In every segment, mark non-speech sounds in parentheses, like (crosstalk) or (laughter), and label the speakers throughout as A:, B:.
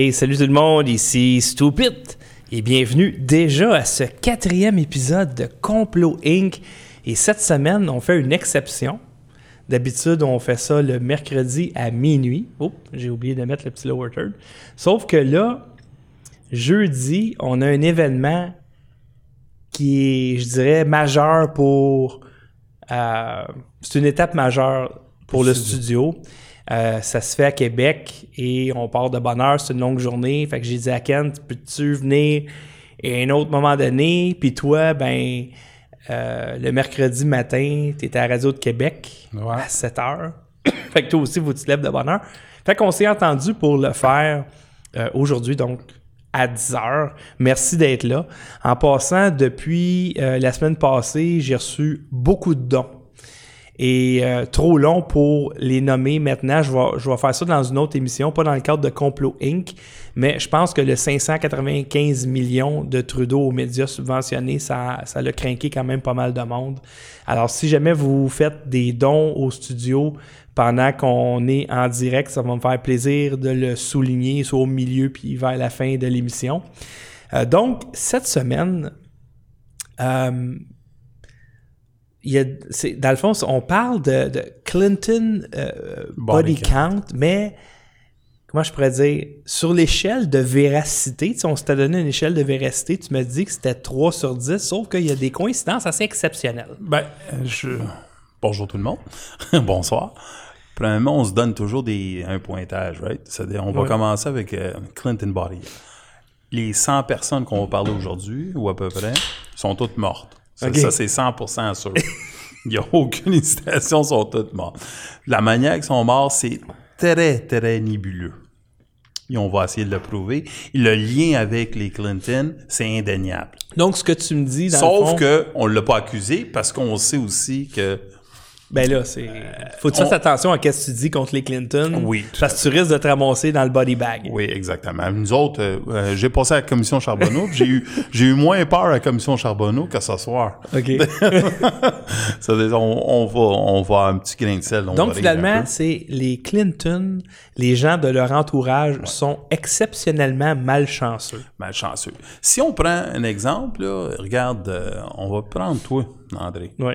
A: Hey, salut tout le monde, ici Stupid et bienvenue déjà à ce quatrième épisode de Complot Inc. Et cette semaine, on fait une exception. D'habitude, on fait ça le mercredi à minuit. Oh, j'ai oublié de mettre le petit lower third. Sauf que là, jeudi, on a un événement qui est, je dirais, majeur pour. euh, c'est une étape majeure pour le studio. Euh, ça se fait à Québec et on part de bonne heure, c'est une longue journée. Fait que j'ai dit à Ken, peux-tu venir? À un autre moment donné? Puis toi, ben, euh, le mercredi matin, tu étais à la radio de Québec
B: Ouais.
A: à 7 h. (coughs) fait que toi aussi, tu te lèves de bonne heure. Fait qu'on s'est entendu pour le faire euh, aujourd'hui, donc à 10 h. Merci d'être là. En passant, depuis euh, la semaine passée, j'ai reçu beaucoup de dons et euh, trop long pour les nommer maintenant. Je vais, je vais faire ça dans une autre émission, pas dans le cadre de Complot Inc., mais je pense que le 595 millions de Trudeau aux médias subventionnés, ça, ça l'a craqué quand même pas mal de monde. Alors, si jamais vous faites des dons au studio pendant qu'on est en direct, ça va me faire plaisir de le souligner, soit au milieu puis vers la fin de l'émission. Euh, donc, cette semaine, euh, il y a, c'est, dans le fond, on parle de, de Clinton euh, body,
B: Body
A: count, mais comment je pourrais dire, sur l'échelle de véracité, on s'était donné une échelle de véracité, tu me dis que c'était 3 sur 10, sauf qu'il y a des coïncidences assez exceptionnelles.
B: Ben, je... Bonjour tout le monde. (laughs) Bonsoir. Premièrement, on se donne toujours des, un pointage, right? C'est-à-dire, on va commencer avec euh, Clinton Body. Les 100 personnes qu'on va parler aujourd'hui, ou à peu près, sont toutes mortes. Ça, ça, c'est 100% sûr. Il n'y a aucune hésitation, sont toutes mortes. La manière qu'ils sont morts, c'est très, très nébuleux. Et on va essayer de le prouver. Et le lien avec les Clinton, c'est indéniable.
A: Donc, ce que tu me dis, dans le
B: Sauf
A: fond,
B: que on l'a pas accusé parce qu'on sait aussi que
A: ben là, c'est... Faut que tu
B: on-
A: fasses attention à ce que tu dis contre les Clinton,
B: Oui,
A: parce que tu risques de te ramasser dans le body bag.
B: oui exactement. Nous autres, euh, euh, j'ai passé à la commission Charbonneau, j'ai eu (laughs) j'ai eu moins peur à la commission Charbonneau que ce soir.
A: OK. (laughs)
B: Ça veut dire, on, on va on va un petit grain de sel. on
A: Donc, finalement, c'est les Clinton, les gens de leur entourage sont exceptionnellement malchanceux.
B: malchanceux. Si on prend un exemple, là, regarde, euh, on va prendre toi, André.
A: Oui.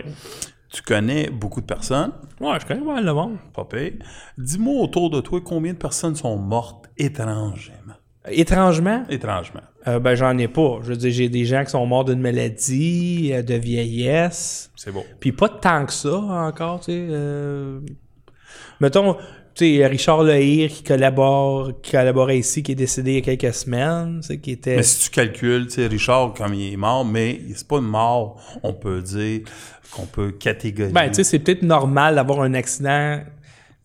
B: Tu connais beaucoup de personnes,
A: Ouais, je connais pas mal le monde.
B: pas pire. Dis-moi autour de toi combien de personnes sont mortes étrangement?
A: Étrangement,
B: Étrangement.
A: euh, ben j'en ai pas. Je veux dire, j'ai des gens qui sont morts d'une maladie, euh, de vieillesse,
B: C'est beau.
A: puis pas tant que ça encore, tu sais. euh, Mettons, tu sais, Richard Lehir qui collabore, qui collaborait ici, qui est décédé il y a quelques semaines, tu sais, qui était...
B: Mais si tu calcules, tu sais, Richard, comme il est mort, mais c'est pas une mort, on peut dire, qu'on peut catégoriser.
A: Ben, tu sais, c'est peut-être normal d'avoir un accident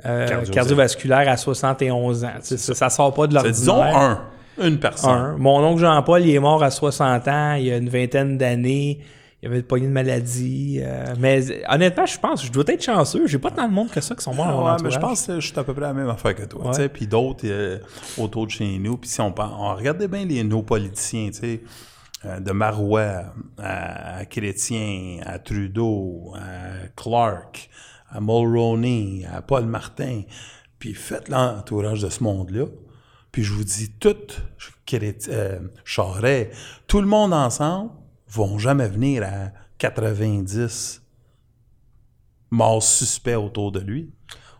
A: euh,
B: Cardiovasculaire.
A: cardiovasculaire à 71 ans. Ça, ça sort pas de l'ordinaire.
B: disons un, une personne.
A: Un. Mon oncle Jean-Paul, il est mort à 60 ans, il y a une vingtaine d'années. Il avait pas de maladie. euh, mais honnêtement, je pense, je dois être chanceux. J'ai pas tant de monde que ça qui sont morts
B: Ah ouais, mais je pense que je suis à peu près la même affaire que toi. Puis d'autres euh, autour de chez nous. Puis si on, on regardait bien les, nos politiciens, tu sais, de Marois à, Chrétien, à Trudeau, à Clark, à Mulroney, à Paul Martin. Puis faites l'entourage de ce monde-là. Puis je vous dis, tout, euh, tout le monde ensemble vont jamais venir à 90 morts suspects autour de lui.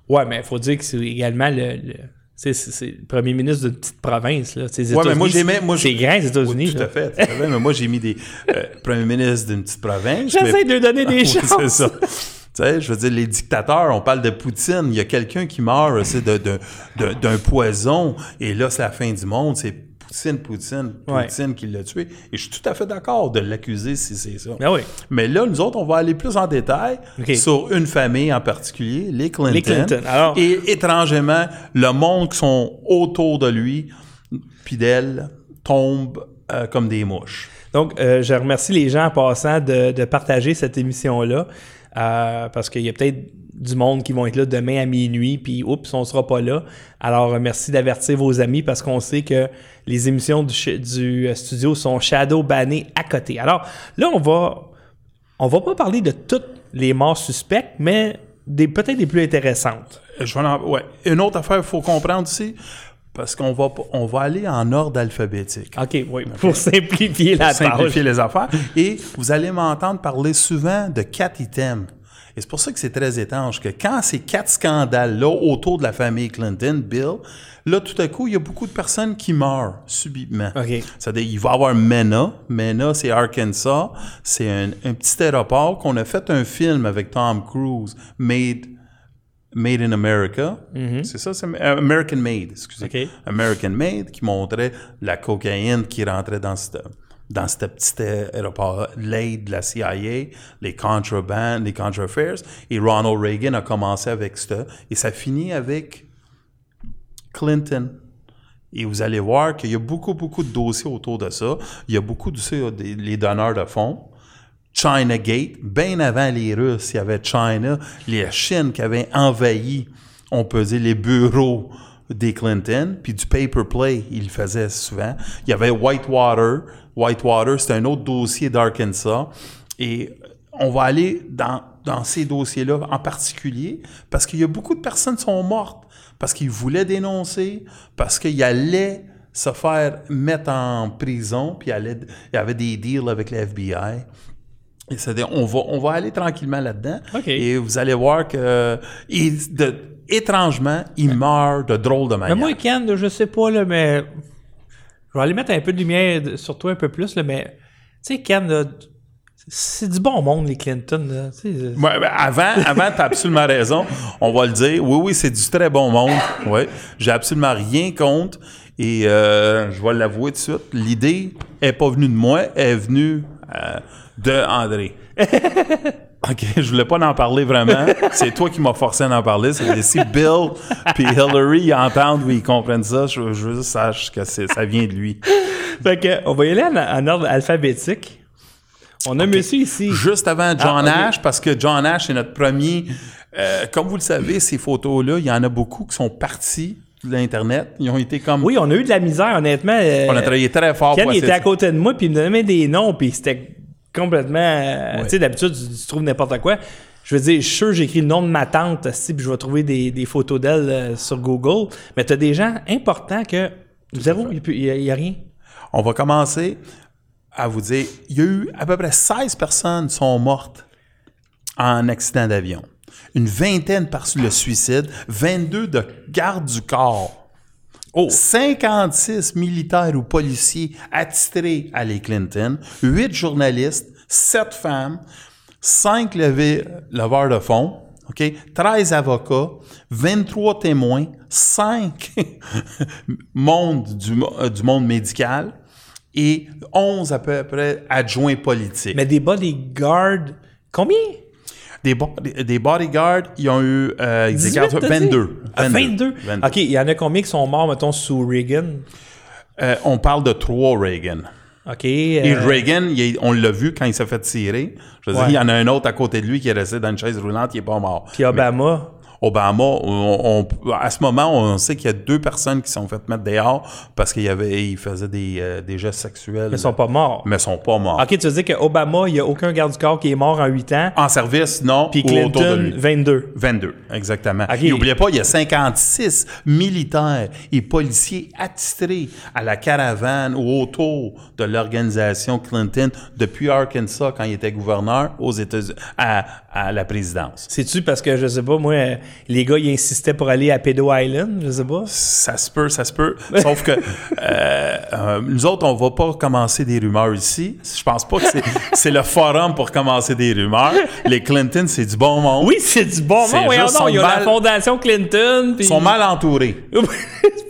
A: Ouais, mais il faut dire que c'est également le. C'est le premier ministre d'une petite province. Là. Les
B: Ouais, mais
A: États-Unis,
B: moi, j'aimais- moi,
A: C'est grand, les États-Unis.
B: Oui, tout à fait. tout à fait. mais moi, j'ai mis des euh, premiers ministres d'une petite province.
A: J'essaie
B: mais-
A: de lui donner des (laughs)
B: Oui,
A: chances.
B: c'est ça. Tu sais, je veux dire, les dictateurs, on parle de Poutine, il y a quelqu'un qui meurt d'un poison, et là, c'est la fin du monde, c'est Poutine, Poutine,
A: Ouais.
B: Poutine qui l'a tué. Et je suis tout à fait d'accord de l'accuser si c'est ça.
A: Ben oui.
B: Mais là, nous autres, on va aller plus en détail sur une famille en particulier, les Clinton.
A: Les Clinton. Alors-
B: Et étrangement, le monde qui sont autour de lui, puis d'elle, tombe euh, comme des mouches.
A: Donc, euh, je remercie les gens en passant de, de partager cette émission-là. euh, parce qu'il y a peut-être du monde qui vont être là demain à minuit, puis oups, on sera pas là. Alors, euh, merci d'avertir vos amis parce qu'on sait que les émissions du, euh, studio sont shadow bannées à côté. Alors, là, on va, on va pas parler de toutes les morts suspectes, mais des peut-être des plus intéressantes.
B: Je vais en- ouais. Une autre affaire qu'il faut comprendre aussi, parce qu'on va, pas- on va aller en ordre alphabétique.
A: OK, oui, pour simplifier la
B: simplifier
A: tâche.
B: les affaires. Et vous allez m'entendre parler souvent de quatre items. Et c'est pour ça que c'est très étrange que quand ces quatre scandales-là autour de la famille Clinton, Bill, là, tout à coup, il y a beaucoup de personnes qui meurent subitement. C'est-à-dire, il va y avoir Mena. Mena, c'est Arkansas. C'est un, un petit aéroport qu'on a fait un film avec Tom Cruise, Made, Made in America. C'est ça, c'est euh, American Made, excusez.
A: OK.
B: American Made, qui montrait la cocaïne qui rentrait dans ce dans ce petit aéroport, l'aide de la CIA, les contrabands, les contrafairs. Et Ronald Reagan a commencé avec ça. Et ça finit avec Clinton. Et vous allez voir qu'il y a beaucoup, beaucoup de dossiers autour de ça. Il y a beaucoup de ça, les donneurs de fonds. China Gate, bien avant les Russes, il y avait China, les Chine qui avaient envahi, on peut dire, les bureaux des Clinton, puis du paper play, ils le faisaient souvent. Il y avait Whitewater. Whitewater, c'est un autre dossier d'Arkansas. Et on va aller dans, dans ces dossiers-là en particulier parce qu'il y a beaucoup de personnes qui sont mortes parce qu'ils voulaient dénoncer, parce qu'ils allaient se faire mettre en prison, puis il y avait des deals avec le FBI. Et on va, on va aller tranquillement là-dedans. Et vous allez voir que, et de- étrangement, il meurt de drôle de
A: Mais
B: manière.
A: moi, Ken, je sais pas, là, mais vais aller mettre un peu de lumière sur toi un peu plus, là, mais tu sais, Ken, là, c'est du bon monde, les Clinton. Là,
B: Ouais, ben, avant, avant tu as absolument raison. On va le dire. Oui, oui, c'est du très bon monde. Oui. J'ai absolument rien contre. Et euh, je vais l'avouer tout de suite. L'idée est pas venue de moi, elle est venue euh, de André. (laughs) OK, je voulais pas en parler vraiment. C'est toi qui m'as forcé à en parler. C'est si Bill puis Hillary entendent ou ils comprennent ça, je, je veux juste sache que ça vient de lui.
A: Fait que, on va y aller en, en ordre alphabétique. On a monsieur ici.
B: Juste avant John
A: Ah.
B: Ash, parce que John Ash est notre premier. euh, comme vous le savez, ces photos-là, il y en a beaucoup qui sont partis de l'Internet. Ils ont été comme.
A: Oui, on a eu de la misère, honnêtement. euh,
B: On a travaillé très fort
A: Ken
B: pour
A: était à côté de moi, puis il me donnait des noms, puis c'était complètement. euh, Tu sais, d'habitude, tu, tu trouves n'importe quoi. Je veux dire, je suis sûr, j'écris le nom de ma tante, si, puis je vais trouver des, des photos d'elle euh, sur Google. Mais tu as des gens importants que. Zéro, il n'y a, rien.
B: On va commencer à vous dire il y a eu à peu près 16 personnes qui sont mortes en accident d'avion. Une vingtaine par le suicide, 22 de garde du corps.
A: Oh.
B: 56 militaires ou policiers attitrés à les Clinton, 8 journalistes, 7 femmes, 5 levés, leveurs de fonds, OK? 13 avocats, 23 témoins, 5 (laughs) monde du, mo- euh, du monde médical et 11 à peu près adjoints politiques.
A: Mais des bodyguards. Combien?
B: Des, bo- des- bodyguards, ils ont eu euh,
A: 18,
B: des-
A: t'as dit?
B: 22.
A: Ah, 22.
B: 22.
A: OK, il y en a combien qui sont morts, mettons, sous Reagan?
B: Euh, on parle de trois Reagan.
A: OK.
B: Et
A: euh,
B: Reagan, il on l'a vu quand il s'est fait tirer. Je veux dire, il y en a un autre à côté de lui qui est resté dans une chaise roulante, il est pas mort.
A: Puis Obama.
B: Obama, on- on- à ce moment, on sait qu'il y a deux personnes qui sont fait mettre dehors parce qu'il y avait, il faisait des, euh, des gestes sexuels.
A: Ils sont pas morts.
B: Mais sont pas morts.
A: OK, tu veux dire qu'Obama, il n'y a aucun garde du corps qui est mort en 8 ans,
B: En service, non.
A: puis Clinton,
B: lui.
A: 22.
B: 22, exactement.
A: Ok.
B: N'oubliez pas, il y a 56 militaires et policiers attitrés à la caravane ou autour de l'organisation Clinton depuis Arkansas quand il était gouverneur aux États-Unis à, à la présidence.
A: C'est-tu parce que, je sais pas, moi, les gars, ils insistaient pour aller à Pedo Island, je sais pas.
B: Ça se peut, ça se peut. Sauf que (laughs) euh, euh, nous autres, on va pas commencer des rumeurs ici. Je pense pas que c'est, le forum pour commencer des rumeurs. Les Clinton, c'est du bon monde.
A: Oui, c'est du bon monde.
B: Sont
A: il y a
B: mal-
A: la fondation Clinton.
B: Ils sont mal entourés. (laughs)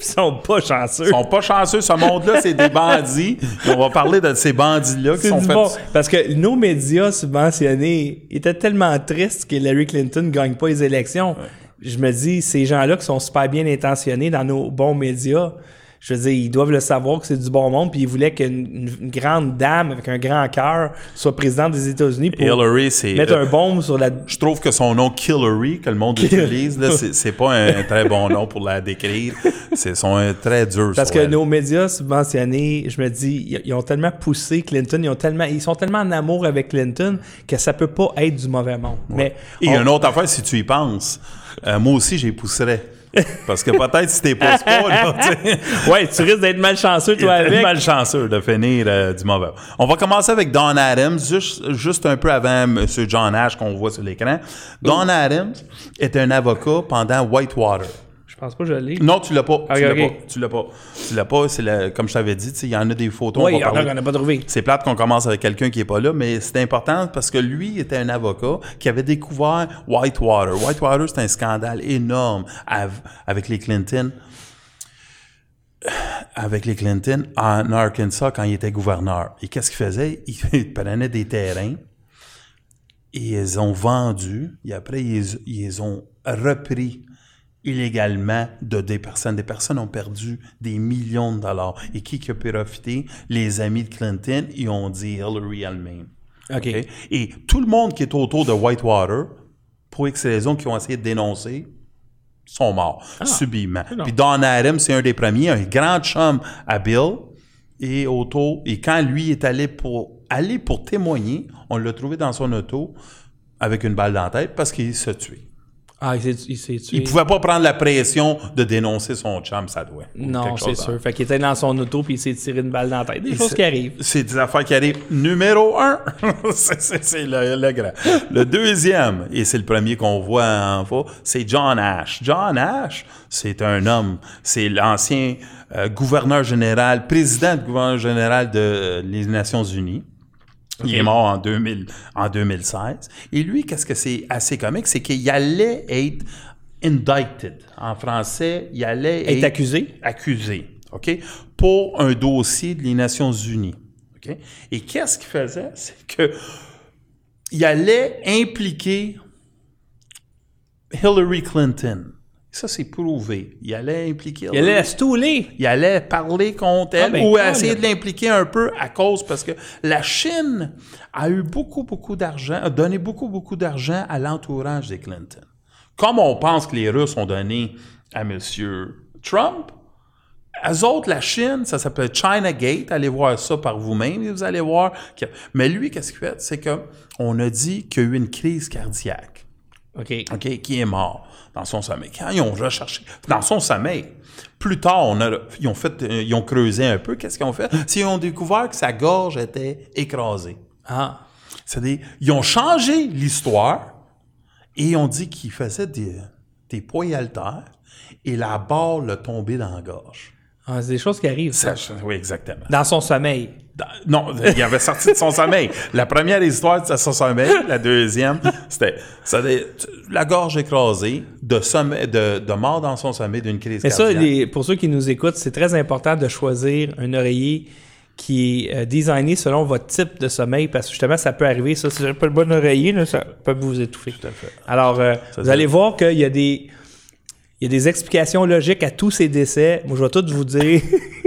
A: Ils sont pas chanceux.
B: Ils sont pas chanceux. Ce monde-là, c'est des bandits. Et on va parler de ces bandits-là qui sont faits.
A: bon. Parce que nos médias subventionnés étaient tellement tristes que Hillary Clinton ne gagne pas les élections. Je me dis, ces gens-là qui sont super bien intentionnés dans nos bons médias, je veux dire, ils doivent le savoir que c'est du bon monde, puis ils voulaient qu'une une grande dame avec un grand cœur soit présidente des États-Unis pour
B: Hillary,
A: mettre
B: euh,
A: un bombe sur la.
B: je trouve que son nom Killary, que le monde utilise, là, c'est, pas un très bon nom pour la décrire. C'est son un très dur.
A: Parce que
B: elle.
A: nos médias subventionnés, je me dis, ils- ils ont tellement poussé Clinton, ils ont tellement, ils sont tellement en amour avec Clinton que ça peut pas être du mauvais monde. Mais
B: Et
A: on-
B: une autre affaire, si tu y penses, euh, moi aussi, j'y pousserais. Parce que peut-être si t'es pas (laughs) pas, là,
A: Ouais, tu risques d'être malchanceux, toi, avec.
B: malchanceux de finir euh, du mauvais. On va commencer avec Don Adams, juste, juste un peu avant M. John Ash qu'on voit sur l'écran. Don Adams était un avocat pendant Whitewater.
A: Je pense pas que je l'ai.
B: Non, tu l'as pas.
A: Ah,
B: tu l'as pas. Tu l'as pas. Tu l'as pas. C'est la- comme je t'avais dit, il y en a des photos.
A: Oui, il y en a qu'on n'a pas trouvé.
B: c'est plate qu'on commence avec quelqu'un qui est pas là, mais c'est important parce que lui était un avocat qui avait découvert Whitewater. Whitewater, c'est un scandale énorme av- avec les Clinton. Avec les Clinton en Arkansas quand il était gouverneur. Et qu'est-ce qu'il faisait? Il (laughs) prenait des terrains et ils ont vendus et après ils, ils ont repris illégalement de des personnes. Des personnes ont perdu des millions de dollars. Et qui qui a pu profiter? Les amis de Clinton, ils ont dit Hillary elle-même.
A: OK.
B: OK? Et tout le monde qui est autour de Whitewater, pour X raisons, qui ont essayé de dénoncer, sont morts subitement.
A: non.
B: Puis Don Adams, c'est un des premiers, un grand chum à Bill. Et auto, et quand lui est allé pour aller pour témoigner, on l'a trouvé dans son auto avec une balle dans la tête parce qu'il s'est tué.
A: Ah, il s'est il s'est tué.
B: Il pouvait pas prendre la pression de dénoncer son chum, ça doit.
A: Non, c'est sûr. Fait qu'il était dans son auto puis il s'est tiré une balle dans la tête. Des choses
B: c'est-
A: qui arrivent.
B: C'est des affaires qui arrivent. Numéro un, (laughs) c'est- c'est c'est le, le grand. Le deuxième, et c'est le premier qu'on voit en faux, c'est John Ash. John Ash, c'est un homme, c'est l'ancien euh, gouverneur général, président du gouverneur général de euh, les Nations Unies. Il est mort en, 2000, en 2016. Et lui, qu'est-ce que c'est assez comique, c'est qu'il allait être indicted. En français, il allait
A: Est
B: être
A: accusé.
B: accusé, OK, pour un dossier de les Nations Unies, OK? Et qu'est-ce qu'il faisait? (laughs) C'est que il allait impliquer Hillary Clinton. Ça, c'est prouvé. Il allait impliquer
A: Il allait la stouler.
B: il allait parler contre elle
A: Ah, ben,
B: ou
A: cool.
B: essayer de l'impliquer un peu à cause parce que la Chine a eu beaucoup, beaucoup d'argent, a donné beaucoup, beaucoup d'argent à l'entourage des Clinton. Comme on pense que les Russes ont donné à M. Trump, eux autres, la Chine, ça s'appelle China Gate. Allez voir ça par vous-même et vous allez voir. que- Mais lui, qu'est-ce qu'il fait? C'est que on a dit qu'il y a eu une crise cardiaque.
A: OK.
B: OK, qui est mort dans son sommeil. Quand ils ont recherché dans son sommeil, plus tard, on a, ils, ont fait, ils ont creusé un peu. Qu'est-ce qu'ils ont fait? Qu'ils ont découvert que sa gorge était écrasée.
A: Ah.
B: C'est-à-dire, ils ont changé l'histoire et ils ont dit qu'il faisait des, des poids et la barre l'a tombé dans la gorge.
A: Ah, c'est des choses qui arrivent. ça.
B: Ça, oui, exactement.
A: Dans son sommeil.
B: Non, (laughs) il avait sorti de son sommeil. La première histoire, c'était son sommeil. La deuxième, c'était la gorge écrasée, de, sommeil, de, de mort dans son sommeil d'une crise
A: Mais ça, les- pour ceux qui nous écoutent, c'est très important de choisir un oreiller qui est euh, designé selon votre type de sommeil parce que justement, ça peut arriver. Ça, si vous pas le bon oreiller, là, ça peut vous étouffer.
B: Tout à fait.
A: Alors, euh, vous allez voir qu'il y a des. Il y a des explications logiques à tous ces décès. Moi, je vais tout vous dire. (laughs)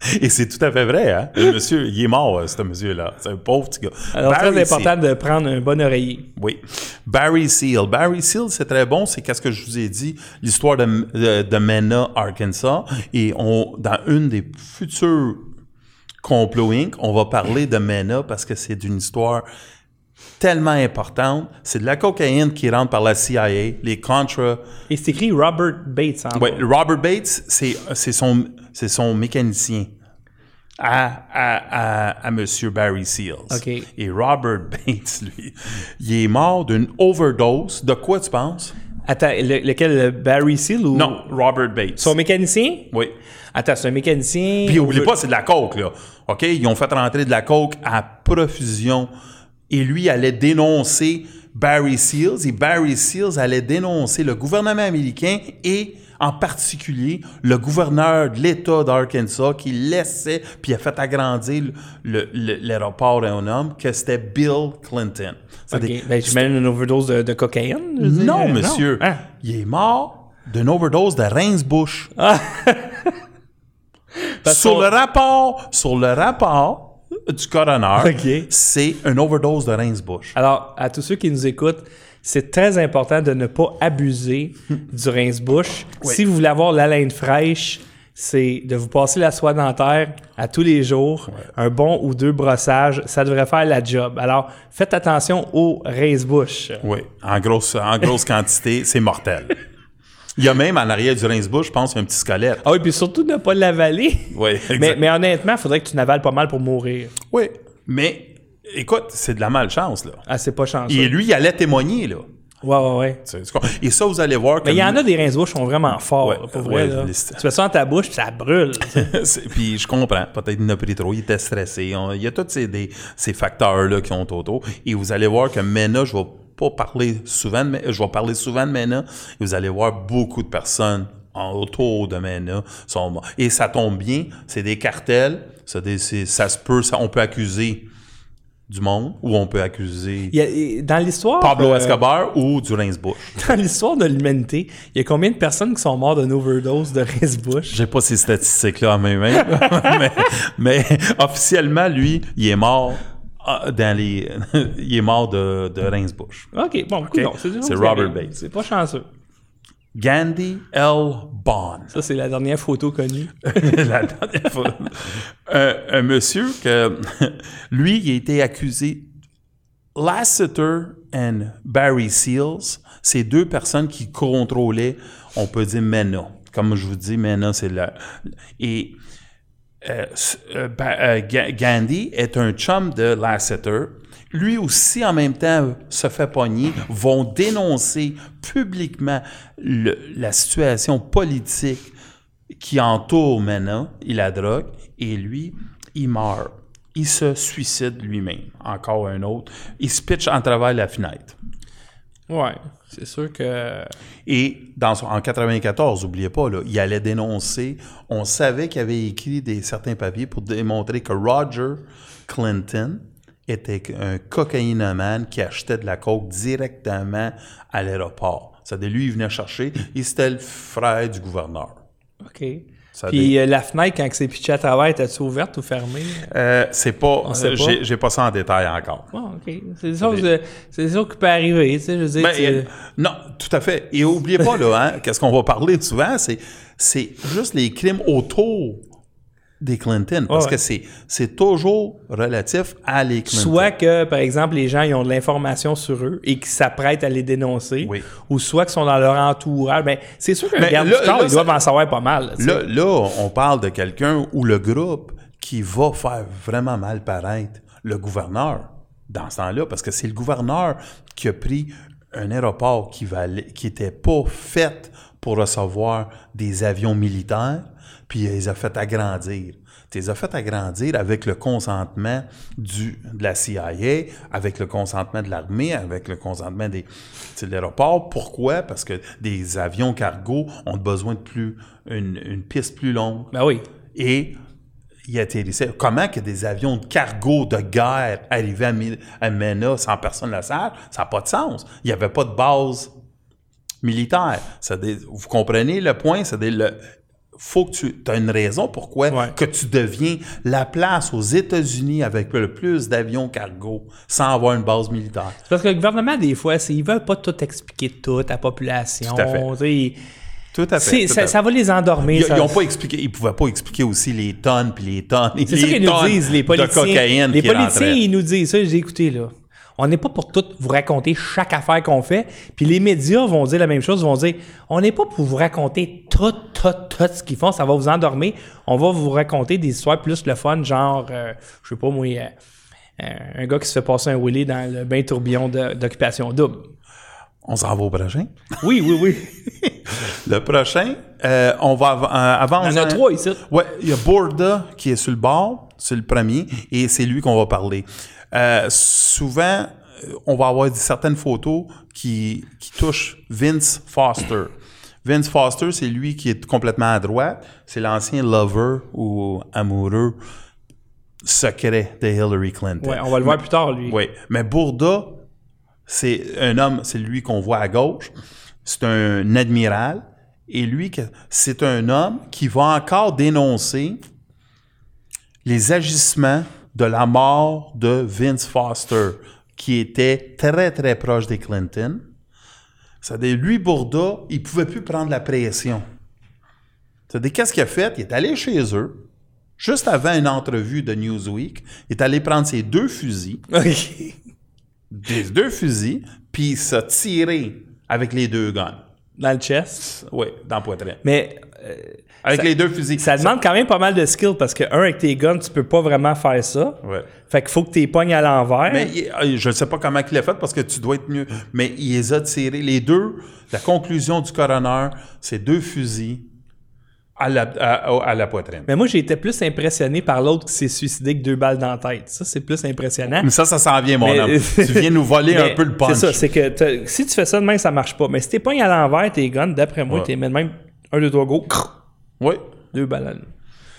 A: (laughs)
B: Et c'est tout à fait vrai, hein? Le monsieur, il est mort, euh, ce monsieur-là. C'est un pauvre petit gars.
A: Alors,
B: Barry
A: très
B: Seal.
A: important de prendre un bon oreiller.
B: Oui. Barry Seal. Barry Seal, c'est très bon. C'est qu'est-ce que je vous ai dit, l'histoire de, de, de Mena, Arkansas. Et on, dans une des futures complots Inc., on va parler de Mena parce que c'est d'une histoire tellement importante. C'est de la cocaïne qui rentre par la CIA, les Contra.
A: Et c'est écrit Robert Bates
B: Ouais,
A: bas.
B: Robert Bates, c'est c'est son, c'est son mécanicien à, à, à, à M. Barry Seals.
A: OK.
B: Et Robert (laughs) Bates, lui, il est mort d'une overdose. De quoi tu penses?
A: Attends, le- lequel le Barry Seal ou?
B: Non, Robert Bates.
A: Son mécanicien?
B: Oui.
A: Attends, c'est un mécanicien.
B: Puis oublie pas, c'est de la coke, là. OK? Ils ont fait rentrer de la coke à profusion. Et lui allait dénoncer Barry Seals. Et Barry Seals allait dénoncer le gouvernement américain et en particulier le gouverneur de l'État d'Arkansas qui laissait, puis a fait agrandir le- le- l'aéroport à un homme, que c'était Bill Clinton.
A: OK.
B: C'est-à-dire-
A: Ben, j'imagine une overdose de, de cocaïne.
B: non, monsieur.
A: Hein?
B: Il est mort d'une overdose de Rince-Bush. (laughs)
A: Parce
B: sur le rapport, sur le rapport du coroner, c'est une overdose de Rince-Bush.
A: Alors, à tous ceux qui nous écoutent, c'est très important de ne pas abuser (laughs) du rince-bouche.
B: Oui.
A: Si vous voulez avoir l'haleine fraîche, c'est de vous passer la soie dentaire à tous les jours, un bon ou deux brossages, ça devrait faire la job. Alors, faites attention au rince-bouche.
B: Oui, en grosse, en grosse (laughs) quantité, c'est mortel. Il y a même en arrière du rince-bouche, je pense, un petit squelette.
A: Ah oui, puis surtout ne pas l'avaler.
B: Oui, (laughs)
A: mais, mais honnêtement, il faudrait que tu n'avales pas mal pour mourir.
B: Oui, mais écoute, c'est de la malchance, là.
A: Ah, c'est pas chanceux.
B: Et lui, il allait témoigner, là.
A: Ouais, ouais, ouais.
B: Et ça, vous allez voir que.
A: Mais il y en a des rince-bouches qui sont vraiment forts,
B: Ouais,
A: pour vrai.
B: ouais,
A: là.
B: les-
A: Tu fais ça dans ta bouche, puis ça brûle. (laughs)
B: C'est- Puis je comprends. Peut-être qu'il en a pris trop, il était stressé. On- il y a tous ces, des- ces facteurs-là qui ont autour. Et vous allez voir que Mena, je vais pas parler souvent de Mena, je vais parler souvent de Mena, et vous allez voir beaucoup de personnes en- autour de Mena sont morts. Et ça tombe bien, c'est des cartels, c'est des- ça se peut, ça- on peut accuser du monde, ou on peut accuser
A: Il a- dans l'histoire.
B: Pablo
A: euh,
B: Escobar ou du Rince-Bush. (laughs)
A: Dans l'histoire de l'humanité, il y a combien de personnes qui sont mortes d'une overdose de rince-bouche?
B: J'ai pas ces statistiques-là en mes mains, (laughs) mais, mais officiellement, lui, il est mort dans (laughs) les, il est mort de, de.
A: OK, bon, c'est
B: Robert Bates.
A: C'est pas chanceux.
B: Gandhi L. Bond.
A: Ça, c'est la dernière photo connue. (laughs)
B: La dernière fois. un, un monsieur que, (laughs) lui, il a été accusé. Lasseter et Barry Seals, c'est deux personnes qui contrôlaient, on peut dire, MENA. Comme je vous dis, MENA, c'est la. Et euh, euh, euh, Ga- Gandhi est un chum de Lasseter. Lui aussi, en même temps, se fait pogner, vont dénoncer publiquement la situation politique qui entoure Mena et la drogue, et lui, il meurt. Il se suicide lui-même. Encore un autre. Il se pitch en travers la fenêtre.
A: Ouais, c'est sûr que.
B: Et dans son- en 94, n'oubliez pas, là, il allait dénoncer. On savait qu'il avait écrit des certains papiers pour démontrer que Roger Clinton était un cocaïnomane qui achetait de la coke directement à l'aéroport. C'est-à-dire, lui, il venait chercher et c'était le frère du gouverneur.
A: OK.
B: Ça
A: Puis euh, la fenêtre, quand c'est pitché à travers, était-tu ouverte ou fermée?
B: Euh, c'est pas, j'ai, pas ça en détail encore.
A: Bon, OK. C'est des choses, c'est des choses qui peuvent arriver, tu sais, je veux dire.
B: Ben,
A: tu-
B: euh, non, tout à fait. Et oubliez pas, là, hein, qu'est-ce qu'on va parler souvent, c'est, c'est juste les crimes autour des Clinton. Parce
A: Ouais.
B: que c'est, toujours relatif à les Clinton.
A: Soit que, par exemple, les gens ils ont de l'information sur eux et qu'ils s'apprêtent à les dénoncer,
B: Oui.
A: ou soit qu'ils sont dans leur entourage. Ben, c'est sûr qu'un
B: Mais
A: garde
B: là-
A: du corps, ils doivent en savoir pas mal.
B: Là, là, on parle de quelqu'un ou le groupe qui va faire vraiment mal paraître le gouverneur dans ce temps-là, parce que c'est le gouverneur qui a pris un aéroport qui valait, qui était pas fait pour recevoir des avions militaires, puis il les a fait agrandir. Tu les as fait agrandir avec le consentement du, de la CIA, avec le consentement de l'armée, avec le consentement des, de l'aéroport. Pourquoi? Parce que des avions cargo ont besoin de plus, une, une piste plus longue.
A: Ben oui.
B: Et il atterrissait. Comment que des avions de cargo de guerre arrivaient à, Mena sans personne la salle? Ça n'a pas de sens. Il n'y avait pas de base militaire. C'est-à-dire, vous comprenez le point? C'est-à-dire, le, faut que tu as une raison pourquoi
A: Ouais.
B: que tu deviens la place aux États-Unis avec le plus d'avions cargo sans avoir une base militaire.
A: Parce que le gouvernement, des fois, ils veulent pas tout expliquer tout à la population.
B: Tout à fait.
A: tu sais.
B: Tout à
A: C'est-
B: fait. tout
A: ça,
B: à
A: ça va les endormir.
B: Ils,
A: ça-
B: ils ont pas expliqué, ils pouvaient pas expliquer aussi les tonnes puis les tonnes.
A: C'est ça qu'ils nous disent, les politiciens.
B: De cocaïne
A: les politiciens, ils nous disent ça. J'ai écouté, là. On n'est pas pour tout vous raconter chaque affaire qu'on fait. Puis les médias vont dire la même chose. Ils vont dire on n'est pas pour vous raconter tout, tout, tout ce qu'ils font. Ça va vous endormir. On va vous raconter des histoires plus le fun, genre, euh, je sais pas moi, euh, euh, un gars qui se fait passer un Willy dans le bain tourbillon d'occupation double.
B: On s'en va au prochain?
A: Oui, oui, oui. (laughs)
B: Le prochain, euh, on va av- euh, avancer.
A: Il y en a trois ici.
B: Ouais, il y a Borda qui est sur le bord, c'est le premier, et c'est lui qu'on va parler. Euh, souvent, euh, on va avoir certaines photos qui, qui touchent Vince Foster. Vince Foster, c'est lui qui est complètement à droite. C'est l'ancien lover ou amoureux secret de Hillary Clinton.
A: Ouais, on va le voir plus tard, lui.
B: Oui, mais Bourda, c'est un homme, c'est lui qu'on voit à gauche. C'est un admiral. Et lui, c'est un homme qui va encore dénoncer les agissements de la mort de Vince Foster, qui était très, très proche des Clinton. C'est-à-dire, lui, Bourda, il pouvait plus prendre la pression. C'est-à-dire, qu'est-ce qu'il a fait? Il est allé chez eux, juste avant une entrevue de Newsweek. Il est allé prendre ses deux fusils, (laughs)
A: OK.
B: des deux fusils, puis il s'est tiré avec les deux guns.
A: dans le chest?
B: Oui, dans la poitrine.
A: Mais euh,
B: Avec
A: ça-
B: les deux fusils.
A: ça demande quand même pas mal de skill parce que, un, avec tes guns, tu peux pas vraiment faire ça.
B: Ouais.
A: Fait qu'il faut que tes pognes à l'envers.
B: Mais il- euh, je ne sais pas comment il l'a fait parce que tu dois être mieux. Mais il les a tirés. Les deux, la conclusion du coroner, c'est deux fusils à la, à, à la poitrine.
A: Mais moi, j'ai été plus impressionné par l'autre qui s'est suicidé que deux balles dans la tête. Ça, c'est plus impressionnant.
B: Mais ça, ça s'en vient, mon
A: Mais-
B: homme. (laughs) tu viens nous voler un peu le punch.
A: C'est ça, c'est que si tu fais ça de même, ça marche pas. Mais si t'es pognes à l'envers, tes guns, d'après moi,
B: Ouais.
A: t'es même un, deux, trois, go,
B: Oui.
A: deux balles.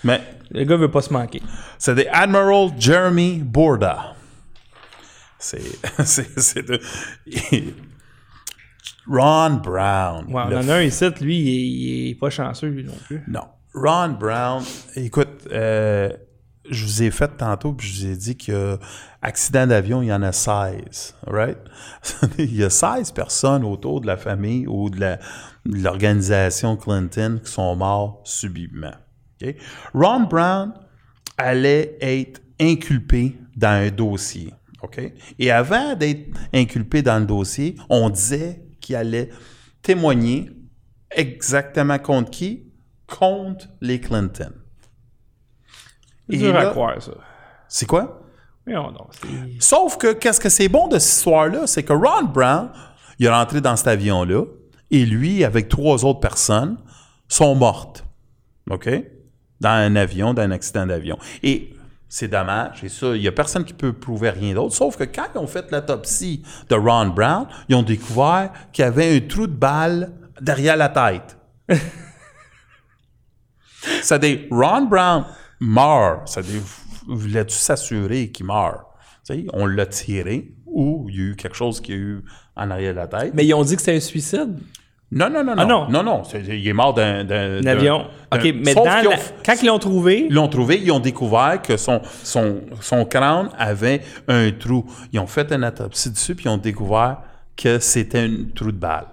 B: Mais
A: Le gars veut pas se manquer.
B: c'est des Admiral Jeremy Borda. C'est. (laughs) c'est, de- (laughs) Ron Brown.
A: Ouais, on en a un ici, lui, il est, il est pas chanceux, lui non plus.
B: Non. Ron Brown, écoute, euh, je vous ai fait tantôt, puis je vous ai dit que accident d'avion, il y en a 16, right? (laughs) il y a 16 personnes autour de la famille ou de la- l'organisation Clinton qui sont morts subitement. Ron Brown allait être inculpé dans un dossier. Et avant d'être inculpé dans le dossier, on disait qu'il allait témoigner exactement contre qui? Contre les Clinton.
A: C'est dur à croire, ça.
B: C'est quoi?
A: Non.
B: Sauf que, qu'est-ce que c'est bon de cette histoire-là? C'est que Ron Brown, il est rentré dans cet avion-là, et lui, avec trois autres personnes, sont mortes. OK? Dans un avion, dans un accident d'avion. Et c'est dommage, et ça, il n'y a personne qui peut prouver rien d'autre. Sauf que quand ils ont fait l'autopsie de Ron Brown, ils ont découvert qu'il y avait un trou de balle derrière la tête. (laughs) C'est-à-dire, Ron Brown meurt. C'est-à-dire, voulais-tu s'assurer qu'il meurt? On l'a tiré ou il y a eu quelque chose qui a eu en arrière de la tête.
A: Mais ils ont dit que c'était un suicide?
B: non, non, non, non.
A: Ah, non.
B: non, non. c'est- il est mort d'un... d'un-
A: Un
B: d'un-
A: avion. OK, mais dans
B: qu'ils ont-
A: la- quand ils l'ont trouvé,
B: Ils l'ont trouvé, ils ont découvert que son, son, son crâne avait un trou. Ils ont fait une autopsie dessus, puis ils ont découvert que c'était un trou de balle.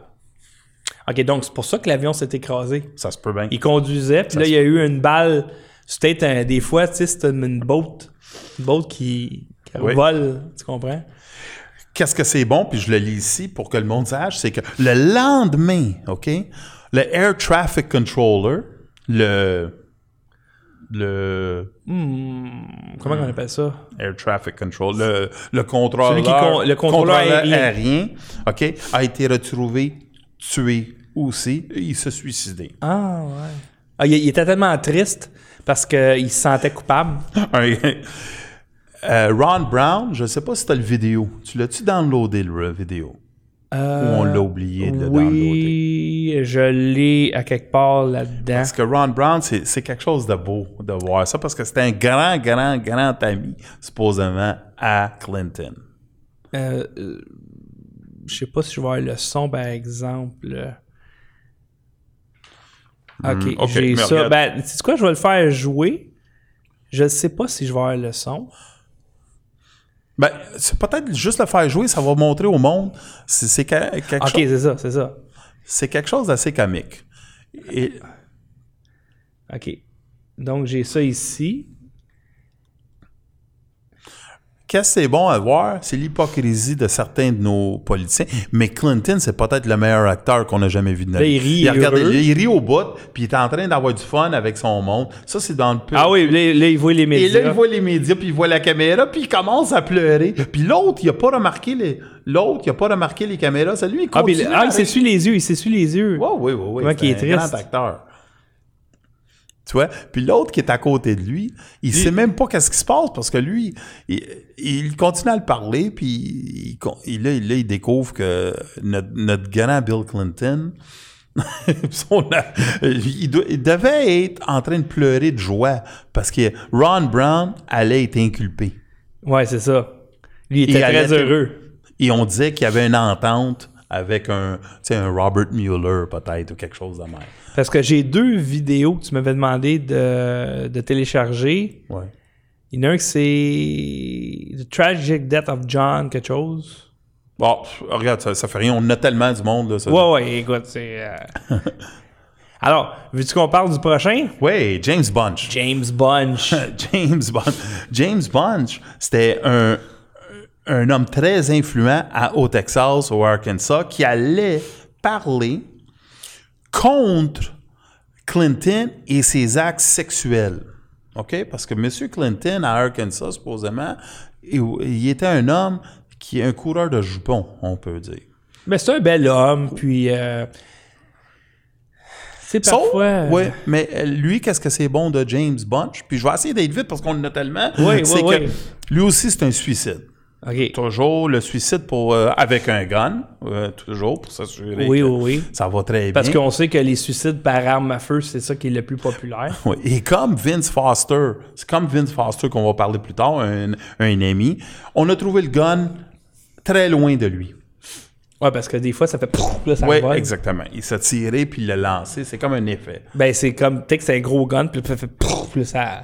A: OK, donc c'est pour ça que l'avion s'est écrasé.
B: Ça se peut bien.
A: Il conduisait, puis là, il y a eu une balle. C'est peut-être un- des fois, tu sais, c'est une, une boat. Une boat qui, qui
B: Oui.
A: vole, tu comprends?
B: Qu'est-ce que c'est bon, puis je le lis ici pour que le monde sache, c'est que le lendemain, OK, le Air Traffic Controller, le... Le
A: Comment on appelle ça?
B: Air Traffic Control, le, le contrôleur,
A: con- le contrôleur aérien.
B: aérien, OK, a été retrouvé tué aussi. et Il s'est suicidé.
A: Ah, ouais. Ah, il, il était tellement triste parce qu'il se sentait coupable. (laughs)
B: Euh, Ron Brown, je ne sais pas si tu as le vidéo. Tu l'as-tu downloadé, le vidéo? Ou on l'a oublié de le downloader?
A: Oui, je l'ai à quelque part là-dedans.
B: Parce que Ron Brown, c'est quelque chose de beau de voir ça, parce que c'était un grand, grand, grand ami, supposément, à Clinton.
A: Euh, euh, je sais pas si je vais avoir le son, par exemple. Ok,
B: Hmm, ok,
A: j'ai ça.
B: regarde.
A: Ben, sais quoi, je vais le faire jouer. Je sais pas si je vais avoir le son.
B: Ben, c'est peut-être juste le faire jouer, ça va montrer au monde. C'est c'est que- quelque,
A: Ok,
B: chose-
A: c'est ça, c'est ça.
B: c'est quelque chose d'assez comique. Et
A: Ok. Donc, j'ai ça ici.
B: Qu'est-ce que c'est bon à voir, c'est l'hypocrisie de certains de nos politiciens. Mais Clinton, c'est peut-être le meilleur acteur qu'on a jamais vu de notre
A: il
B: vie.
A: rit, il
B: regarde,
A: heureux.
B: il rit au bout, puis il est en train d'avoir du fun avec son monde. Ça, c'est dans le peu.
A: Ah oui, là, là, il voit les
B: Et
A: médias.
B: là, il voit les médias, puis il voit la caméra, puis il commence à pleurer. Puis l'autre, il a pas remarqué les... L'autre, il a pas remarqué les caméras. C'est lui, il
A: ah, mais-
B: continue.
A: ah, il
B: avec-
A: s'essuie les yeux, il s'essuie les yeux.
B: Oui, oui, oui. C'est
A: est
B: un
A: triste.
B: grand acteur. Tu vois? Puis l'autre qui est à côté de lui, il sait même pas qu'est-ce qui se passe parce que lui, il, il continue à le parler, puis il, là, il- là, il découvre que notre, notre grand Bill Clinton, (laughs) son- il, doit- il devait être en train de pleurer de joie parce que Ron Brown allait être inculpé.
A: Ouais, c'est ça. Lui, il était très
B: être-
A: heureux.
B: Et on disait qu'il y avait une entente avec un, tu sais, un Robert Mueller peut-être ou quelque chose de même.
A: Parce que j'ai deux vidéos que tu m'avais demandé de, de télécharger.
B: Ouais.
A: Il y en a un que c'est The Tragic Death of John, quelque chose.
B: Bon, regarde, ça, ça fait rien. On a tellement du monde. Là, ça.
A: Ouais, ouais, écoute, c'est. euh, (laughs) Alors, veux-tu qu'on parle du prochain?
B: Ouais, James Bunch.
A: James Bunch. (laughs)
B: James Bunch. James Bunch, c'était un, un homme très influent à, au Texas, au Arkansas, qui allait parler contre Clinton et ses actes sexuels. OK? Parce que M. Clinton, à Arkansas, supposément, il, il était un homme qui est un coureur de jupons, on peut dire.
A: Mais c'est un bel homme, puis. Euh, c'est parfois.
B: ouais, mais euh, lui, qu'est-ce que c'est bon de James Bunch? Puis je vais essayer d'être vite parce qu'on en a tellement.
A: Oui,
B: c'est
A: oui,
B: que
A: oui.
B: lui aussi, c'est un suicide. Toujours le suicide pour, euh, avec un gun, euh, toujours, pour s'assurer
A: Oui,
B: que
A: oui, oui.
B: ça va très
A: Parce
B: bien.
A: qu'on sait que les suicides par arme à feu, c'est ça qui est le plus populaire. (laughs)
B: Oui. Et comme Vince Foster, c'est comme Vince Foster qu'on va parler plus tard, un, un ami, on a trouvé le gun très loin de lui.
A: Ouais, parce que des fois, ça fait. Pouf, là, ça
B: Oui, exactement. Il s'est tiré puis il l'a lancé. C'est comme un effet.
A: Ben, c'est comme. Tu sais que c'est un gros gun, puis ça fait. Puis là, ça.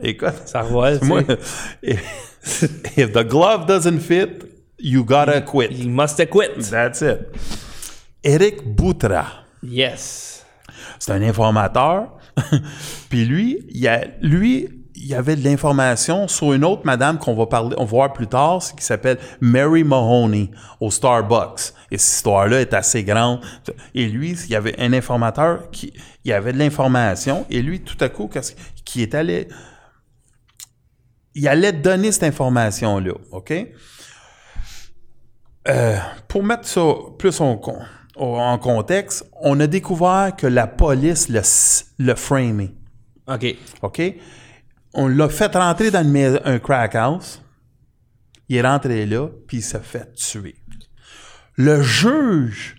B: Écoute,
A: Ça revole.
B: moi. (laughs) (laughs) if the glove doesn't fit, you gotta quit.
A: Il must quit.
B: That's it. Eric Boutra.
A: Yes.
B: C'est un informateur. (laughs) Puis lui, il a, lui, il y avait de l'information sur une autre madame qu'on va parler, on va voir plus tard, qui s'appelle Mary Mahoney au Starbucks. Et cette histoire-là est assez grande. Et lui, il y avait un informateur qui, il avait de l'information. Et lui, tout à coup, qui est allé, il allait donner cette information-là, ok? Euh, pour mettre ça plus en, con- en contexte, on a découvert que la police l'a s- l'a framé.
A: OK.
B: OK? On l'a fait rentrer dans une un crack house. Il est rentré là, puis il s'est fait tuer. Le juge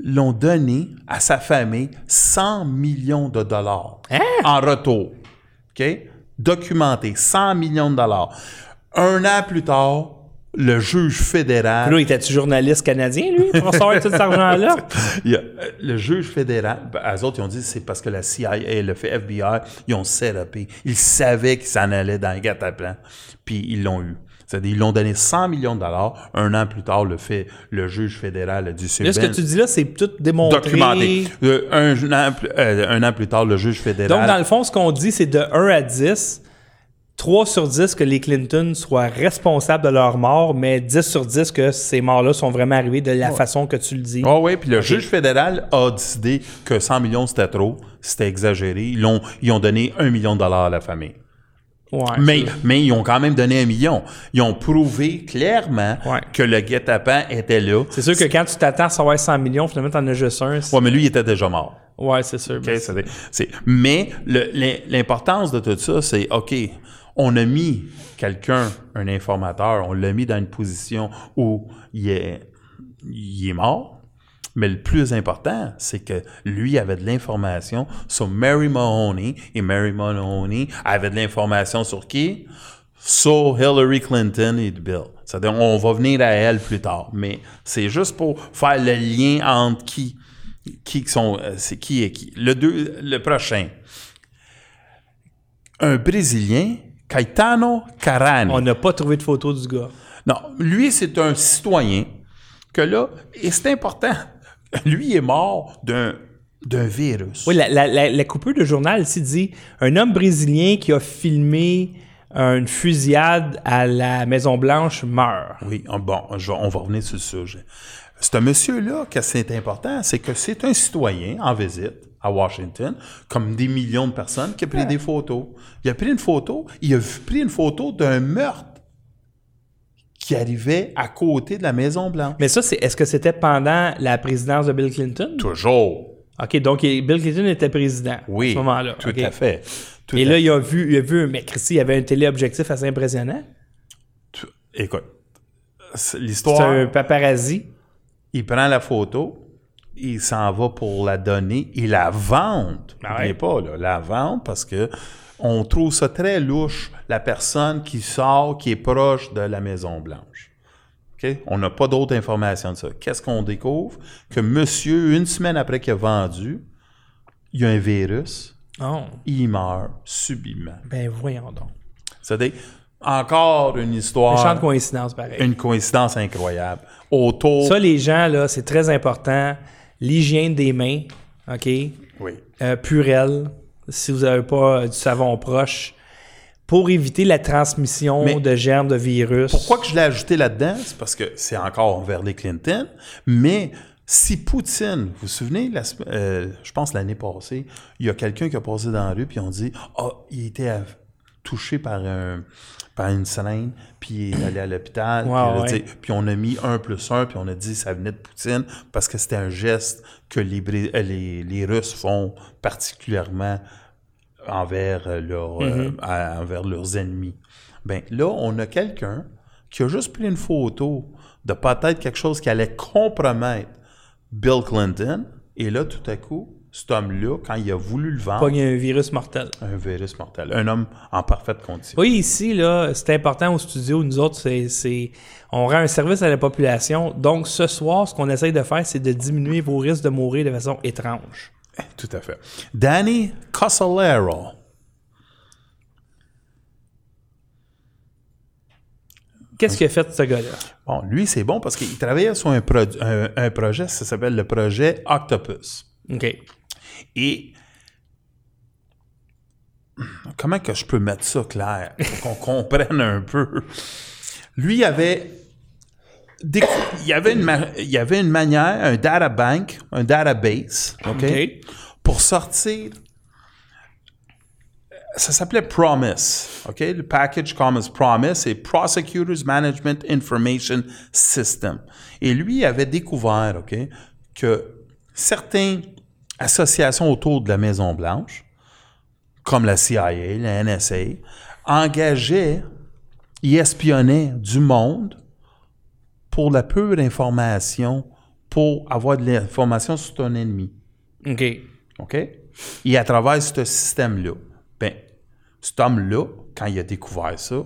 B: l'ont donné à sa famille 100 millions de dollars en retour. OK? Documenté, 100 millions de dollars. Un an plus tard, le juge fédéral
A: Puis là, il était-tu journaliste canadien, lui, pour savoir tout cet argent-là? (laughs)
B: Euh, le juge fédéral, ben, eux autres, ils ont dit c'est parce que la CIA, le fait FBI, ils ont serapé. Ils savaient qu'ils s'en allaient dans le guet-apens, puis ils l'ont eu. C'est-à-dire, ils l'ont donné 100 millions de dollars. Un an plus tard, le fait, le juge fédéral a dit c'est
A: Là, ce que tu dis là, c'est tout démontré.
B: documenté. Euh, un, an, plus- euh, un an plus tard, le juge fédéral.
A: Donc, dans le fond, ce qu'on dit, c'est de 1 à 10, 3 sur 10 que les Clinton soient responsables de leur mort, mais 10 sur 10 que ces morts-là sont vraiment arrivés de la façon que tu le dis.
B: Ah oui, puis le juge fédéral a décidé que 100 millions, c'était trop, c'était exagéré. Ils, l'ont, ils ont donné 1 million de dollars à la famille.
A: Ouais,
B: Mais, mais ils ont quand même donné un million. Ils ont prouvé clairement
A: Ouais.
B: que le guet-apens était là.
A: c'est sûr que quand tu t'attends à savoir 100 millions, finalement, t'en as juste un.
B: Ouais, mais lui, il était déjà mort.
A: Ouais, c'est sûr.
B: Mais l'importance de tout ça, c'est OK, on a mis quelqu'un, un informateur, on l'a mis dans une position où il est, il est mort. Mais le plus important, c'est que lui avait de l'information sur Mary Mahoney et Mary Mahoney avait de l'information sur qui? Sur Hillary Clinton et Bill. C'est-à-dire, on va venir à elle plus tard. Mais c'est juste pour faire le lien entre qui, qui sont, euh, c'est qui et qui. Le, deux, le prochain. Un Brésilien, Caetano Carani.
A: On n'a pas trouvé de photo du gars.
B: Non, lui, c'est un citoyen que là, et c'est important, lui est mort d'un, d'un virus.
A: Oui, la, la, la, la coupure de journal ici dit un homme brésilien qui a filmé une fusillade à la Maison Blanche meurt.
B: Oui, ah, bon, je on va revenir sur le sujet. C'est un monsieur-là que c'est important, c'est que c'est un citoyen en visite à Washington, comme des millions de personnes, qui a pris des photos. Il a pris une photo, il a pris une photo d'un meurtre qui arrivait à côté de la Maison-Blanche.
A: Mais ça, c'est est-ce que c'était pendant la présidence de Bill Clinton?
B: Toujours.
A: OK, donc il- Bill Clinton était président
B: Oui,
A: à ce moment-là.
B: tout à fait. Tout
A: Et
B: à
A: là, il a vu, il a vu, mais Christy, il avait un téléobjectif assez impressionnant.
B: Écoute, c'est-
A: C'est
B: l'histoire...
A: un paparazzi.
B: il prend la photo, il s'en va pour la donner, il la vente.
A: Ah ouais.
B: N'oubliez pas, là, la vente parce que on trouve ça très louche, la personne qui sort, qui est proche de la Maison-Blanche. On n'a pas d'autres informations de ça. Qu'est-ce qu'on découvre? Que monsieur, une semaine après qu'il a vendu, il y a un virus,
A: Oh,
B: il meurt subitement.
A: ben voyons donc.
B: C'est-à-dire, encore une histoire,
A: Méchante coïncidence, pareil.
B: une coïncidence incroyable. Autour...
A: Ça, les gens, là, c'est très important. L'hygiène des mains, OK?
B: oui.
A: Euh, Purel, si vous n'avez pas euh, du savon proche, pour éviter la transmission
B: Mais-
A: de germes de virus.
B: Pourquoi que je l'ai ajouté là-dedans? C'est parce que c'est encore vers les Clinton, mais Si Poutine, vous vous souvenez, la euh, je pense l'année passée, il y a quelqu'un qui a passé dans la rue, puis on dit Ah, il était à- touché par, un, par une seringue, puis il est allé à l'hôpital. Puis,
A: ouais.
B: on a mis 1 plus 1, puis on a dit ça venait de Poutine, parce que c'était un geste que les, euh, les, les Russes font particulièrement envers, euh, leur, euh,
A: Mm-hmm.
B: envers leurs ennemis. Ben là, on a quelqu'un qui a juste pris une photo de peut-être quelque chose qui allait compromettre Bill Clinton, et là, tout à coup, cet homme-là, quand il a voulu le vendre,
A: Pogne un virus mortel.
B: un virus mortel, un homme en parfaite condition.
A: Oui, ici, là, c'est important au studio. Nous autres, c'est, c'est- on rend un service à la population. Donc, ce soir, ce qu'on essaye de faire, c'est de diminuer vos risques de mourir de façon étrange. (laughs)
B: Tout à fait. Danny Cosolero.
A: Qu'est-ce qu'il a fait, ce gars-là?
B: Bon, lui, c'est bon parce qu'il travaillait sur un, un- un projet, ça s'appelle le projet Octopus.
A: OK.
B: Et comment que je peux mettre ça clair pour qu'on (laughs) comprenne un peu? Lui, il avait, il y avait, une, il y avait une manière, un data bank, un database, OK? Pour sortir, ça s'appelait Promise, OK? Le package Commons Promise, c'est Prosecutors Management Information System. Et lui avait découvert, OK, que certaines associations autour de la Maison-Blanche, comme la CIA, la NSA, engageaient, y espionnaient du monde pour la pure information, pour avoir de l'information sur ton ennemi.
A: OK.
B: OK? Et à travers ce système-là, ben, cet homme-là, quand il a découvert ça,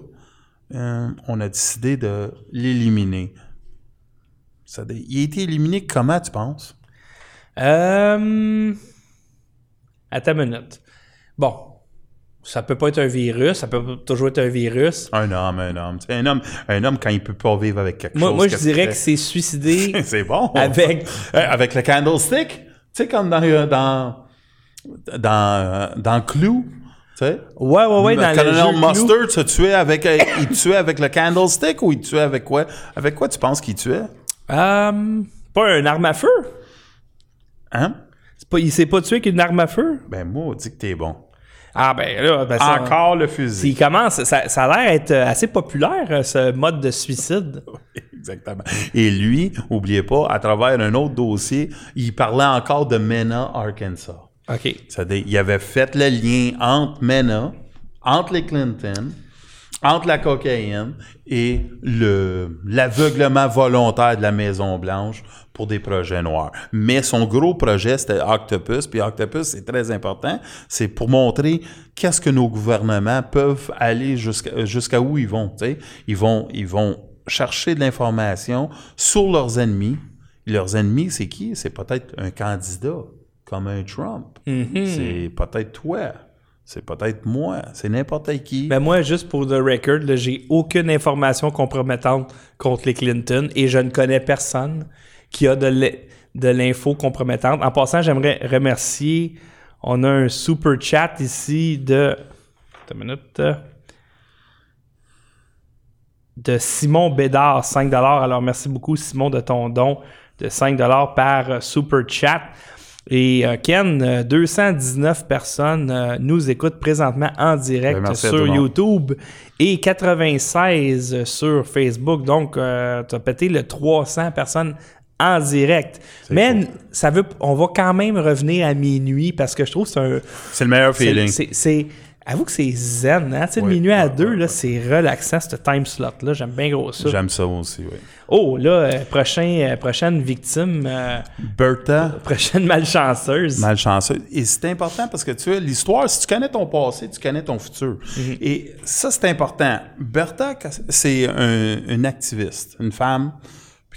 B: euh, on a décidé de l'éliminer. Il a été éliminé comment, tu penses?
A: Euh... Attends une minute. Bon. Ça peut pas être un virus, ça peut toujours être un virus.
B: Un homme, un homme. Un homme, un homme quand il peut pas vivre avec quelque
A: Moi,
B: chose.
A: moi je dirais que c'est suicidé (laughs)
B: c'est bon.
A: avec...
B: Euh, avec le candlestick. Tu sais, comme dans, euh, dans, dans, euh, dans Clou. Tu sais?
A: Ouais, ouais, ouais, dans le
B: Colonel
A: Clou.
B: Mustard se tuait avec, il tuait avec le candlestick ou il tuait avec quoi? Avec quoi tu penses qu'il tuait?
A: Euh, pas un arme à feu?
B: Hein?
A: Pas, il s'est pas tué avec une arme à feu?
B: Ben, moi, on dit que t'es bon.
A: Ah ben là, ben ça,
B: Encore le fusil.
A: commence, ça, ça a l'air être assez populaire, euh, ce mode de suicide. (laughs)
B: Exactement. Et lui, oubliez pas, à travers un autre dossier, il parlait encore de Mena, Arkansas.
A: OK.
B: C'est-à-dire, il avait fait le lien entre Mena, entre les Clinton, entre la cocaïne et le l'aveuglement volontaire de la Maison-Blanche pour des projets noirs. Mais son gros projet, c'était Octopus. Puis Octopus, c'est très important. C'est pour montrer qu'est-ce que nos gouvernements peuvent aller jusqu'à jusqu'à où ils vont. Ils vont, ils vont chercher de l'information sur leurs ennemis. Leurs ennemis, c'est qui? C'est peut-être un candidat comme un Trump. C'est peut-être toi. C'est peut-être moi. C'est n'importe qui.
A: Ben moi, juste pour the record, j'ai aucune information compromettante contre les Clinton et je ne connais personne qui a de l'in- de l'info compromettante. En passant, j'aimerais remercier. On a un super chat ici de. Une minute. De Simon Bédard, 5 Alors, merci beaucoup, Simon, de ton don de 5 par super chat. Et euh, Ken, euh, 219 personnes euh, nous écoutent présentement en direct
B: Ben,
A: sur. YouTube et 96 sur Facebook. Donc, tu as pété le 300 personnes en direct. Mais ça veut, on va quand même revenir à minuit parce que je trouve que c'est un.
B: C'est le meilleur feeling.
A: C'est. Avoue que c'est zen, hein? Tu sais, de minuit à
B: ouais,
A: deux,
B: ouais,
A: là, c'est relaxant, ce time slot-là. J'aime bien gros ça.
B: J'aime ça aussi, oui.
A: Oh, là, euh, prochain, euh, prochaine victime, euh,
B: Bertha, (laughs)
A: prochaine malchanceuse.
B: malchanceux. Et c'est important parce que tu vois, l'histoire, si tu connais ton passé, tu connais ton futur. Et ça, c'est important. Bertha, c'est un, une activiste, une femme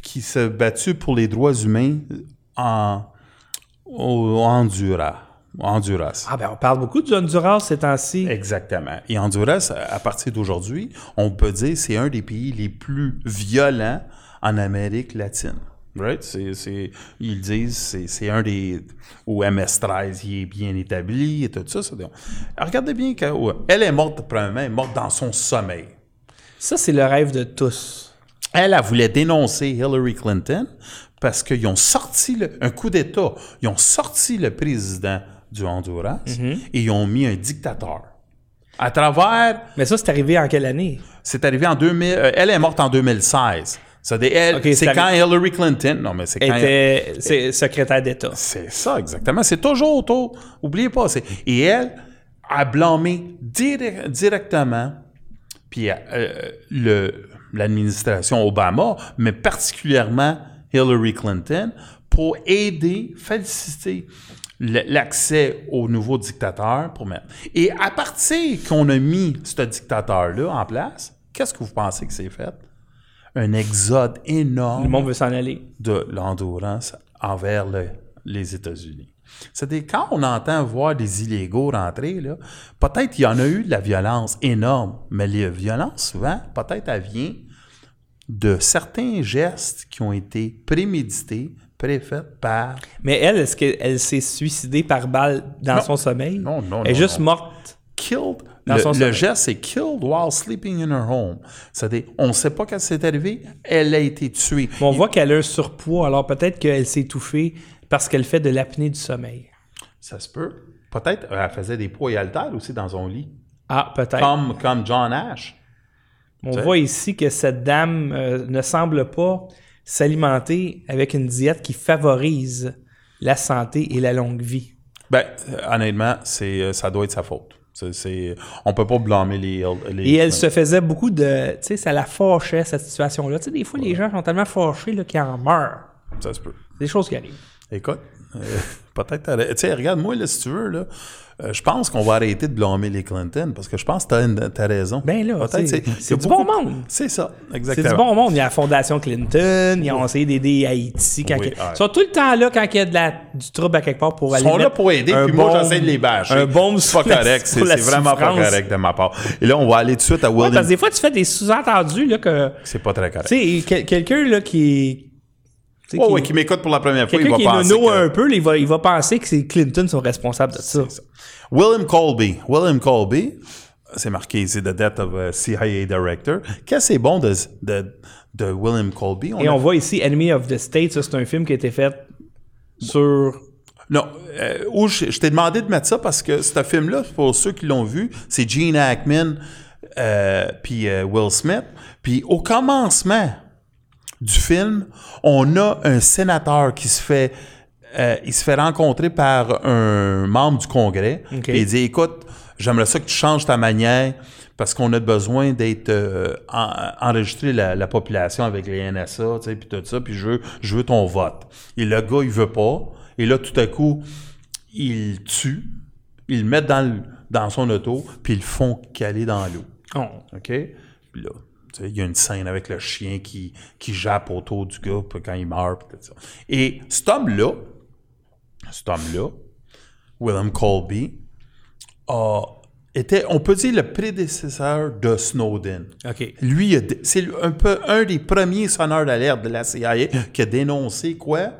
B: qui s'est battue pour les droits humains en, au Honduras. Honduras.
A: Ah, ben, on parle beaucoup du Honduras ces temps-ci.
B: Exactement. Et Honduras, à partir d'aujourd'hui, on peut dire c'est un des pays les plus violents en Amérique latine. Right? Ils disent c'est, c'est un des. Où MS-13 il est bien établi et tout ça. ça regardez bien que. ouais, elle est morte, premièrement, elle est morte dans son sommeil.
A: Ça, c'est le rêve de tous.
B: Elle, elle voulait dénoncer Hillary Clinton parce qu'ils ont sorti le- un coup d'État. Ils ont sorti le président du Honduras et ils ont mis un dictateur. À travers,
A: Mais ça, c'est arrivé en quelle année?
B: c'est arrivé en 2000, euh, elle est morte en 2016. Ça, des- elle-
A: Ok,
B: c'est
A: c'est
B: quand Hillary Clinton, non mais c'est quand
A: était c'est secrétaire d'État.
B: c'est ça, exactement. C'est toujours autour. Oubliez pas. Et elle a blâmé dire- directement puis euh, l'administration Obama, mais particulièrement Hillary Clinton, pour aider, faciliter l'accès au nouveau dictateur. Pour mettre. Et à partir qu'on a mis ce dictateur-là en place, qu'est-ce que vous pensez que c'est fait? Un exode énorme
A: Le monde veut s'en aller.
B: de l'Honduras envers le- les États-Unis. C'est-à-dire, quand on entend voir des illégaux rentrer, là, peut-être il y en a eu de la violence énorme, mais la violence, souvent, peut-être, elle vient de certains gestes qui ont été prémédités, préfaits par...
A: Mais elle, est-ce qu'elle s'est suicidée par balle dans
B: Non.
A: son sommeil?
B: Non, non,
A: Elle est
B: non,
A: juste
B: non.
A: morte.
B: Killed.
A: Dans
B: le,
A: son
B: le geste, c'est killed while sleeping in her home. C'est-à-dire, on ne sait pas quand c'est arrivé, elle a été tuée.
A: Mais on voit qu'elle a un surpoids, alors peut-être qu'elle s'est étouffée parce qu'elle fait de l'apnée du sommeil.
B: Ça se peut. Peut-être euh, elle faisait des poids et haltères aussi dans son lit.
A: Ah, peut-être.
B: Comme, comme John Ash.
A: On voit ici que cette dame euh, ne semble pas s'alimenter avec une diète qui favorise la santé et la longue vie.
B: Ben, honnêtement, c'est, euh, ça doit être sa faute. C'est, c'est- on peut pas blâmer les... les
A: Et elle se faisait beaucoup de... Tu sais, ça la fâchait, cette situation-là. Tu sais, des fois, les gens sont tellement fâchés là, qu'ils en meurent.
B: Ça se peut.
A: Des choses qui arrivent.
B: Écoute, euh, peut-être... Tu sais, regarde-moi, là, si tu veux, là, euh, je pense qu'on va arrêter de blâmer les Clinton, parce que je pense que t'as, une- t'as raison.
A: Ben là, c'est- c'est du
B: beaucoup-
A: bon monde.
B: C'est ça,
A: C'est
B: exactement.
A: du bon monde. Il y a la Fondation Clinton, ils ont essayé d'aider Haïti. Quand
B: Oui,
A: il-
B: ouais.
A: Ils sont tout le temps là quand il y a de la, du trouble à quelque part pour
B: Ils
A: aller
B: sont là pour aider, puis moi,
A: baume-
B: j'essaie de les bâcher.
A: Un bon
B: C'est pas correct, c'est, c'est vraiment pas correct de ma part. Et là, on va aller tout de suite à
A: Ouais,
B: William...
A: parce que des fois, tu fais des sous-entendus là, que...
B: C'est pas très correct.
A: Tu sais, quel- quelqu'un là qui...
B: Oh,
A: qui-
B: oui, qui m'écoute pour la première fois, il va
A: qui
B: penser
A: nono
B: que-
A: un peu, il va, il va penser que c'est Clinton sont responsables de ça.
B: William Colby. William Colby, c'est marqué ici, The Death of a CIA Director. Qu'est-ce que c'est bon de, de, de William Colby?
A: Et
B: a-
A: on voit ici Enemy of the State, ça c'est un film qui a été fait sur...
B: Non, euh, où je, je t'ai demandé de mettre ça parce que ce film-là, pour ceux qui l'ont vu, c'est Gene Hackman euh, puis euh, Will Smith. Puis au commencement du film, on a un sénateur qui se fait, euh, il se fait rencontrer par un membre du Congrès. Puis il dit, écoute, j'aimerais ça que tu changes ta manière parce qu'on a besoin d'être euh, en- enregistrer la, la population avec les NSA, tu sais, puis tout ça, puis je veux, je veux ton vote. Et le gars, il veut pas. Et là, tout à coup, il tue, ils le mettent dans, le- dans son auto, puis ils le font caler dans l'eau.
A: Oh.
B: OK? Puis là, il y a une scène avec le chien qui, qui jappe autour du gars quand il meurt. puis tout ça. Et cet homme-là, cet homme-là, William Colby, a été, on peut dire, le prédécesseur de Snowden.
A: OK.
B: Lui, c'est un peu un des premiers sonneurs d'alerte de la CIA qui a dénoncé quoi?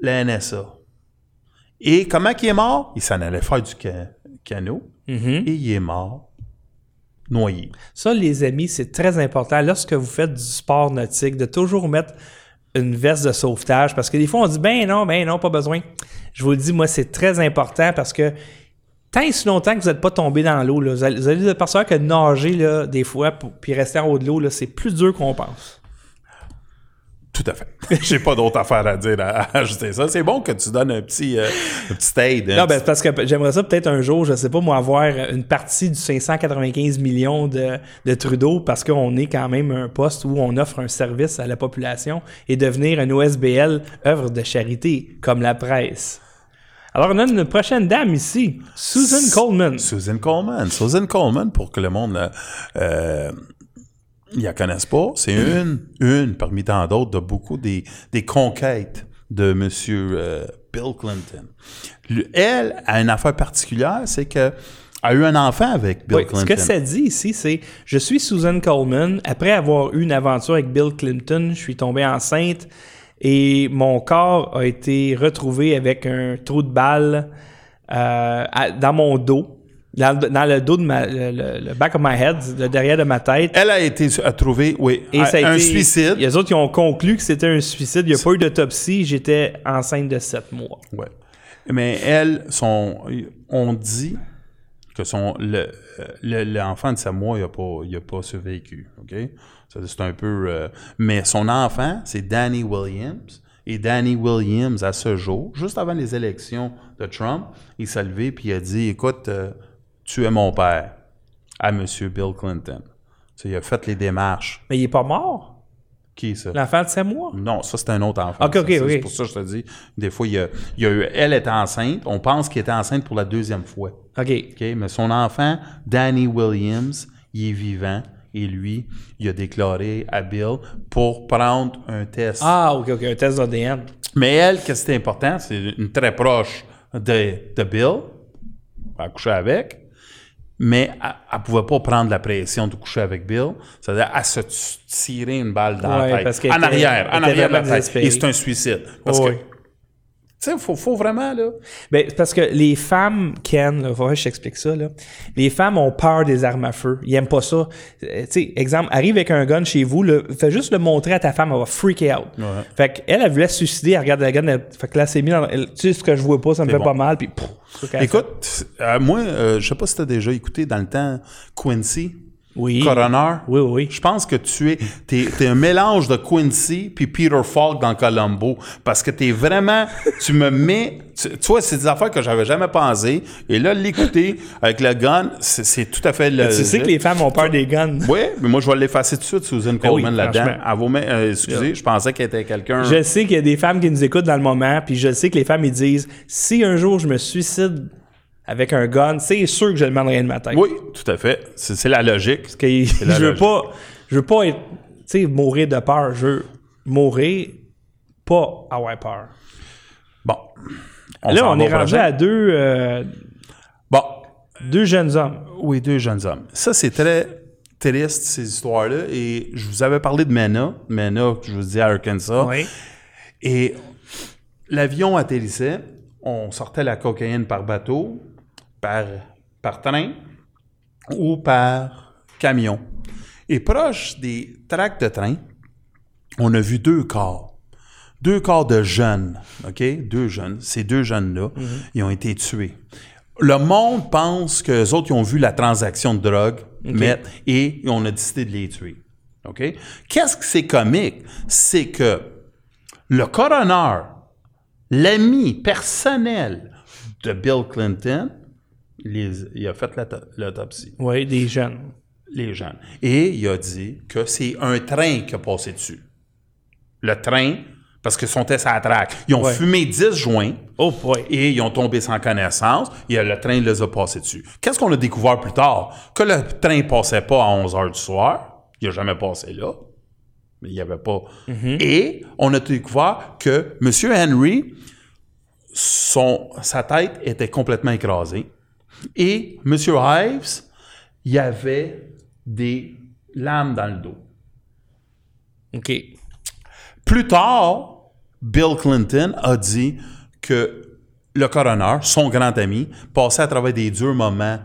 B: La NSA. Et comment il est mort? Il s'en allait faire du ca- canot
A: Mhm.
B: et il est mort noyé.
A: Ça, les amis, c'est très important lorsque vous faites du sport nautique de toujours mettre une veste de sauvetage parce que des fois, on dit ben non, ben non, pas besoin. Je vous le dis, moi, c'est très important parce que tant et si longtemps que vous n'êtes pas tombé dans l'eau, vous allez vous apercevoir que nager, là, des fois, puis rester en haut de l'eau, c'est plus dur qu'on pense.
B: Tout à fait. (laughs) J'ai pas d'autre affaire à dire à, ajouter ça. C'est bon que tu donnes un petit, euh, un petit aide. un
A: Non, ben, parce que j'aimerais ça peut-être un jour, je sais pas, moi, avoir une partie du 595 millions de, de Trudeau parce qu'on est quand même un poste où on offre un service à la population et devenir un OSBL, œuvre de charité, comme la presse. Alors, on a une prochaine dame ici, Susan Coleman.
B: Susan Coleman. Susan Coleman, pour que le monde euh, ils la connaissent pas, c'est une, une parmi tant d'autres de beaucoup des, des conquêtes de M. Bill Clinton. Le- elle a une affaire particulière, c'est que a eu un enfant avec Bill
A: Oui, ce
B: Clinton.
A: que ça dit ici, c'est Je suis Susan Coleman. Après avoir eu une aventure avec Bill Clinton, je suis tombée enceinte et mon corps a été retrouvé avec un trou de balle euh, à- dans mon dos. Dans, le- dans le dos de ma, le, le- le back of my head, le derrière de ma tête.
B: Elle a été a trouvé, oui,
A: Et
B: un,
A: ça a
B: un
A: été-
B: suicide.
A: Les autres, ils ont conclu que c'était un suicide. Il n'y a pas eu d'autopsie. J'étais enceinte de 7 mois.
B: Ouais. Mais elle, son, on dit que son, le, le- l'enfant de sa mois, il n'a pas, il a pas survécu. OK? C'est un peu. euh, mais son enfant, c'est Danny Williams. Et Danny Williams, à ce jour, juste avant les élections de Trump, il s'est levé puis il a dit Écoute, euh, tu es mon père à M. Bill Clinton. Ça, il a fait les démarches.
A: Mais il est pas mort?
B: Qui, ça?
A: L'enfant de 7 mois?
B: Non, ça, c'est un autre enfant.
A: Ok, ok,
B: C'est-
A: ok.
B: C'est pour ça que je te dis, des fois, il y a, il y a eu, elle était enceinte. On pense qu'elle était enceinte pour la deuxième fois.
A: OK.
B: OK? Mais son enfant, Danny Williams, il est vivant. Et lui, il a déclaré à Bill pour prendre un test.
A: Ah, OK, OK. Un test d'ADN.
B: Mais elle, qu'est-ce qui est important? C'est une très proche de, de Bill. Elle a couché avec. Mais elle ne pouvait pas prendre la pression de coucher avec Bill. C'est-à-dire, elle se tirer une balle dans
A: Ouais,
B: la tête. En arrière, en arrière de la tête. Et c'est un suicide. Parce que, tu sais, il faut, faut vraiment, là.
A: Ben, c'est parce que les femmes, Ken, là, faudrait que je t'explique ça, là. Les femmes ont peur des armes à feu. Ils aiment pas ça. Euh, tu sais, exemple, arrive avec un gun chez vous, là, fais juste le montrer à ta femme, elle va freaker out.
B: Ouais.
A: Fait qu'elle, elle voulait se suicider, elle regarde la gun, elle- fait que là, c'est mis dans, elle- tu sais, ce que je vois pas, ça me fait
B: bon.
A: pas mal, puis.
B: Écoute, euh, moi, euh, je sais pas si tu as déjà écouté dans le temps Quincy,
A: oui.
B: Coroner?
A: Oui, oui.
B: Je pense que tu es, t'es, t'es un mélange de Quincy puis Peter Falk dans Columbo. Parce que t'es vraiment, tu me mets, tu, tu vois, c'est des affaires que j'avais jamais pensé. Et là, l'écouter avec le gun, c'est, tout à fait le.
A: Tu sais que les femmes ont peur des guns.
B: Oui, mais moi, je vais l'effacer tout de suite, Susan
A: Ben oui,
B: Coleman, là-dedans. euh, excusez, je pensais qu'elle était quelqu'un.
A: Je sais qu'il y a des femmes qui nous écoutent dans le moment, puis je sais que les femmes, ils disent, si un jour je me suicide avec un gun, c'est sûr que je le demanderai de ma tête.
B: Oui, tout à fait. C'est, c'est la logique.
A: Parce que je
B: la
A: veux
B: logique.
A: pas, je veux pas être, tu sais, mourir de peur. Je veux mourir, pas avoir peur.
B: Bon.
A: Là, on est rendu
B: prochain.
A: à deux, euh,
B: Bon,
A: deux jeunes hommes.
B: Oui, deux jeunes hommes. Ça, c'est très triste, ces histoires-là. Et je vous avais parlé de Mena. Mena, je vous dis, à Arkansas.
A: Oui.
B: Et l'avion atterrissait. On sortait la cocaïne par bateau, par, par train ou par camion. Et proche des tracts de train, on a vu deux corps. Deux corps de jeunes, OK? Deux jeunes. Ces deux jeunes-là, ils ont été tués. Le monde pense que autres, ils ont vu la transaction de drogue mettre, et on a décidé de les tuer. OK? Qu'est-ce que c'est comique? C'est que le coroner, l'ami personnel de Bill Clinton, les- il a fait l'autopsie
A: Oui, des jeunes.
B: les jeunes. Et il a dit que c'est un train qui a passé dessus. Le train, parce que son test à la traque. Ils ont
A: Ouais.
B: fumé 10 joints
A: Oh
B: et ils ont tombé sans connaissance et le train les a passés dessus. Qu'est-ce qu'on a découvert plus tard? Que le train passait pas à 11 heures du soir. Il n'a jamais passé là. Mais il n'y avait pas. Et on a découvert que M. Henry, son, sa tête était complètement écrasée. Et M. Ives, il y avait des lames dans le dos.
A: OK.
B: Plus tard, Bill Clinton a dit que le coroner, son grand ami, passait à travers des durs moments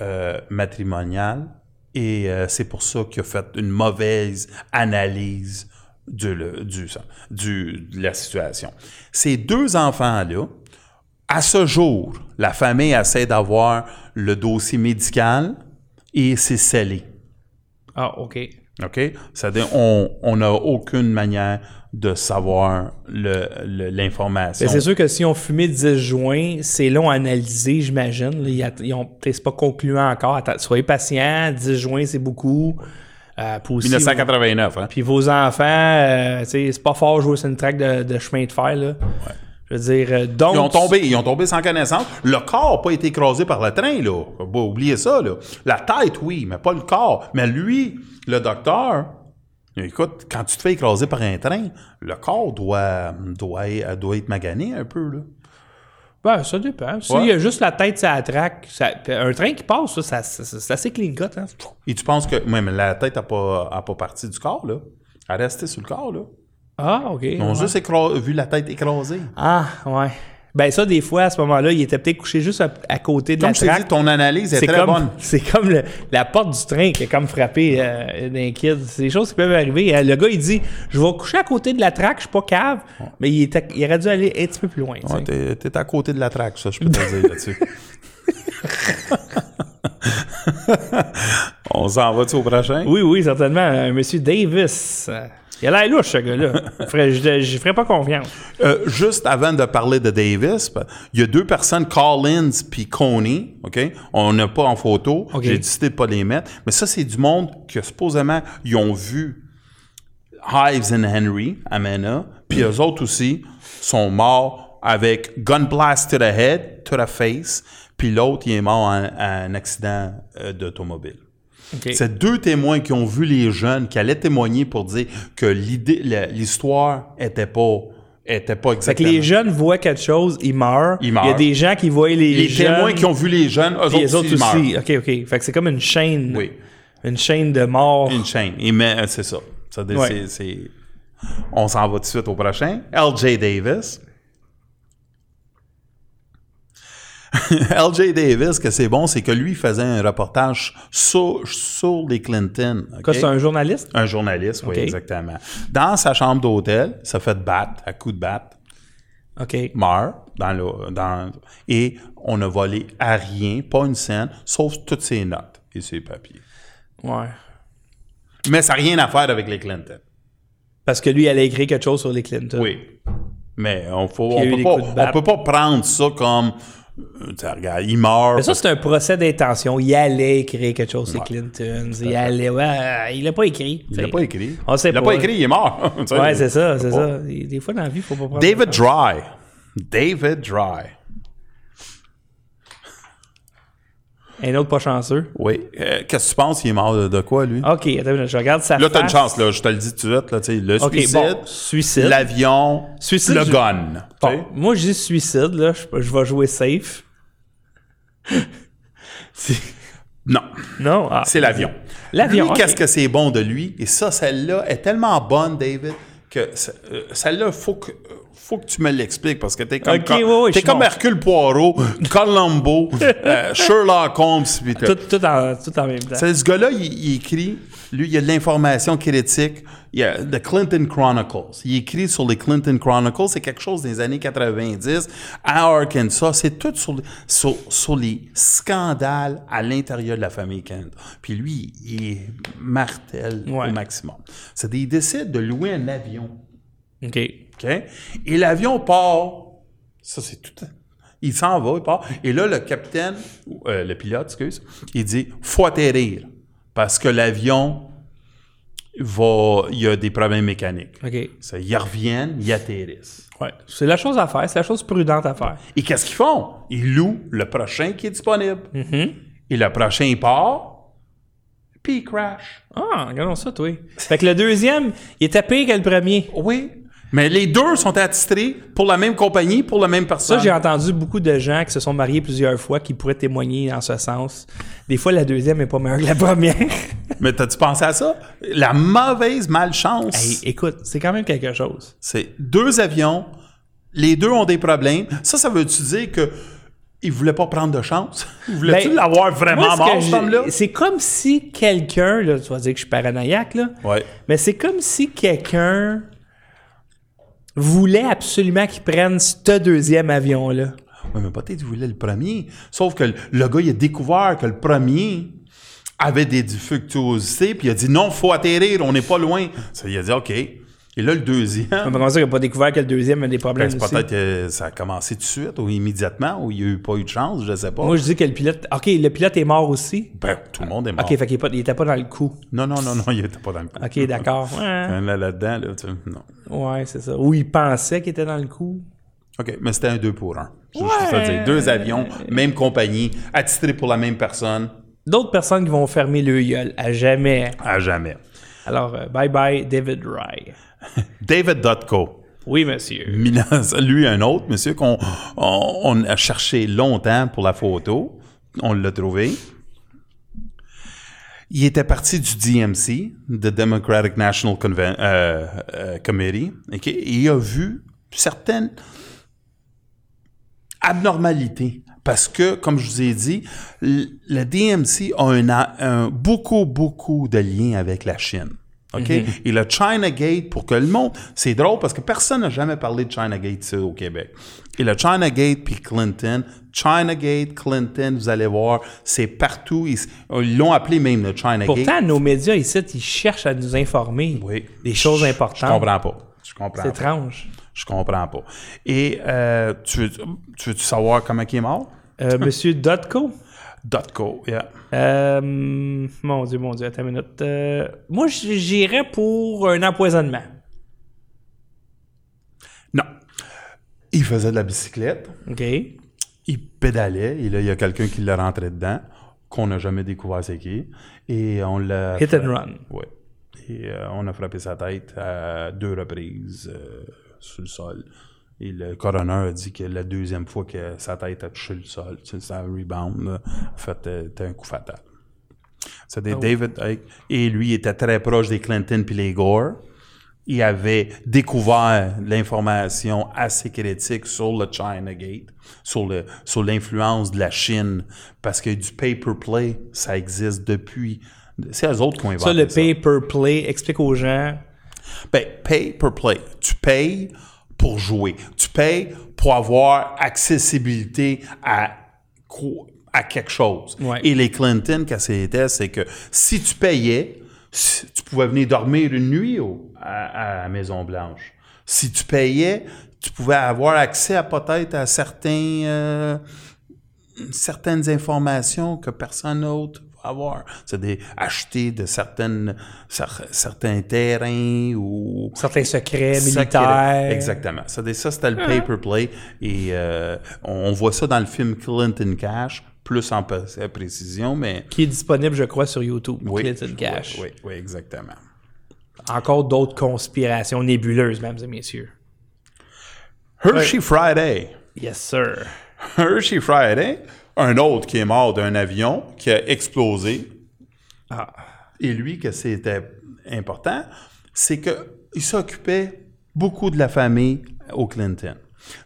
B: euh, matrimoniaux et euh, c'est pour ça qu'il a fait une mauvaise analyse de, le- du, du- de la situation. Ces deux enfants-là, à ce jour, la famille essaie d'avoir le dossier médical et c'est scellé.
A: Ah, OK.
B: OK? C'est-à-dire, on n'a aucune manière de savoir l'information.
A: C'est sûr que si on fumait 10 joints, c'est long à analyser, j'imagine. C'est pas concluant encore. Attends, soyez patient, 10 joints, c'est beaucoup. Euh, puis aussi,
B: 1989, hein?
A: Puis vos enfants, euh, c'est pas fort jouer sur une traque de, de chemin de fer, là. Je veux dire, euh, donc...
B: Ils ont tombé, ils ont tombé sans connaissance. Le corps n'a pas été écrasé par le train, là. Faut pas oublier ça, là. La tête, oui, mais pas le corps. Mais lui, le docteur, écoute, quand tu te fais écraser par un train, le corps doit, doit, doit être magané un peu, là.
A: Ben, ça dépend. S'il
B: Ouais.
A: y a juste la tête ça- un train qui passe, ça, ça- ça- c'est hein.
B: Et tu penses que, ouais, mais la tête n'a pas, a pas parti du corps, là? Elle restait sur le corps, là?
A: Ah, OK.
B: Ils ont
A: ouais.
B: juste vu la tête écrasée.
A: Ah, ouais. Ben ça, des fois, à ce moment-là, il était peut-être couché juste à, à côté de
B: Comme
A: la traque.
B: ton analyse est,
A: C'est
B: très
A: comme,
B: bonne. (laughs)
A: c'est comme le- la porte du train qui a comme frappé euh, d'un kid. C'est des choses qui peuvent arriver. Euh, Le gars, il dit Je vais coucher à côté de la traque, je suis pas cave. Mais il, était- il aurait dû aller un petit peu plus loin.
B: Ouais, t'es, t'es à côté de la traque, ça, je peux te dire là-dessus. (laughs) (laughs) On s'en va-tu au prochain?
A: Oui, oui, certainement. Un monsieur Davis. Il a l'air louche, ce gars-là. (laughs) Je ferais- Je je ferais pas confiance.
B: Euh, juste avant de parler de Davis, ben, il y a deux personnes, Collins puis Coney, OK? On n'a pas en photo. J'ai décidé de pas les mettre. Mais ça, c'est du monde que supposément, ils ont vu Hives and Henry, à Mena, puis eux autres aussi sont morts avec gun blast to the head, to the face, puis l'autre, il est mort en, accident euh, d'automobile. C'est deux témoins qui ont vu les jeunes, qui allaient témoigner pour dire que l'idée, l'histoire était pas, était pas
A: Fait que
B: exactement.
A: les jeunes voient quelque chose, ils meurent.
B: Ils
A: Il y
B: meurent.
A: a des gens qui voient les,
B: les
A: jeunes.
B: témoins qui ont vu les jeunes, eux autres,
A: les autres
B: ils meurent.
A: aussi. OK, OK. Fait que c'est comme une chaîne.
B: Oui.
A: Une chaîne de morts.
B: Une chaîne. Mais, euh, c'est ça.
A: Ouais.
B: On s'en va tout de suite au prochain. L.J. Davis. (laughs) L.J. Davis, que c'est bon, c'est que lui, faisait un reportage sur, sur les Clinton. OK?
A: Quoi, c'est un journaliste?
B: Un journaliste, oui, exactement. Dans sa chambre d'hôtel, ça fait de battre, à coups de batte,
A: OK.
B: meurt dans le, dans, et on n'a volé à rien, pas une scène, sauf toutes ses notes et ses papiers.
A: Ouais.
B: Mais ça n'a rien à faire avec les Clinton.
A: Parce que lui, il allait écrire quelque chose sur les Clinton.
B: Oui. Mais on
A: a
B: peut,
A: des
B: pas, on peut pas prendre ça comme. Euh, regarde, il meurt.
A: Mais ça, c'est un procès d'intention. Il allait écrire quelque chose
B: Ouais.
A: les Clinton. Il allait. Ouais, il l'a pas écrit.
B: il l'a pas écrit.
A: On sait
B: il l'a
A: pas.
B: écrit, il est mort. (laughs)
A: Ouais, c'est ça, c'est ça. Des des fois, dans la vie, il faut pas prendre.
B: David Dry. David Dry.
A: Un autre pas chanceux.
B: Oui. Euh, Qu'est-ce que tu penses? Il est mort de, de quoi, lui?
A: OK, attends, je regarde sa
B: Là, t'as une
A: face.
B: chance, là. Je te le dis tout de suite, là. Tu sais, le
A: OK,
B: suicide,
A: bon, suicide.
B: l'avion,
A: Suicide,
B: le
A: je-
B: gun. tu
A: Bon,
B: sais.
A: moi, je dis suicide, là. Je, je vais jouer safe. C'est-
B: Non.
A: non? Ah.
B: C'est l'avion.
A: L'avion,
B: Lui,
A: ok.
B: qu'est-ce que c'est bon de lui? Et ça, celle-là est tellement bonne, David, que euh, celle-là, faut que, faut que tu me l'expliques parce que t'es comme,
A: Ok,
B: comme-
A: ouais, ouais, je
B: t'es
A: suis
B: comme. Hercule Poirot, (laughs) Columbo, euh, Sherlock Holmes. pis
A: Tout, tout, en, tout en même temps.
B: Ce gars-là, il, il écrit, lui, il y a de l'information critique. Il y a The Clinton Chronicles. Il écrit sur les Clinton Chronicles. C'est quelque chose des années 90 à Arkansas. C'est tout sur, les- sur, sur les scandales à l'intérieur de la famille Kent. Puis lui, il est martel
A: Ouais.
B: au maximum. C'est des décide de louer un avion.
A: OK.
B: OK? Et l'avion part. Ça, c'est tout. Il s'en va, il part. Et là, le capitaine, euh, le pilote, excuse, il dit faut atterrir. Parce que l'avion va. Il y a des problèmes mécaniques.
A: OK.
B: Ça, ils reviennent, ils atterrissent.
A: Ouais. C'est la chose à faire. C'est la chose prudente à faire.
B: Et qu'est-ce qu'ils font? Ils louent le prochain qui est disponible. Et le prochain, il part, puis il crash.
A: Ah, regardons ça, toi. Fait que le deuxième, il était pire que le premier.
B: Oui. Mais les deux sont attitrés pour la même compagnie, pour la même
A: Ça,
B: personne.
A: j'ai entendu beaucoup de gens qui se sont mariés plusieurs fois qui pourraient témoigner en ce sens. Des fois, la deuxième est pas meilleure que la première. (laughs)
B: Mais t'as-tu pensé à ça? La mauvaise malchance,
A: Hey, écoute, c'est quand même quelque chose.
B: c'est deux avions, les deux ont des problèmes. Ça, ça veut-tu dire que il voulait pas prendre de chance? (laughs) Il voulait-tu
A: Ben,
B: l'avoir vraiment
A: Moi,
B: mort,
A: j'ai-
B: cet homme-là?
A: C'est comme si quelqu'un, là, tu vas dire que je suis paranoïaque, là,
B: Ouais.
A: mais c'est comme si quelqu'un voulait absolument qu'il prenne ce deuxième avion-là.
B: Oui, mais peut-être qu'il voulait le premier. Sauf que le, le gars, il a découvert que le premier avait des difficultés, puis il a dit non, faut atterrir, on n'est pas loin. Ça, il a dit OK. Et là, le deuxième,
A: comment ça qu'il n'a pas découvert que le deuxième a des
B: ben,
A: problèmes
B: c'est
A: aussi?
B: peut-être que ça a commencé tout de suite ou immédiatement, ou il n'y a eu pas eu de chance, je sais pas.
A: Moi, je dis que le pilote... OK, le pilote est mort aussi.
B: ben, tout le monde est mort.
A: OK, fait qu'il n'était pas dans le coup.
B: Non, non, non, non, il était pas dans le coup.
A: OK, d'accord. (laughs) Ouais,
B: Là, là-dedans, là, tu non.
A: ouais c'est ça. Ou il pensait qu'il était dans le coup.
B: OK, mais c'était un 2 pour 1.
A: Ouais.
B: dire deux avions, même compagnie, attitrés pour la même personne,
A: D'autres personnes qui vont fermer le gueule à jamais.
B: à jamais.
A: Alors, euh, bye bye, David Rye. (laughs)
B: David Dotko.
A: Oui, monsieur.
B: Minas- (laughs) Lui, un autre monsieur qu'on on, on a cherché longtemps pour la photo. On l'a trouvé. Il était parti du DMC, the Democratic National Conven- euh, euh, Committee, et il a vu certaines abnormalité. Parce que, comme je vous ai dit, le DMC a un, a- un- beaucoup, beaucoup de liens avec la Chine. OK? Et le China Gate, pour que le monde... C'est drôle parce que personne n'a jamais parlé de China Gate ici au Québec. Et le China Gate puis Clinton, China Gate, Clinton, vous allez voir, c'est partout. Ils ils l'ont appelé même le China Gate.
A: Pourtant, nos médias ici, ils cherchent à nous informer
B: Oui.
A: des choses importantes.
B: Je comprends pas. Je comprends
A: C'est étrange.
B: Je comprends pas. Et euh, tu, veux, tu veux savoir comment il est mort?
A: Euh, Monsieur Dotco?
B: Dotco, yeah.
A: Euh, mon Dieu, mon Dieu, attends une minute. Euh, moi, j'irais pour un empoisonnement.
B: Non. Il faisait de la bicyclette.
A: OK?
B: Il pédalait. Et là, il y a quelqu'un qui l'a rentré dedans, qu'on n'a jamais découvert c'est qui. Et on l'a...
A: Hit and run.
B: Oui. Et euh, on a frappé sa tête à deux reprises sur le sol. Et le coroner a dit que la deuxième fois que sa tête a touché le sol, ça a rebound, là, en fait, euh, c'était un coup fatal. C'était David Icke. Et lui était très proche des Clinton puis les Gore. Il avait découvert l'information assez critique sur le China Gate, sur le sur l'influence de la Chine, parce que du paper play, ça existe depuis. C'est eux autres qui ont inventé
A: Ça, le
B: ça.
A: pay per play, explique aux gens.
B: Ben, pay per play. Tu payes pour jouer. Tu payes pour avoir accessibilité à, à quelque chose.
A: Ouais.
B: Et les Clinton, que c'était, c'est que si tu payais, si- tu pouvais venir dormir une nuit au- à, à la Maison-Blanche. Si tu payais, tu pouvais avoir accès à peut-être à certains, euh, certaines informations que personne d'autre avoir. C'est des acheter de certaines cer- certains terrains ou
A: Certains secrets
B: Secret.
A: militaires.
B: Exactement. Ça, ça c'était le paper play et euh, on, voit ça dans le film Clinton Cash plus en pré- précision, mais
A: Qui est disponible, je crois, sur YouTube.
B: oui,
A: Clinton Cash.
B: Oui, oui, oui, exactement.
A: Encore d'autres conspirations nébuleuses, mesdames et messieurs.
B: Hershey Friday.
A: Yes, sir.
B: Hershey Friday, un autre qui est mort d'un avion qui a explosé.
A: Ah.
B: Et lui, que c'était important, c'est qu'il s'occupait beaucoup de la famille au Clinton.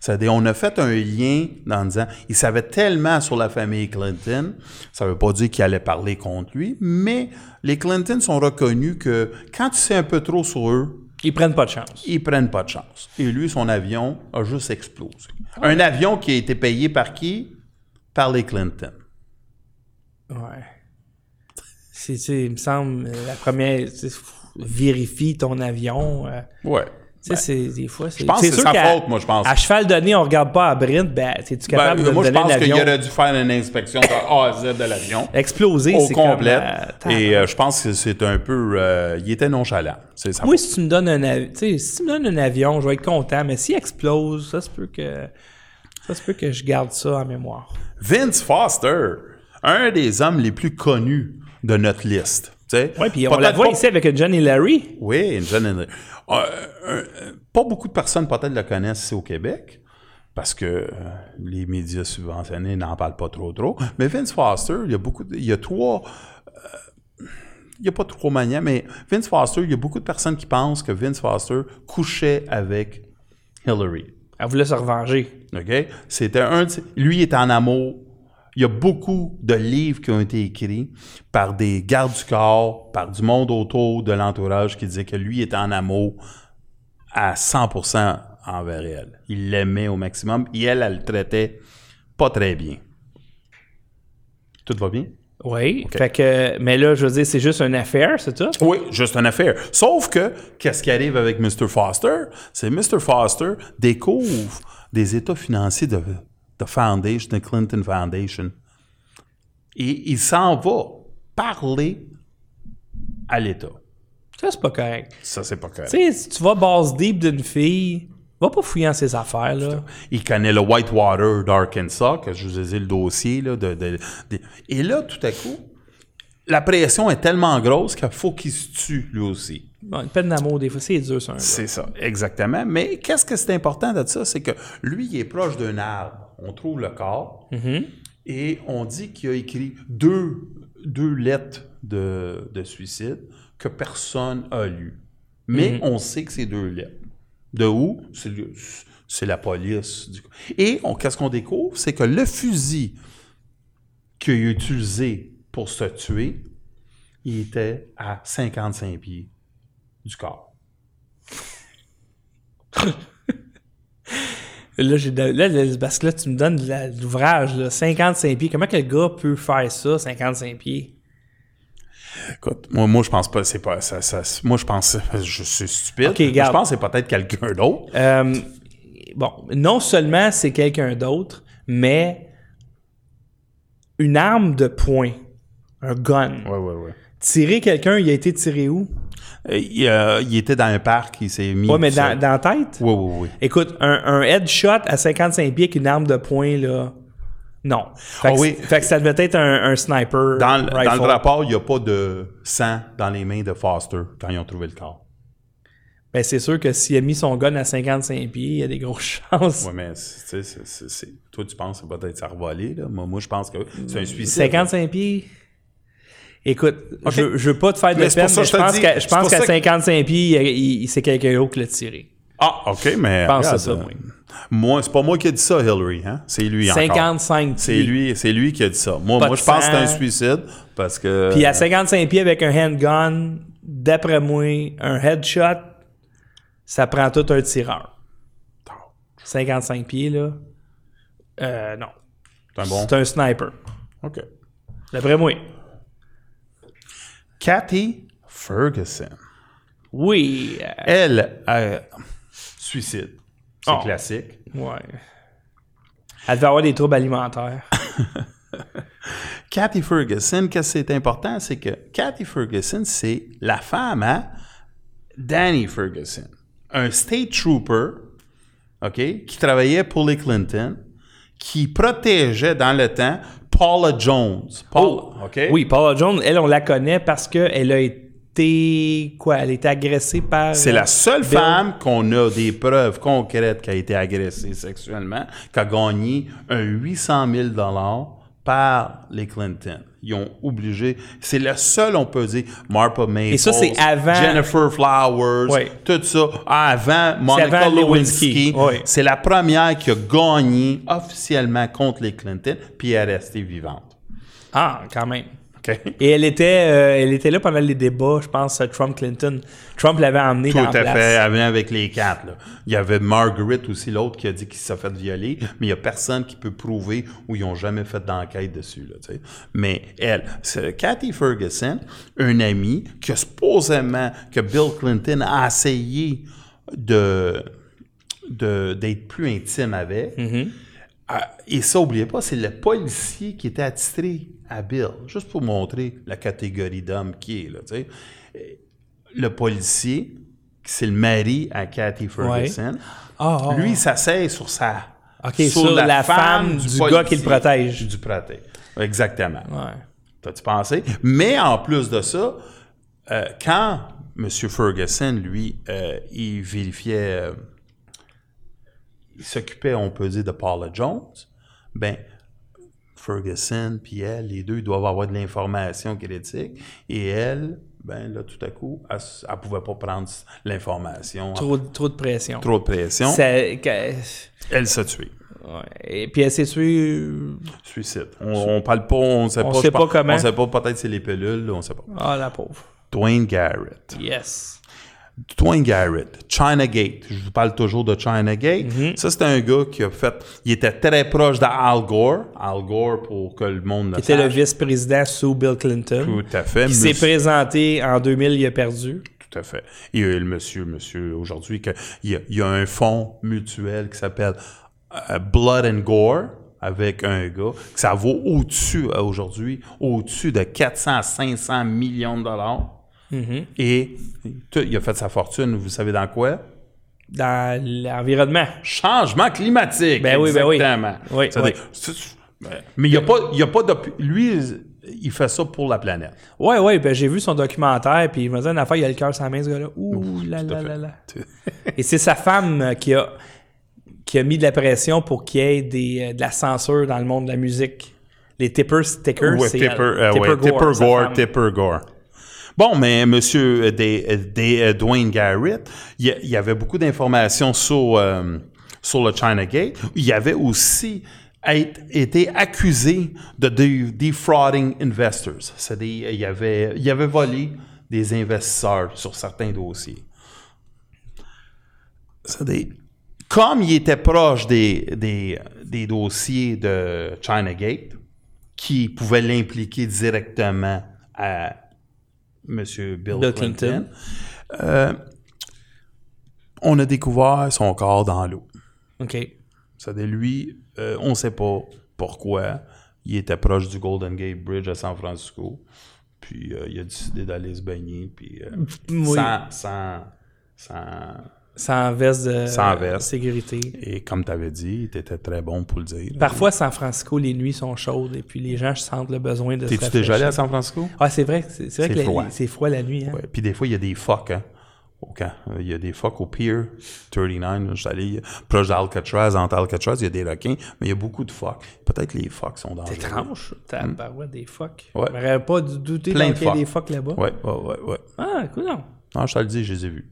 B: C'est-à-dire, on a fait un lien en disant, il savait tellement sur la famille Clinton, ça ne veut pas dire qu'il allait parler contre lui, mais les Clinton sont reconnus que quand tu sais un peu trop sur eux,
A: Ils prennent pas de chance.
B: ils prennent pas de chance. Et lui, son avion a juste explosé. Un avion qui a été payé par qui? Par les Clinton.
A: Ouais. C'est, il me semble, la première, vérifie ton avion. euh,
B: Ouais.
A: tu sais, c'est, des fois, c'est.
B: Je pense que c'est sa faute, moi, je pense.
A: À cheval donné, on regarde pas à Brent, ben, es-tu
B: Ben,
A: capable de
B: moi, je pense qu'il aurait dû faire une inspection de A à Z de l'avion.
A: exploser, c'est
B: complet.
A: Comme, euh,
B: Et euh, je pense que c'est un peu. euh, il était nonchalant. C'est ça.
A: Moi, si tu me donnes un avion, si tu me donnes un avion, je vais être content, mais s'il explose, ça se peut que. Ça se peut que je garde ça en mémoire.
B: Vince Foster, un des hommes les plus connus de notre liste.
A: Ouais, puis on la voit
B: pas-
A: ici avec John Larry.
B: Oui, euh, euh, euh, pas beaucoup de personnes peut-être le connaissent ici au Québec. Parce que euh, les médias subventionnés n'en parlent pas trop trop. Mais Vince Foster, il y a beaucoup de- il y a trois euh, il n'y a pas trois manières, mais Vince Foster, il y a beaucoup de personnes qui pensent que Vince Foster couchait avec Hillary.
A: Elle voulait se revenger.
B: OK? C'était un Lui est en amour. Il y a beaucoup de livres qui ont été écrits par des gardes du corps, par du monde autour de l'entourage qui disait que lui était en amour à 100% envers elle. Il l'aimait au maximum et elle, elle le traitait pas très bien. Tout va bien?
A: Oui. Fait que, mais là, je veux dire, c'est juste une affaire, c'est tout?
B: Oui, juste une affaire. Sauf que, qu'est-ce qui arrive avec Mr. Foster? C'est Mr. Foster découvre des états financiers de, de Foundation, de Clinton Foundation. Et il s'en va parler à l'État.
A: Ça, c'est pas correct.
B: Ça, c'est pas correct.
A: Tu sais, si tu vas base deep d'une fille, va pas fouiller dans ses affaires, là.
B: Il connaît le Whitewater d'Arkansas, que je vous ai dit le dossier. Là, de, de- de- Et là, tout à coup, la pression est tellement grosse qu'il faut qu'il se tue, lui aussi.
A: Bon, une peine d'amour, des fois, c'est dur, ça.
B: C'est ça, exactement. Mais qu'est-ce que c'est important de ça? C'est que lui, il est proche d'un arbre. On trouve le corps et on dit qu'il a écrit deux, deux lettres de, de suicide que personne a lues. Mais on sait que c'est deux lettres. De où? C'est la police. du- Et qu'est-ce qu'on découvre? C'est que le fusil qu'il a utilisé pour se tuer, il était à 55 pieds du corps. (laughs)
A: Là, j'ai de- là, parce que là, tu me donnes l'ouvrage, là, 55 pieds. Comment quel gars peut faire ça, 55 pieds?
B: Écoute, moi, moi je pense pas, c'est pas ça, ça- moi je pense, (laughs) je suis stupide. Je pense que c'est peut-être quelqu'un d'autre.
A: Euh, bon, non seulement c'est quelqu'un d'autre, mais une arme de poing, un gun.
B: Ouais, ouais, ouais.
A: Tirer quelqu'un, il a été tiré où?
B: Euh, Il, euh, il était dans un parc, il s'est mis.
A: Ouais, mais dans, dans la tête?
B: Oui, oui, oui.
A: Écoute, un, un headshot à 55 pieds avec une arme de poing, là, non. Fait,
B: Ah
A: que,
B: oui.
A: fait que ça devait être un, un sniper.
B: Dans, le-
A: rifle.
B: dans le rapport, il n'y a pas de sang dans les mains de Foster quand ils ont trouvé le corps.
A: Ben, c'est sûr que s'il a mis son gun à 55 pieds, il y a des grosses (laughs) chances.
B: Oui, mais c'est- c'est- toi, tu penses que c'est peut-être ça revolé. Là. Moi, moi, je pense que c'est un suicide.
A: 55 pieds? Écoute, je, je veux pas te faire de
B: Mais c'est
A: peine, mais je pense qu'à je
B: c'est
A: pense
B: pour
A: qu'à
B: ça que-
A: 55 pieds, il, il- c'est quelqu'un d'autre qui l'a tiré.
B: Ah, OK, mais.
A: Je pense
B: regarde,
A: c'est ça,
B: euh,
A: moi.
B: Moi, c'est pas moi qui ai dit ça, Hillary. Hein? C'est lui encore.
A: 55
B: C'est
A: pieds.
B: lui, c'est lui qui a dit ça. Moi,
A: Pas
B: moi je pense que c'est un suicide parce que.
A: Puis à 55 pieds avec un handgun, d'après moi, un headshot, ça prend tout un tireur. 55 pieds, là. Euh, non.
B: C'est un bon.
A: C'est un sniper.
B: OK.
A: D'après moi.
B: Cathy Ferguson.
A: Oui.
B: Elle, euh, suicide. C'est
A: Oh.
B: classique.
A: ouais. Elle devait avoir des troubles alimentaires. (laughs)
B: Cathy Ferguson, qu'est-ce que c'est important? C'est que Cathy Ferguson, c'est la femme à Danny Ferguson, un state trooper, OK, qui travaillait pour les Clinton, qui protégeait dans le temps Paula Jones. Paula, OK?
A: Oh. Oui, Paula Jones, elle, on la connaît parce qu'elle a été. Quoi? Elle a été agressée par.
B: C'est la seule
A: Bill-
B: femme qu'on a des preuves concrètes qui a été agressée sexuellement, qui a gagné un 800 000 par les Clinton. Ils ont obligé. C'est le seul, on peut dire, Marpa Maples,
A: Et ça, c'est avant-
B: Jennifer Flowers, tout ça. Avant Monica
A: avant
B: Lewinsky. C'est la première qui a gagné officiellement contre les Clinton, puis elle est restée vivante.
A: Ah, quand même. (laughs) Et elle était, euh, elle était là pendant les débats, je pense, Trump-Clinton. Trump l'avait emmenée
B: Tout
A: dans
B: à
A: la place.
B: fait, elle venait avec les quatre. là. Il y avait Margaret aussi, l'autre, qui a dit qu'il s'est fait violer, mais il n'y a personne qui peut prouver ou ils n'ont jamais fait d'enquête dessus. Là, mais elle, c'est Cathy Ferguson, un ami que supposément que Bill Clinton a essayé de d'être plus intime avec. Ah, et ça, n'oubliez pas, c'est le policier qui était attitré à Bill, juste pour montrer la catégorie d'homme qui est. Là, sais. Le policier, c'est le mari à Cathy Ferguson,
A: Ah, ah,
B: lui, il s'assied sur sa.
A: Sur la femme du gars qui le protège.
B: Du protège. Exactement.
A: Ouais.
B: T'as-tu pensé? Mais en plus de ça, euh, quand M. Ferguson, lui, euh, il vérifiait, euh, il s'occupait, on peut dire, de Paula Jones, ben, Ferguson puis elle, les deux, ils doivent avoir de l'information critique. Et elle, ben là, tout à coup, elle, elle pouvait pas prendre l'information.
A: Trop, trop de pression.
B: Trop de pression.
A: Ça-
B: Elle s'est tuée.
A: ouais. Et puis elle s'est tuée. euh,
B: Suicide. On, on parle pas, on sait
A: On
B: pas.
A: sait pas comment.
B: On sait pas, peut-être c'est les pilules, là, on sait pas.
A: Ah, la pauvre.
B: Dwayne Garrett.
A: Yes.
B: Dwayne Garrett, China Gate. Je vous parle toujours de China Gate.
A: Mhm.
B: Ça, c'est un gars qui a fait. Il était très proche d'Al Gore. Al Gore, pour que le monde le
A: Il était le vice-président sous Bill Clinton.
B: Tout à fait.
A: Il s'est présenté en 2000, il a perdu.
B: Tout à fait. Et euh, le monsieur, monsieur, aujourd'hui, il y, a, il y a un fonds mutuel qui s'appelle euh, Blood and Gore avec un gars. que Ça vaut au-dessus, euh, aujourd'hui, au-dessus de 400 à 500 millions de dollars.
A: Mm-hmm.
B: Et tout- il a fait sa fortune, vous savez dans quoi?
A: Dans l'environnement.
B: Changement climatique.
A: Ben oui, ben oui. Oui, oui.
B: ben, Mais il n'y a pas, il y a pas de. Lui, il fait ça pour la planète.
A: Ouais, ouais, ben j'ai vu son documentaire, puis il m'a dit une affaire, il a le cœur sur la main, ce gars-là. Ouh là là là là. Et c'est sa femme euh, qui a, qui a mis de la pression pour qu'il y ait des, euh, de la censure dans le monde de la musique. Les tipper stickers,
B: Tipper,
A: elle.
B: euh, ouais, Tipper Gore. Tipper Gore. Bon, mais monsieur euh, euh, euh, Dwayne Garrett, il y, avait beaucoup d'informations sur, le China Gate. Il avait aussi été accusé de de- defrauding investors. C'est-à-dire, il avait, volé des investisseurs sur certains dossiers. C'est-à-dire, comme il était proche des, des, des dossiers de China Gate, qui pouvaient l'impliquer directement à M. Bill, Clinton, euh, on a découvert son corps dans l'eau.
A: OK.
B: C'est-à-dire, lui, euh, on ne sait pas pourquoi il était proche du Golden Gate Bridge à San Francisco. Puis euh, il a décidé d'aller se baigner. Puis
A: Oui.
B: sans, sans, sans-
A: Sans veste de
B: Sans veste.
A: sécurité.
B: Et comme tu avais dit, il était très bon pour le dire.
A: Parfois, San Francisco, les nuits sont chaudes et puis les gens sentent le besoin de se
B: T'es-tu déjà allé à. San Francisco?
A: Ah, c'est vrai, c'est vrai que
B: froid.
A: c'est froid la nuit. Hein?
B: Ouais. Puis des fois, il y a des phoques, hein, au camp. Il y a des phoques au Pier 39. là, Je suis allé proche d'Alcatraz. Entre Alcatraz, il y a des requins, mais il y a beaucoup de phoques. Peut-être les phoques sont dangereux.
A: C'est étrange. Tabarouette, des phoques.
B: Ouais.
A: On n'aurait pas douté qu'il y a
B: phoques.
A: des phoques là-bas.
B: Ouais, ouais, ouais, ouais.
A: Ah, écoute, non.
B: Non, je te le dis, je les ai vus.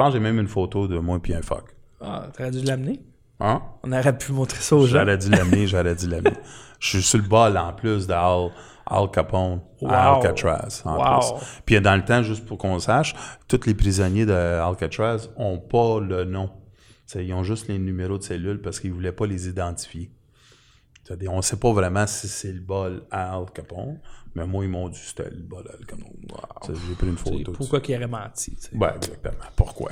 B: Je pense que j'ai même une photo de moi et un phoque.
A: Ah, t'aurais dû l'amener.
B: Hein?
A: On aurait pu montrer ça aux gens.
B: J'aurais dû l'amener, (laughs) j'aurais dû l'amener. Je suis sur le bol en plus d'Al Al Capone à
A: Wow.
B: Alcatraz. En
A: Wow.
B: plus. Puis dans le temps, juste pour qu'on sache, tous les prisonniers d'Alcatraz n'ont pas le nom. Ils ont juste les numéros de cellules parce qu'ils ne voulaient pas les identifier. On ne sait pas vraiment si c'est le bol à Al Capone, mais moi, ils m'ont dit c'était le Al Capone. Ça, J'ai pris une photo.
A: Pourquoi qu'il aurait menti? tu sais?
B: ça. Ouais, exactement. Pourquoi?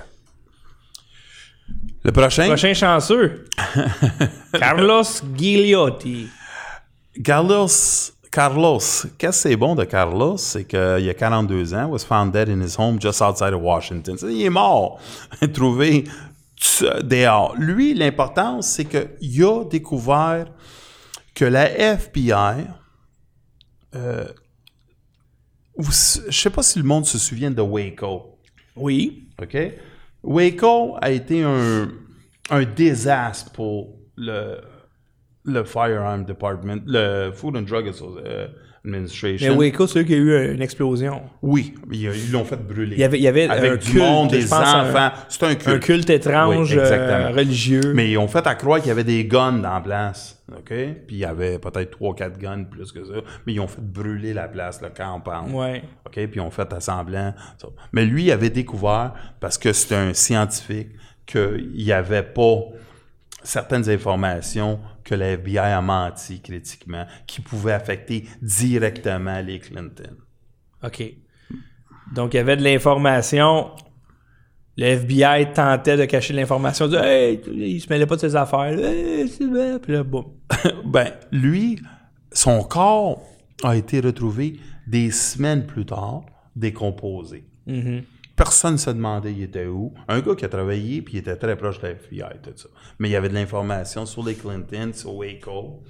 B: Le prochain,
A: Prochain chanceux. (laughs) Carlos Gigliotti.
B: Carlos, Carlos, qu'est-ce que c'est bon de Carlos? C'est qu'il a 42 ans, was found dead in his home just outside of Washington. Il est mort, (laughs) trouvé dehors. Lui, l'importance, c'est qu'il a découvert que la FBI, euh, vous- je sais pas si le monde se souvient de Waco.
A: Oui.
B: OK? Waco a été un, un désastre pour le, le Firearm Department, le Food and Drug euh,
A: Mais
B: Administration.
A: Waco, c'est eux qui a eu une explosion.
B: Oui, ils ils l'ont fait brûler.
A: Il y avait, il y avait
B: Avec
A: un
B: du
A: culte,
B: monde, des enfants. C'est un culte.
A: Un culte étrange,
B: Oui,
A: euh, religieux.
B: Mais ils ont fait à croire qu'il y avait des guns dans la place. OK? Puis il y avait peut-être 3-4 guns plus que ça. Mais ils ont fait brûler la place, le campagne.
A: Ouais.
B: OK? Puis ils ont fait à semblant. ça. Mais lui, il avait découvert, parce que c'était un scientifique, qu'il n'y avait pas certaines informations que la FBI a menti critiquement, qui pouvaient affecter directement les Clinton.
A: OK. Donc, il y avait de l'information. Le FBI tentait de cacher l'information. Il Hey, il se mêlait pas de ses affaires. Hey, c'est. Puis là, boum. (laughs)
B: ben, lui, son corps a été retrouvé des semaines plus tard, décomposé. Personne ne se demandait il était où. Un gars qui a travaillé puis il était très proche de la FBI, tout ça. Mais il y avait de l'information sur les Clinton, sur Waco.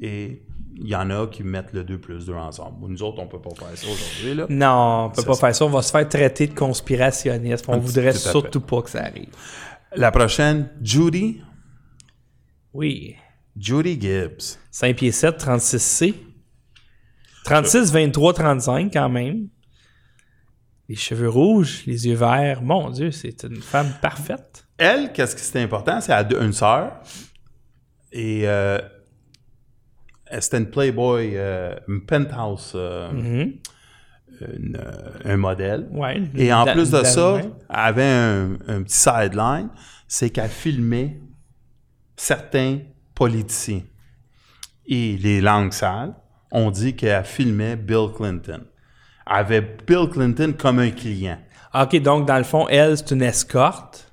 B: Et il y en a qui mettent le 2 plus 2 ensemble. Nous autres, on peut pas faire ça aujourd'hui. Là.
A: Non, on peut
B: C'est
A: pas faire ça. On va se faire traiter de conspirationniste. On voudrait surtout pas que ça arrive.
B: La prochaine, Judy?
A: Oui.
B: Judy Gibbs.
A: 5 pieds 7, 36C. 36, 23, 35 quand même. Les cheveux rouges, les yeux verts. Mon Dieu, c'est une femme parfaite.
B: Elle, qu'est-ce qui c'était important? C'est elle a une sœur. Et euh, c'était une Playboy, euh, une penthouse, euh,
A: Mhm.
B: une, euh, un modèle.
A: Ouais.
B: Et en plus de ça, elle avait un, un petit sideline, c'est qu'elle filmait certains politiciens. Et les langues sales ont dit qu'elle filmait Bill Clinton. Avait Bill Clinton comme un client.
A: OK, donc dans le fond, elle, c'est une escorte.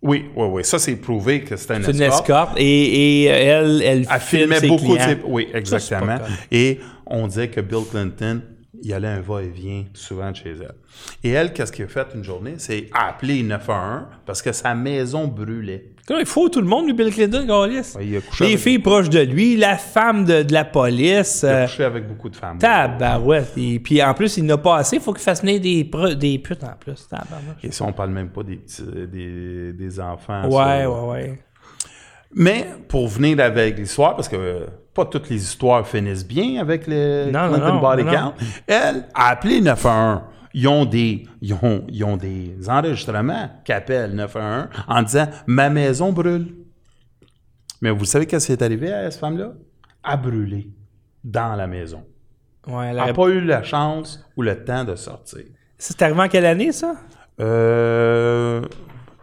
B: Oui, oui, oui. Ça, c'est prouvé que c'était une
A: C'est une
B: escorte.
A: escorte. Et, et elle, elle,
B: Elle filmait
A: ses
B: beaucoup
A: clients.
B: de ses... Oui, exactement. Et on disait que Bill Clinton, il allait un va-et-vient souvent de chez elle. Et elle, qu'est-ce qu'elle a fait une journée? C'est appeler 911 parce que sa maison brûlait.
A: Il faut tout le monde, lui, Bill Clinton, Gaulis?
B: Ouais, il a couché
A: Les filles proches de lui, la femme de, de la police.
B: Il a
A: euh,
B: couché avec beaucoup de femmes.
A: tabarouette. Et puis en plus, il n'a pas assez. Il faut qu'il fasse venir des, putes en plus. Tabarouette.
B: Et ça, on parle même pas des, petits- des, des enfants.
A: Ouais,
B: ça.
A: ouais, ouais.
B: Mais pour venir avec l'histoire, parce que euh, pas toutes les histoires finissent bien avec le
A: Non, non,
B: Clinton
A: non,
B: Body
A: non,
B: Count, elle a appelé 911. Ils ont des, ils ont, ils ont des enregistrements qui appellent 911 en disant Ma maison brûle. Mais vous savez qu'est-ce qui est arrivé à cette femme-là? A brûlé dans la maison.
A: Ouais, elle
B: n'a pas eu la chance ou le temps de sortir.
A: C'est arrivé en quelle année, ça?
B: Euh,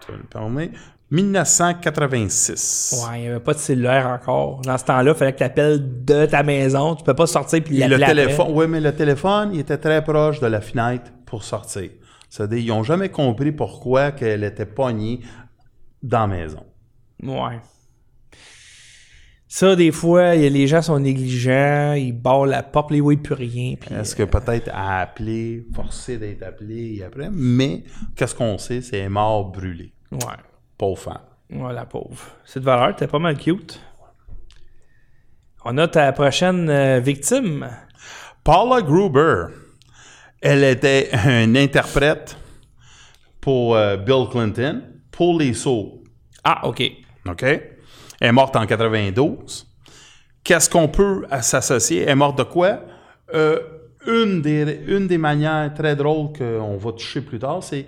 B: tu vas me permettre. 1986.
A: Ouais, il n'y avait pas de cellulaire encore. Dans ce temps-là, il fallait que tu appelles de ta maison. Tu peux pas sortir puis
B: Et le téléphone, oui, mais le téléphone, il était très proche de la fenêtre pour sortir. C'est-à-dire, ils n'ont jamais compris pourquoi qu'elle était pognée dans la maison.
A: Ouais. Ça, des fois, les gens sont négligents, ils barrent la porte, les voient plus rien.
B: Est-ce que peut-être à appeler, forcé d'être appelé après, mais qu'est-ce qu'on sait, c'est mort brûlée.
A: euh, ouais.
B: Pauvre femme.
A: Ouais, la pauvre. Cette valeur, t'es pas mal cute. On a ta prochaine euh, victime.
B: Paula Gruber, elle était une interprète pour euh, Bill Clinton, pour les sauts.
A: Ah, OK.
B: OK? Elle est morte en 92. Qu'est-ce qu'on peut à- s'associer? Elle est morte de quoi? Euh, une, des, une des manières très drôles qu'on va toucher plus tard, c'est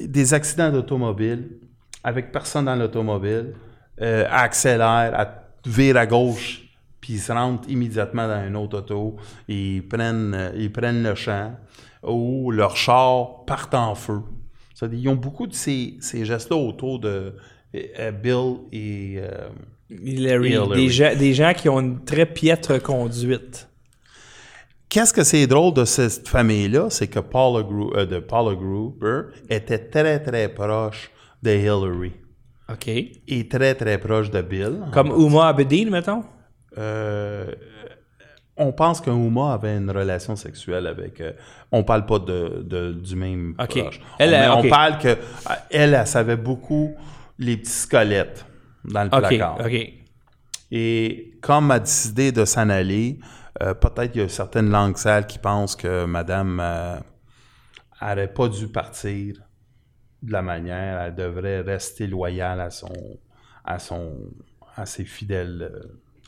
B: des accidents d'automobile avec personne dans l'automobile, euh, accélère, elle vire à gauche, puis ils se rentrent immédiatement dans une autre auto, ils prennent, ils prennent le champ, ou leur char part en feu. Ils ont beaucoup de ces, ces gestes-là autour de euh, Bill et... euh,
A: Hillary.
B: Hillary.
A: Des, gens, des gens qui ont une très piètre conduite.
B: Qu'est-ce que c'est drôle de cette famille-là, c'est que Paula, Gru- euh, de Paula Gruber était très, très proche de Hillary
A: OK.
B: et très, très proche de Bill.
A: Comme Uma Abedin, mettons?
B: Euh, on pense que Uma avait une relation sexuelle avec... euh, on parle pas de, de- du même proche.
A: Elle,
B: on, parle que euh, elle, elle savait beaucoup les petits squelettes dans le
A: OK.
B: placard. Et comme a décidé de s'en aller, euh, peut-être qu'il y a certaines langues sales qui pensent que madame euh, n'aurait pas dû partir de la manière, elle devrait rester loyale à son à son à ses fidèles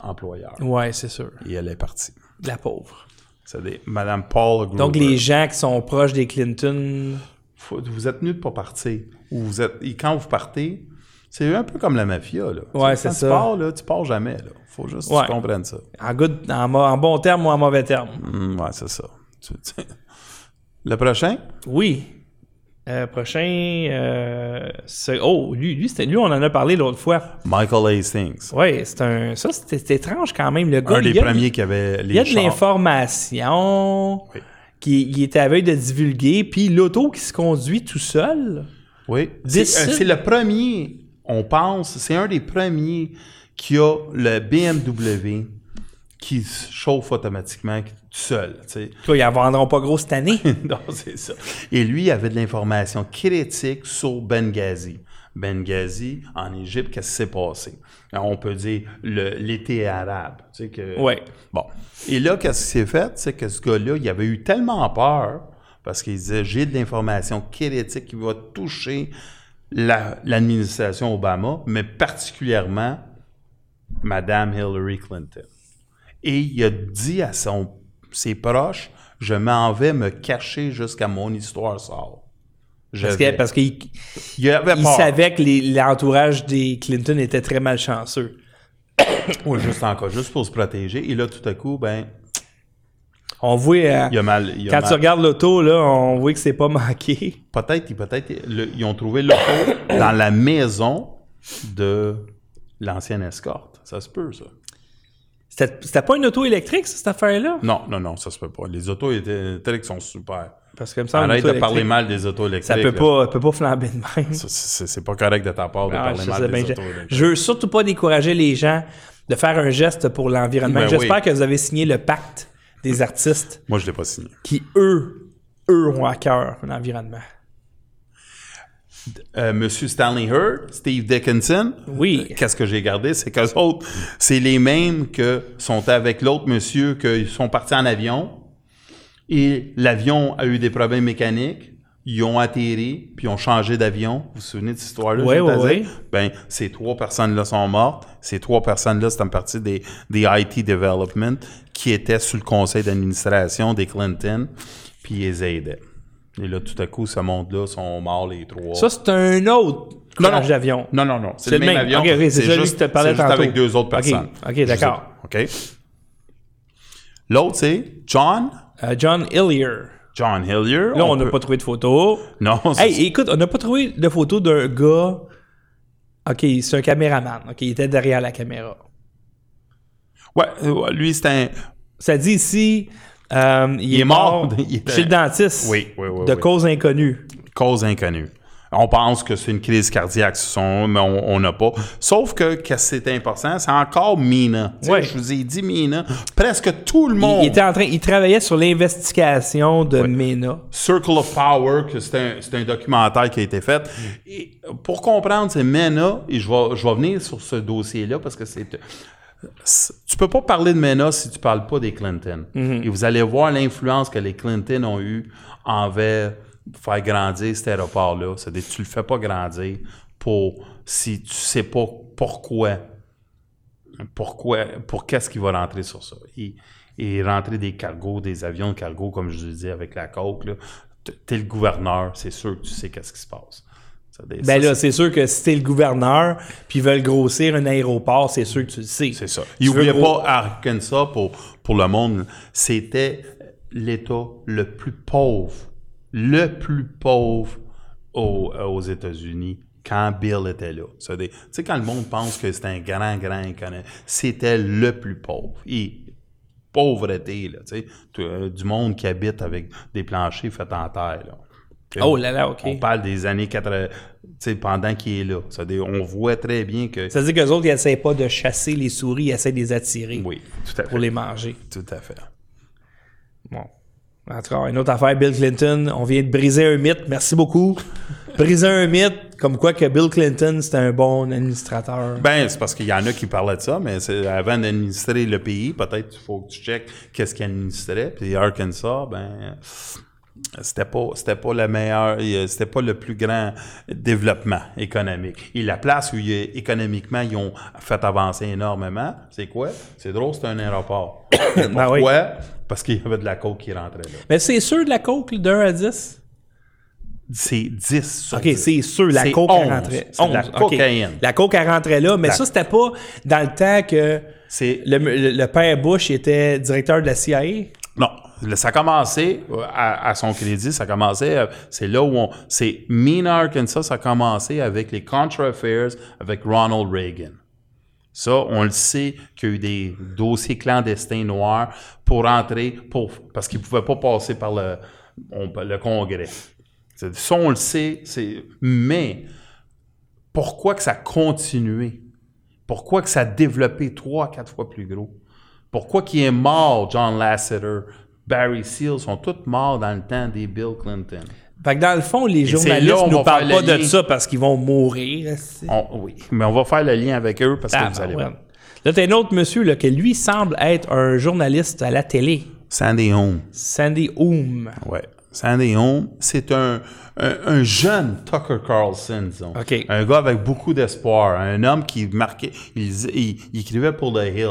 B: employeurs.
A: Ouais, c'est sûr.
B: Et elle est partie.
A: La pauvre.
B: C'est-à-dire, madame Paul Gruber,
A: Donc, les gens qui sont proches des Clinton.
B: faut- vous êtes mieux de pas partir. Ou vous êtes, et quand vous partez, c'est un peu comme la mafia. Là.
A: Ouais, c'est
B: tu
A: ça.
B: pars, là, tu pars jamais. Là. faut juste que
A: Ouais.
B: tu comprennes ça.
A: En, good, en, mo- en bon terme ou en mauvais terme?
B: Hmm, ouais, c'est ça. Tu- tu- Le prochain?
A: Oui. Euh, prochain. euh, c'est- oh, lui, lui, c'était lui, on en a parlé l'autre fois.
B: Michael Hastings.
A: Oui, c'est un. Ça, c'était étrange quand même. Le gars,
B: Un des
A: il y a-
B: premiers qui avait les
A: Il y a de l'information
B: Oui.
A: qui, il était à veille de divulguer, puis l'auto qui se conduit tout seul.
B: Oui. C'est euh, le premier, on pense, c'est un des premiers qui a le BMW qui se chauffe automatiquement tout seul. tu sais.
A: Toi, ils en vendront pas gros cette année. (laughs)
B: non, c'est ça. Et lui, il avait de l'information critique sur Benghazi. Benghazi, en Égypte, qu'est-ce qui s'est passé? On peut dire l'été arabe. Tu sais que,
A: Ouais.
B: Bon. Et là, qu'est-ce qui s'est fait? C'est que ce gars-là, il avait eu tellement peur parce qu'il disait j'ai de l'information critique qui va toucher la- l'administration Obama, mais particulièrement Madame Hillary Clinton. Et il a dit à son, ses proches je m'en vais me cacher jusqu'à mon histoire sort. Je
A: Parce
B: vais.
A: que- parce qu'il
B: il
A: savait que l'entourage des Clinton était très malchanceux. (coughs)
B: Oui, juste encore, juste pour se protéger. Et là, tout à coup, ben,
A: On voit. euh,
B: il a mal. il a
A: quand
B: mal-
A: tu regardes l'auto, là, on voit que c'est pas manqué.
B: Peut-être, peut-être, ils ont trouvé l'auto (coughs) dans la maison de l'ancienne escorte. Ça se peut, ça.
A: C'était pas une auto électrique, ça, cette affaire-là?
B: Non, non, non, ça se peut pas. Les autos électriques sont super.
A: Parce que, il me semble,
B: Arrête de parler mal des autos électriques.
A: Ça peut pas, peut pas flamber de même.
B: Ça, C'est pas correct de ta part de
A: Ah,
B: parler mal des autos électriques.
A: Je veux surtout pas décourager les gens de faire un geste pour l'environnement.
B: Ben
A: J'espère
B: oui.
A: que vous avez signé le pacte des artistes
B: Moi, je l'ai pas signé.
A: qui, eux, eux ont à cœur l'environnement.
B: Euh, Monsieur Stanley Hurd, Steve Dickinson.
A: Oui.
B: euh, Qu'est-ce que j'ai gardé? C'est qu'eux autres, c'est les mêmes que sont avec l'autre monsieur qu'ils sont partis en avion. Et l'avion a eu des problèmes mécaniques. Ils ont atterri, puis ils ont changé d'avion. Vous vous souvenez de cette histoire-là?
A: Oui, oui, oui.
B: Ben, ces trois personnes-là sont mortes. Ces trois personnes-là, c'est une partie des, des IT Development qui étaient sous le conseil d'administration des Clinton, puis ils les aidaient. Et là, tout à coup, ce monde-là sont morts les trois.
A: Ça, c'est un autre crash d'avion.
B: non, non, non. C'est le, même avion.
A: Ok, ok, c'est
B: juste,
A: que tu parlais
B: juste avec deux autres personnes.
A: ok, d'accord.
B: OK? L'autre, c'est John.
A: Euh, John Hillier.
B: John Hillier.
A: Là, on n'a
B: peut-
A: pas trouvé de photo.
B: Non, (laughs) c'est
A: Hey, écoute, on n'a pas trouvé de photo d'un gars. OK, c'est un caméraman. OK, il était derrière la caméra.
B: Ouais, euh, lui, c'est un.
A: Ça dit ici, euh, il,
B: Il est mort.
A: mort
B: Il était-
A: chez le dentiste.
B: Oui, oui, oui,
A: De
B: oui.
A: cause inconnue.
B: Cause inconnue. On pense que c'est une crise cardiaque, ce sont- mais on n'a pas. Sauf que, que c'est important, c'est encore Mina. Je vous ai dit Mina. Presque tout le monde.
A: il était en train, il travaillait sur l'investigation de Mena.
B: Circle of Power, que c'est un, documentaire qui a été fait. Et pour comprendre, c'est MENA, et je vais, je vais venir sur ce dossier-là parce que c'est. Tu peux pas parler de MENA si tu parles pas des Clinton. Et vous allez voir l'influence que les Clinton ont eue envers faire grandir cet aéroport-là. C'est-à-dire tu le fais pas grandir pour si tu sais pas pourquoi pourquoi, pour qu'est-ce qui va rentrer sur ça. Et, et rentrer des cargos, des avions de cargo, comme je le disais avec la coke, là, t'es le gouverneur, c'est sûr que tu sais qu'est-ce qui se passe. Des-
A: Ben
B: ça,
A: là, c'est sûr que si t'es le gouverneur, puis ils veulent grossir un aéroport, c'est sûr que tu le sais.
B: c'est ça.
A: Veux
B: oubliez
A: gros-
B: pas, Arkansas, pour, pour le monde, c'était l'État le plus pauvre, le plus pauvre aux, aux États-Unis quand Bill était là. Tu sais, quand le monde pense que c'est un grand, grand c'était le plus pauvre. Et pauvreté, là, tu sais, euh, du monde qui habite avec des planchers faits en terre, là.
A: Oh là là, OK.
B: On parle des années 80, tu sais, pendant qu'il est là. On voit très bien que...
A: Ça veut dire qu'eux autres, ils essaient pas de chasser les souris, ils essaient de les attirer
B: Oui, tout à fait.
A: pour les manger.
B: Tout à fait.
A: Bon. En tout cas, une autre affaire, Bill Clinton, on vient de briser un mythe. Merci beaucoup. briser un mythe, comme quoi que Bill Clinton, c'était un bon administrateur.
B: Ben, c'est parce qu'il y en a qui parlaient de ça, mais c'est avant d'administrer le pays, peut-être qu'il faut que tu checkes qu'est-ce qu'il administrait. Puis Arkansas, ben, c'était pas, c'était pas le meilleur, c'était pas le plus grand développement économique. Et la place où économiquement ils ont fait avancer énormément, c'est quoi? C'est drôle, c'est un aéroport. (coughs)
A: Ben oui.
B: Pourquoi? Parce qu'il y avait de la coke qui rentrait là.
A: Mais c'est sûr de la coke, de 1 à 10?
B: C'est 10 sur
A: OK,
B: 10.
A: c'est sûr, la coke,
B: 11.
A: elle rentrait.
B: La
A: 11, OK.
B: cocaïne.
A: La coke, elle rentrait là, mais
B: La-
A: ça, c'était pas dans le temps que
B: C'est
A: le, le- le père Bush était directeur de la CIA.
B: Non, ça a commencé euh, à, son crédit, ça a commencé, euh, c'est là où on, c'est Mena, Arkansas, ça a commencé avec les Contra Affairs avec Ronald Reagan. Ça, on le sait qu'il y a eu des dossiers clandestins noirs pour entrer, pour, parce qu'ils ne pouvaient pas passer par le, le Congrès. Ça, on le sait, c'est, mais pourquoi que ça a continué? Pourquoi que ça a développé trois, quatre fois plus gros? Pourquoi qu'il est mort, John Lasseter, Barry Seal, sont tous morts dans le temps des Bill Clinton?
A: Fait que dans le fond, les journalistes
B: on
A: nous parlent pas de ça parce qu'ils vont mourir.
B: On- oui, mais on va faire le lien avec eux parce que
A: Ah,
B: vous allez
A: ouais.
B: voir.
A: Là, t'as un autre monsieur là, qui lui semble être un journaliste à la télé.
B: Sandy Home.
A: Sandy Oum.
B: Ouais. Sandy Home, c'est un, un, un jeune Tucker Carlson, disons.
A: OK.
B: Un gars avec beaucoup d'espoir. Un homme qui marquait, il, il- il écrivait pour The Hill.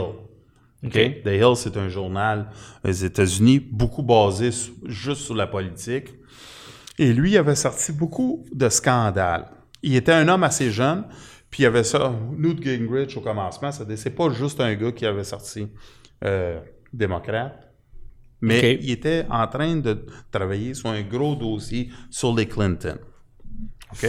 B: OK? The Hill, c'est un journal aux États-Unis, beaucoup basé su- juste sur la politique. Et lui, il avait sorti beaucoup de scandales. Il était un homme assez jeune, puis il y avait ça, Newt Gingrich au commencement, c'est pas juste un gars qui avait sorti euh, démocrate, mais il était en train de travailler sur un gros dossier sur les Clinton. OK?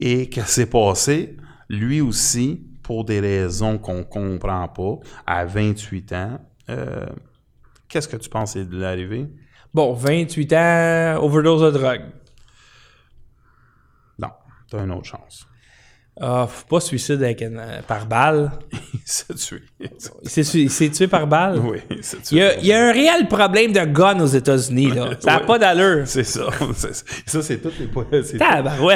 B: Et qu'est-ce qui s'est passé? Lui aussi, pour des raisons qu'on comprend pas, à 28 ans, euh, qu'est-ce que tu penses de l'arrivée?
A: Bon, 28 ans, overdose de drogue.
B: Non, t'as une autre chance.
A: Ah, faut pas suicide avec une- euh, par balle. (laughs)
B: Il s'est tué.
A: Il s'est tué par balle?
B: Oui, il s'est
A: Il y,
B: tué.
A: a, il y a un réel problème de gun aux États-Unis. là. (laughs) Ça n'a pas d'allure.
B: C'est ça. (laughs) C'est- Ça, c'est tous les c'est tout-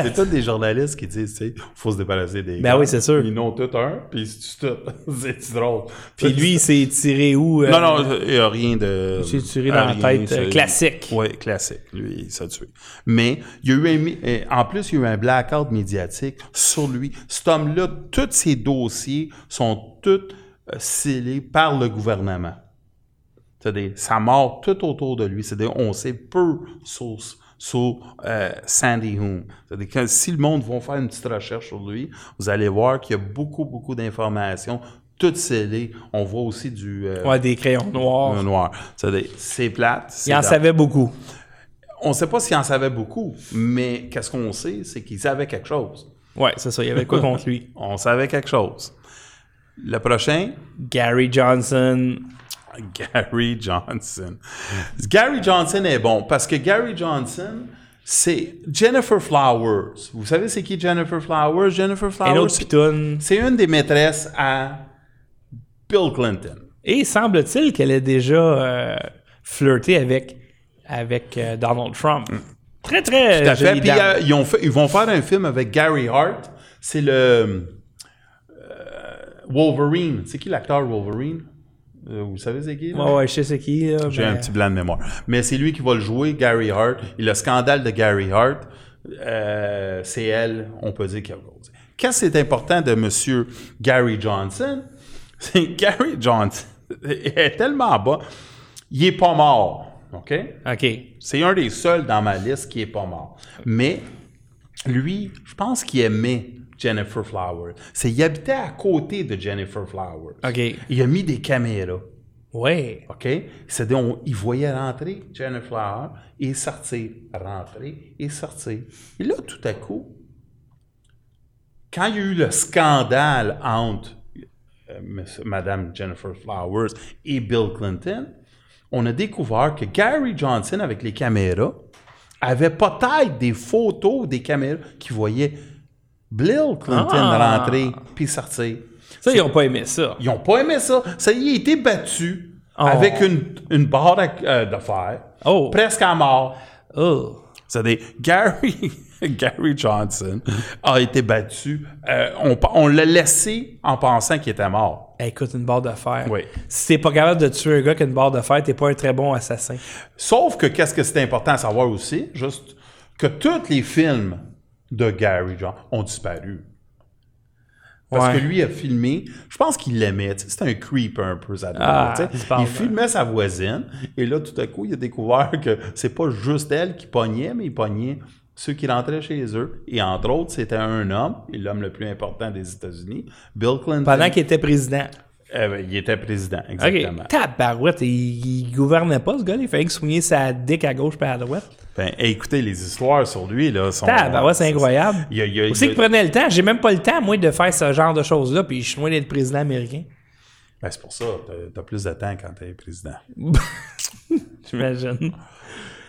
B: C'est tous des journalistes qui disent, tu sais, faut se débarrasser des
A: Ben
B: gars.
A: oui, c'est sûr.
B: Ils n'ont tout un, puis ils se tuent tout. c'est drôle.
A: Puis lui, il s'est tiré où? euh,
B: Non, non, il n'y a rien de.
A: Il s'est tiré dans la tête,
B: c'est-
A: euh, classique.
B: Oui, classique. Lui, il s'est tué. Mais il y a eu un. euh, En plus, il y a eu un blackout médiatique sur lui. Cet homme-là, tous ses dossiers sont tous euh, scellés par le gouvernement. C'est-à-dire, ça mord tout autour de lui. C'est-à-dire, on sait peu sur, sur euh, Sandy Hook. C'est-à-dire que si le monde va faire une petite recherche sur lui, vous allez voir qu'il y a beaucoup, beaucoup d'informations, toutes scellées. On voit aussi du euh,
A: Ouais, des crayons noirs.
B: noir. C'est-à-dire, c'est plate. c'est
A: Il en savait beaucoup.
B: On ne sait pas s'il en savait beaucoup, mais qu'est-ce qu'on sait, c'est qu'il savait quelque chose.
A: Ouais, c'est ça. Il y avait quoi contre lui? (laughs)
B: On savait quelque chose. Le prochain,
A: Gary Johnson.
B: Gary Johnson. Gary Johnson est bon parce que Gary Johnson, c'est Jennifer Flowers. Vous savez c'est qui Jennifer Flowers? Jennifer Flowers, c'est une des maîtresses à Bill Clinton.
A: Et semble-t-il qu'elle ait déjà euh, flirté avec, avec euh, Donald Trump. Très, très
B: Tout à fait. Puis euh, ils, ont fait- ils vont faire un film avec Gary Hart. C'est le euh, Wolverine. C'est qui l'acteur Wolverine? Euh, vous savez c'est qui? là?
A: Ouais, je sais c'est qui. là,
B: J'ai
A: mais-
B: un petit blanc de mémoire. Mais c'est lui qui va le jouer, Gary Hart. Et le scandale de Gary Hart, euh, c'est elle, on peut dire, qui a causé. Qu'est-ce qui est important de M. Gary Johnson? (laughs) C'est Gary Johnson (laughs) est tellement bas, il est pas mort. OK?
A: OK.
B: C'est un des seuls dans ma liste qui est pas mort. Mais lui, je pense qu'il aimait Jennifer Flowers. C'est il habitait à côté de Jennifer Flowers.
A: OK.
B: Il a mis des caméras.
A: Ouais.
B: OK? C'est-à-dire, il voyait rentrer Jennifer Flower et sortir, rentrer et sortir. Et là, tout à coup, quand il y a eu le scandale entre euh, Madame Jennifer Flowers et Bill Clinton, on a découvert que Gary Johnson, avec les caméras, avait peut-être des photos des caméras qui voyaient Bill Clinton
A: Ah.
B: rentrer puis sortir.
A: Ça, ils n'ont pas aimé ça.
B: Ils n'ont pas aimé ça. Ça y est, il a été battu
A: Oh.
B: avec une, une barre euh, de fer,
A: Oh.
B: presque à mort.
A: Oh.
B: C'est-à-dire, Gary, (laughs) Gary Johnson a été battu. Euh, on on l'a laissé en pensant qu'il était mort.
A: Écoute, une barre de fer.
B: Oui.
A: Si t'es pas capable de tuer un gars qui a une barre de fer, t'es pas un très bon assassin.
B: Sauf que qu'est-ce que c'est important à savoir aussi, juste que tous les films de Gary Johnson ont disparu. Parce
A: Ouais.
B: que lui a filmé, je pense qu'il l'aimait, c'était un creep un peu, ça.
A: Ah, il
B: filmait sa voisine, et là, tout à coup, il a découvert que c'est pas juste elle qui pognait, mais il pognait ceux qui rentraient chez eux. Et entre autres, c'était un homme, l'homme le plus important des États-Unis, Bill Clinton.
A: Pendant qu'il était président.
B: Euh, ben, il était président, exactement.
A: Tabarouette, il, il gouvernait pas, ce gars-là. Il fallait que soigner sa dick à gauche et à droite.
B: Ben, écoutez, les histoires sur lui, là, sont...
A: Tabarouette, c'est incroyable.
B: Il
A: qu'il prenait le temps? J'ai même pas le temps, moi, de faire ce genre de choses-là, puis je suis loin d'être président américain.
B: Ben, c'est pour ça, t'as as plus de temps quand t'es président. (laughs)
A: J'imagine.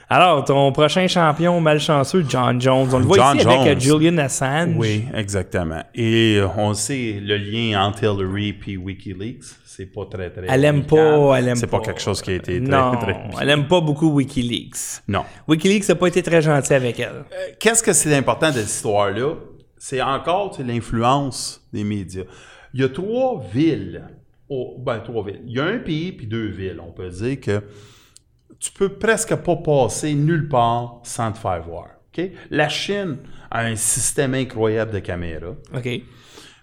A: Alors, ton prochain champion malchanceux, John Jones. On le voit
B: John
A: ici avec euh,
B: Jones.
A: Julian Assange.
B: Oui, exactement. Et euh, on sait le lien entre Hillary et Wikileaks. C'est pas très, très.
A: Elle aime pas, elle aime
B: C'est pas
A: pas.
B: quelque chose qui a été très,
A: Non,
B: très.
A: elle aime pas beaucoup Wikileaks.
B: Non.
A: Wikileaks n'a pas été très gentil avec elle.
B: Euh, Qu'est-ce que c'est important de cette histoire-là? C'est encore l'influence des médias. Il y a trois villes. au- ben, trois villes. Il y a un pays puis deux villes. On peut dire que tu peux presque pas passer nulle part sans te faire voir. La Chine a un système incroyable de caméras.
A: OK.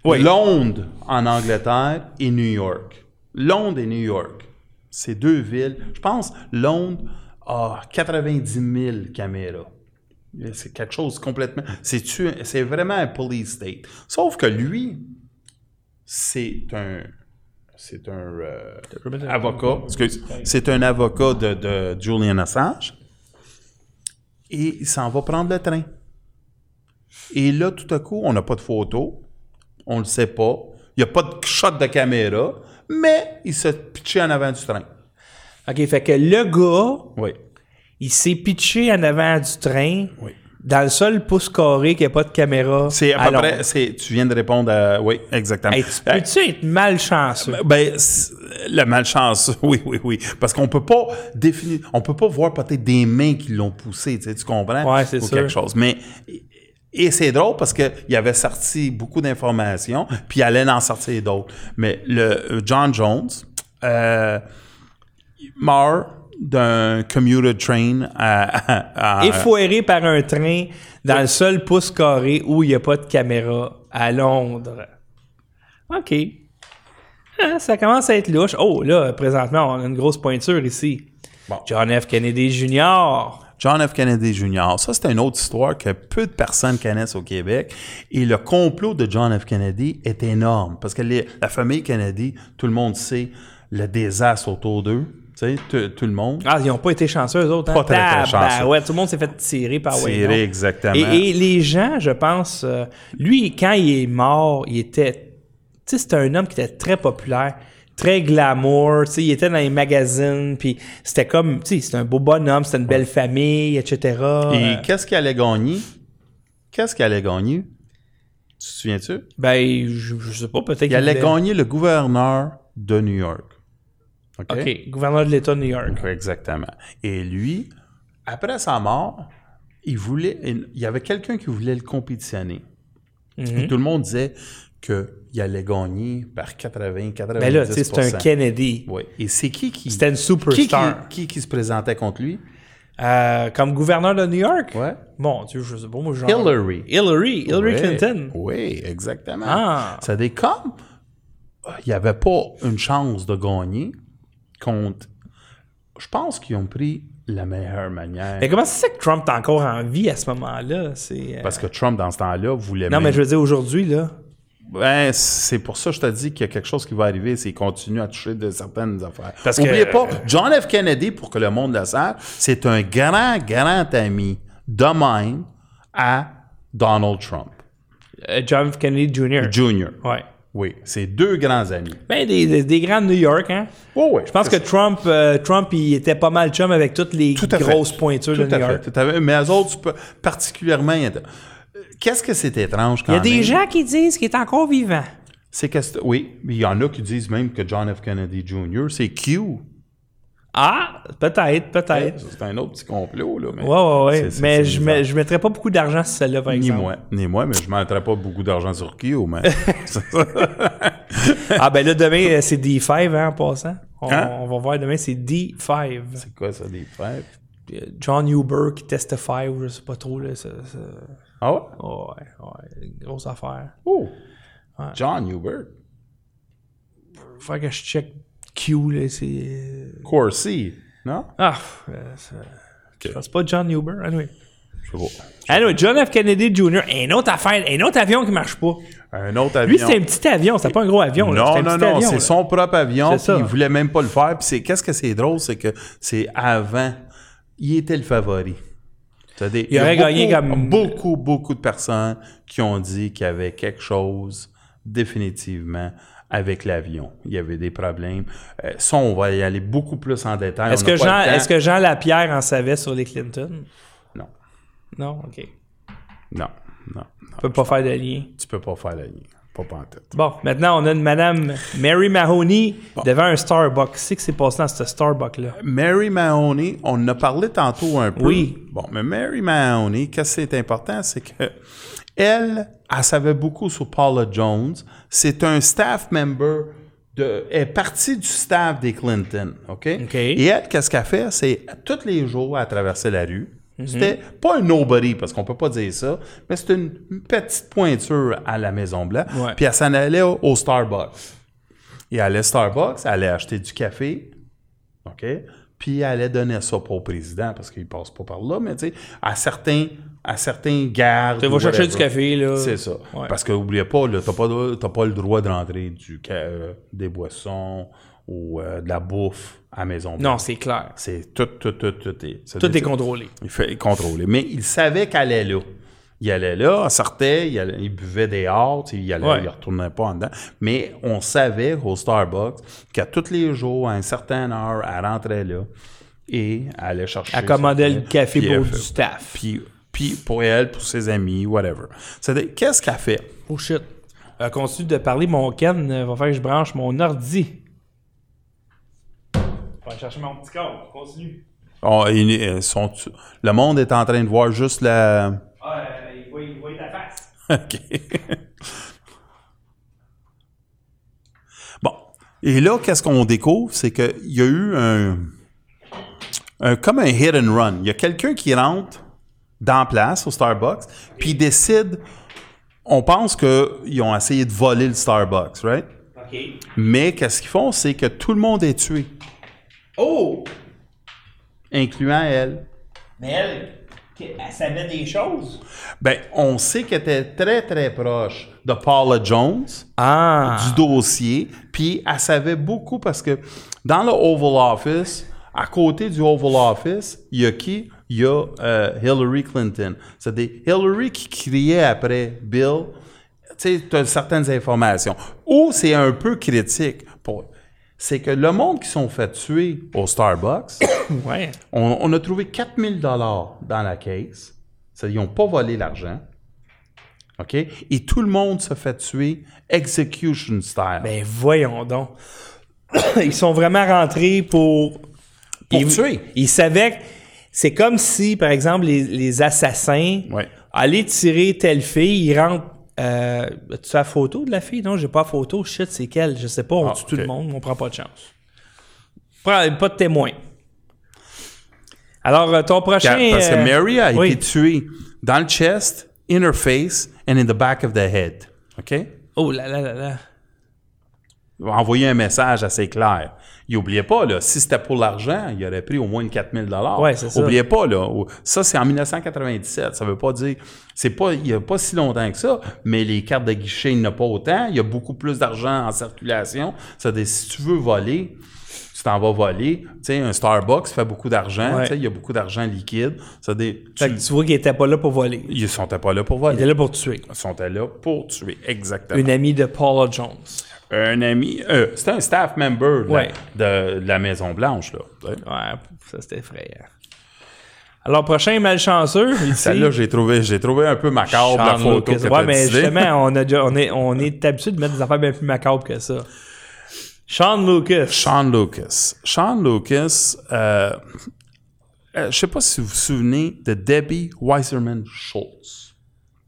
A: Oui.
B: Londres en Angleterre et New York. Londres et New York. Ces deux villes. Je pense Londres a 90 000 caméras. C'est quelque chose complètement. C'est c'est vraiment un police state. Sauf que lui, c'est un. C'est un euh, avocat. C'est un avocat de, de Julian Assange. Et il s'en va prendre le train. Et là, tout à coup, on n'a pas de photo. On le sait pas. Il n'y a pas de shot de caméra. Mais il se pitché en avant du train.
A: OK, fait que le gars,
B: Oui.
A: il s'est pitché en avant du train
B: Oui.
A: Dans le seul pouce carré qui n'a pas de caméra.
B: C'est à peu près. c'est- Tu viens de répondre à. Oui, exactement.
A: Hey, tu peux-tu être malchanceux?
B: Ben, c'est- la malchance, (laughs) oui, oui, oui. Parce qu'on peut pas définir, on peut pas voir peut-être des mains qui l'ont poussé, tu, sais, tu comprends?
A: Ouais, c'est
B: Ou
A: sûr.
B: quelque chose. Mais, et c'est drôle parce qu'il avait sorti beaucoup d'informations, puis il allait en sortir d'autres. Mais le euh, John Jones euh, il meurt d'un commuter train à, à-
A: Effoiré par un train dans le seul pouce carré où il n'y a pas de caméra à Londres. OK. Ah, ça commence à être louche. Oh, là, présentement, on a une grosse pointure ici.
B: Bon.
A: John F. Kennedy Jr.
B: John F. Kennedy Jr. Ça, c'est une autre histoire que peu de personnes connaissent au Québec. Et le complot de John F. Kennedy est énorme parce que les- la famille Kennedy, tout le monde sait le désastre autour d'eux. Tu sais, tout, le monde.
A: Ah, ils n'ont pas été chanceux, eux autres. Hein?
B: Pas très, très chanceux.
A: tout le monde s'est fait tirer par Wayne.
B: exactement.
A: Et, et les gens, je pense, euh, lui, quand il est mort, il était. Tu sais, c'était un homme qui était très populaire, très glamour. Tu sais, il était dans les magazines, puis c'était comme. Tu sais, c'était un beau bonhomme, c'était une belle famille, etc.
B: Et
A: Euh,
B: qu'est-ce qu'il allait gagner? Qu'est-ce qu'il allait gagner? Tu te souviens-tu?
A: ben, je, je sais pas, peut-être
B: Il allait
A: voulait-
B: gagner le gouverneur de New York. OK?
A: Gouverneur de l'État de New York.
B: Exactement. Et lui, après sa mort, il voulait. Il y avait quelqu'un qui voulait le compétitionner.
A: Mhm.
B: Et tout le monde disait qu'il allait gagner par 80, 90
A: Ben là, tu sais, c'est un Kennedy.
B: Oui. Et c'est qui qui.
A: C'était une
B: qui, qui,
A: superstar.
B: qui, qui se présentait contre lui?
A: Euh, comme gouverneur de New York?
B: Ouais.
A: Bon, tu je sais pas, moi, genre...
B: Hillary.
A: Hillary. Hillary
B: Oui,
A: Clinton.
B: Oui, exactement.
A: Ah.
B: Ça dit comme il n'y avait pas une chance de gagner contre. Je pense qu'ils ont pris la meilleure manière.
A: Mais comment fait que Trump est encore en vie à ce moment-là? C'est, euh,
B: Parce que Trump, dans ce temps-là, voulait.
A: Non,
B: même-
A: mais je veux dire, aujourd'hui, là...
B: Ben, c'est pour ça que je te dis qu'il y a quelque chose qui va arriver, c'est qu'il continue à toucher de certaines affaires.
A: Parce que-
B: N'oubliez pas, John F. Kennedy, pour que le monde le sache, c'est un grand, grand ami de même à Donald Trump
A: euh, John F. Kennedy Jr.
B: Jr.
A: Ouais.
B: Oui, c'est deux grands amis.
A: Ben, des, des, des grands de New York, hein?
B: Oui, oui.
A: Je pense que Trump, euh, Trump, il était pas mal chum avec toutes les
B: Tout à fait.
A: grosses pointures
B: Tout
A: de New
B: à fait,
A: York.
B: tout à fait. Mais eux autres, tu peux- particulièrement. de- Qu'est-ce que c'est étrange quand
A: Il y a des
B: même?
A: gens qui disent qu'il est encore vivant.
B: C'est que oui, mais il y en a qui disent même que John F. Kennedy Jr. c'est Q.
A: Ah, peut-être, peut-être.
B: C'est un autre petit complot là. Mais
A: Ouais, ouais, ouais. Mais je, je mettrais pas beaucoup d'argent sur celle-là, par
B: Ni
A: exemple.
B: moi, ni moi, mais je ne mettrais pas beaucoup d'argent sur Q, mais. (laughs) (laughs)
A: Ah, ben là, demain, euh, c'est D5, hein, en passant. On,
B: Hein?
A: on va voir demain, c'est D5.
B: c'est quoi ça, des frères?
A: Euh, John Huber qui testify, ou je sais pas trop, là. Ça, ça-
B: Ah ouais?
A: Oh, ouais, ouais, grosse affaire.
B: Oh! John Hubert.
A: Faut que je check Q, là, c'est...
B: Corsi, non?
A: Ah, euh, c'est- c'est pas John Huber, anyway.
B: Je sais
A: Anyway, John F. Kennedy Jr., un autre affaire, un autre avion qui marche pas.
B: Un autre avion.
A: Lui, c'était un petit avion, c'était pas un gros avion.
B: Non, non, non, c'est son propre avion,
A: C'est
B: puis
A: ça.
B: il voulait même pas le faire. Puis c'est qu'est-ce que c'est drôle, c'est que c'est avant, il était le favori.
A: Il aurait gagné comme-
B: beaucoup, beaucoup de personnes qui ont dit qu'il y avait quelque chose définitivement avec l'avion. Il y avait des problèmes. Euh, ça, on va y aller beaucoup plus en détail.
A: Est-ce que, Jean, est-ce que Jean Lapierre en savait sur les Clinton?
B: Non,
A: Non, OK.
B: non, non, non.
A: On peut pas faire de lien.
B: Tu peux pas faire la ligne. Pas en tête.
A: Bon, maintenant, on a une madame Mary Mahoney devant un Starbucks. C'est que c'est passé dans ce Starbucks-là?
B: Mary Mahoney, on en a parlé tantôt un peu.
A: Oui.
B: Bon, mais Mary Mahoney, qu'est-ce qui est important, c'est que elle, elle savait beaucoup sur Paula Jones. C'est un staff member de, elle est partie du staff des Clinton, OK? Et elle, qu'est-ce qu'elle fait? C'est tous les jours, elle traversait la rue. C'était pas un nobody, parce qu'on peut pas dire ça, mais c'était une petite pointure à la Maison-Blanche.
A: Ouais.
B: Puis elle s'en allait au, au Starbucks. Et elle allait à Starbucks, elle allait acheter du café, OK? Puis elle allait donner ça pas au président, parce qu'il passe pas par là, mais tu sais, à certains, à certains gardes.
A: Tu vas chercher du café, là.
B: C'est ça.
A: Ouais.
B: Parce que n'oubliez pas, là, t'as pas, pas le droit de rentrer du, euh, des boissons ou euh, de la bouffe à la maison.
A: Non, c'est clair.
B: C'est tout, tout, tout, tout est.
A: Tout est contrôlé.
B: Il fait contrôler. Mais il savait qu'elle allait là. Il allait là, elle sortait, il, allait- il buvait des tu sais, il allait,
A: Ouais.
B: il retournait pas en dedans. Mais on savait au Starbucks qu'à tous les jours, à une certaine heure, elle rentrait là et elle allait chercher.
A: Elle commandait le café pour du staff.
B: Puis, puis pour elle, pour ses amis, whatever. C'est-à-dire, qu'est-ce qu'elle fait?
A: Oh shit. Euh, continue de parler, mon Ken euh, va faire que je branche mon ordi. Je vais aller chercher mon petit câble. Continue.
B: Ils sont- le monde est en train de voir juste la.
A: Ah, il voit, il voit ta face. (laughs)
B: OK. bon. Et là, qu'est-ce qu'on découvre? C'est qu'il y a eu un, un- comme un hit and run. Il y a quelqu'un qui rentre dans la place au Starbucks, puis il décide. On pense qu'ils ont essayé de voler le Starbucks, right?
A: OK.
B: Mais qu'est-ce qu'ils font? C'est que tout le monde est tué,
A: Oh!
B: incluant elle.
A: Mais elle, elle savait des choses?
B: Ben, on sait qu'elle était très, très proche de Paula Jones,
A: Ah.
B: du dossier, puis elle savait beaucoup parce que dans le Oval Office, à côté du Oval Office, il y a qui? Il y a euh, Hillary Clinton. C'est-à-dire Hillary qui criait après Bill, tu sais, tu as certaines informations. Ou c'est un peu critique. Pour... C'est que le monde qui sont fait tuer au Starbucks, (coughs)
A: Ouais.
B: on, on a trouvé 4000 dollars dans la caisse. C'est-à-dire, ils n'ont pas volé l'argent. OK? Et tout le monde se fait tuer execution style.
A: Ben voyons donc. (coughs) Ils sont vraiment rentrés pour.
B: Pour
A: ils,
B: tuer.
A: Ils savaient c'est comme si, par exemple, les, les assassins
B: Ouais.
A: allaient tirer telle fille, ils rentrent. Euh, tu as la photo de la fille? Non, j'ai pas la photo. Shit, c'est quelle? Je sais pas. On
B: Ah,
A: tue tout le monde, on prend pas de chance. Prends- Pas de témoin. Alors, euh, ton prochain.
B: Parce que
A: euh,
B: Mary a
A: oui.
B: été tuée dans le chest, inner face, and in the back of the head. OK?
A: Oh là là là là.
B: Envoyer un message assez clair. Il oubliait pas, là, si c'était pour l'argent, il aurait pris au moins 4000 dollars.
A: Ouais, c'est ça.
B: Oubliez pas, là. Ça, c'est en 1997. Ça veut pas dire, c'est pas, il y a pas si longtemps que ça, mais les cartes de guichet, il n'y en a pas autant. Il y a beaucoup plus d'argent en circulation. C'est-à-dire, si tu veux voler, tu t'en vas voler. Tu sais, un Starbucks fait beaucoup d'argent.
A: Ouais.
B: Tu sais, il y a beaucoup d'argent liquide. C'est-à-dire,
A: Fait
B: tu-
A: que tu vois qu'il était pas là pour voler.
B: ils sont pas là pour voler.
A: était là pour tuer.
B: Ils sont là pour tuer. Exactement.
A: Une amie de Paula Jones.
B: Un ami, euh, c'était un staff member de, la-
A: Ouais.
B: de, de la Maison Blanche là.
A: Ouais, ça c'était effrayant. Alors, prochain malchanceux. ici,
B: Celle-là, j'ai trouvé, j'ai trouvé un peu macabre la photo que
A: Ouais, mais justement, on, a déjà- on, est, on est habitué de mettre des affaires bien plus macabres que ça. Sean Lucas.
B: Sean Lucas. Sean Lucas, euh, euh, je sais pas si vous vous souvenez de Debbie Weiserman Schultz.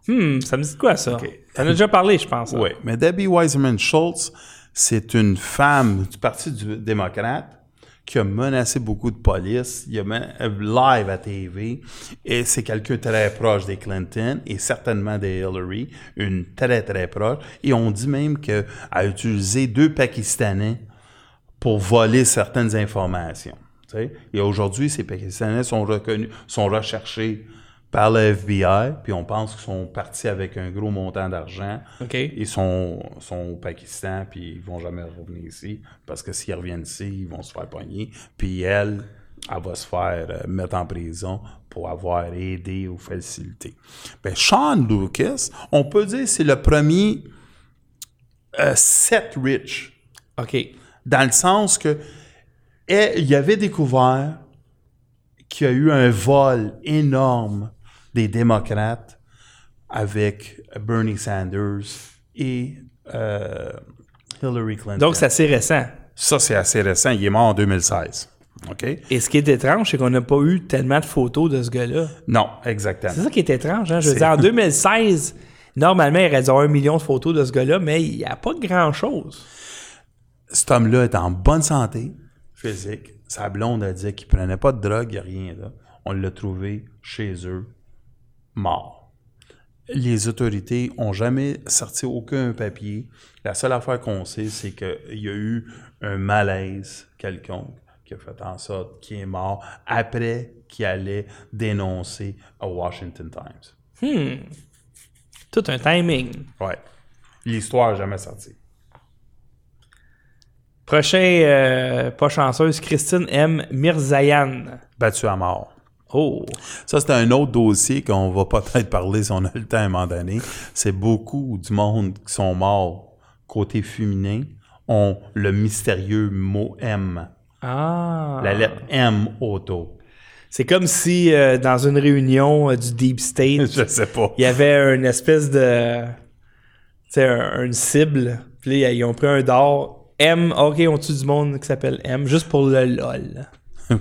A: Hmm, ça me dit quoi ça? T'en as déjà parlé, je pense. hein?
B: Oui, mais Debbie Weiserman Schultz, c'est une femme du Parti du démocrate qui a menacé beaucoup de police. Il a men- euh, live à TV. Et c'est quelqu'un très proche des Clinton et certainement des Hillary. Une très, très proche. Et on dit même qu'elle a utilisé deux Pakistanais pour voler certaines informations. tu sais? Et aujourd'hui, ces Pakistanais sont reconnus, sont recherchés par le FBI, puis on pense qu'ils sont partis avec un gros montant d'argent.
A: OK.
B: Ils sont, sont au Pakistan, puis ils vont jamais revenir ici, parce que s'ils reviennent ici, ils vont se faire pogner. Puis elle, elle va se faire euh, mettre en prison pour avoir aidé ou facilité. Ben, Sean Lucas, on peut dire c'est le premier euh, set rich
A: OK.
B: dans le sens que eh, il avait découvert qu'il y a eu un vol énorme des démocrates avec Bernie Sanders et euh, Hillary Clinton.
A: Donc, c'est assez récent.
B: ça, c'est assez récent. Il est mort en 2016. OK?
A: Et ce qui est étrange, c'est qu'on n'a pas eu tellement de photos de ce gars-là.
B: Non, exactement.
A: C'est ça qui est étrange. Hein? Je veux dire, en (laughs) 2016, normalement, il reste un million de photos de ce gars-là, mais il n'y a pas grand-chose.
B: Cet homme-là est en bonne santé physique. Sa blonde a dit qu'il prenait pas de drogue, il n'y a rien là. On l'a trouvé chez eux, mort. Les autorités ont jamais sorti aucun papier. La seule affaire qu'on sait, c'est qu'il y a eu un malaise quelconque qui a fait en sorte qu'il est mort après qu'il allait dénoncer à Washington Times.
A: Tout un timing.
B: Ouais. L'histoire n'a jamais sorti.
A: Prochain, euh, pas chanceuse, Christine M. Mirzayan.
B: Battu à mort.
A: Oh.
B: Ça, c'est un autre dossier qu'on va peut-être parler si on a le temps à un moment donné. C'est beaucoup du monde qui sont morts côté féminin ont le mystérieux mot M.
A: Ah.
B: La lettre M auto.
A: C'est comme si euh, dans une réunion euh, du Deep State, (laughs)
B: Je sais pas.
A: il y avait une espèce de. Tu sais, un- une cible. Puis là, ils ont pris un d'or. M, ok, on tue du monde qui s'appelle M, juste pour le LOL. (laughs)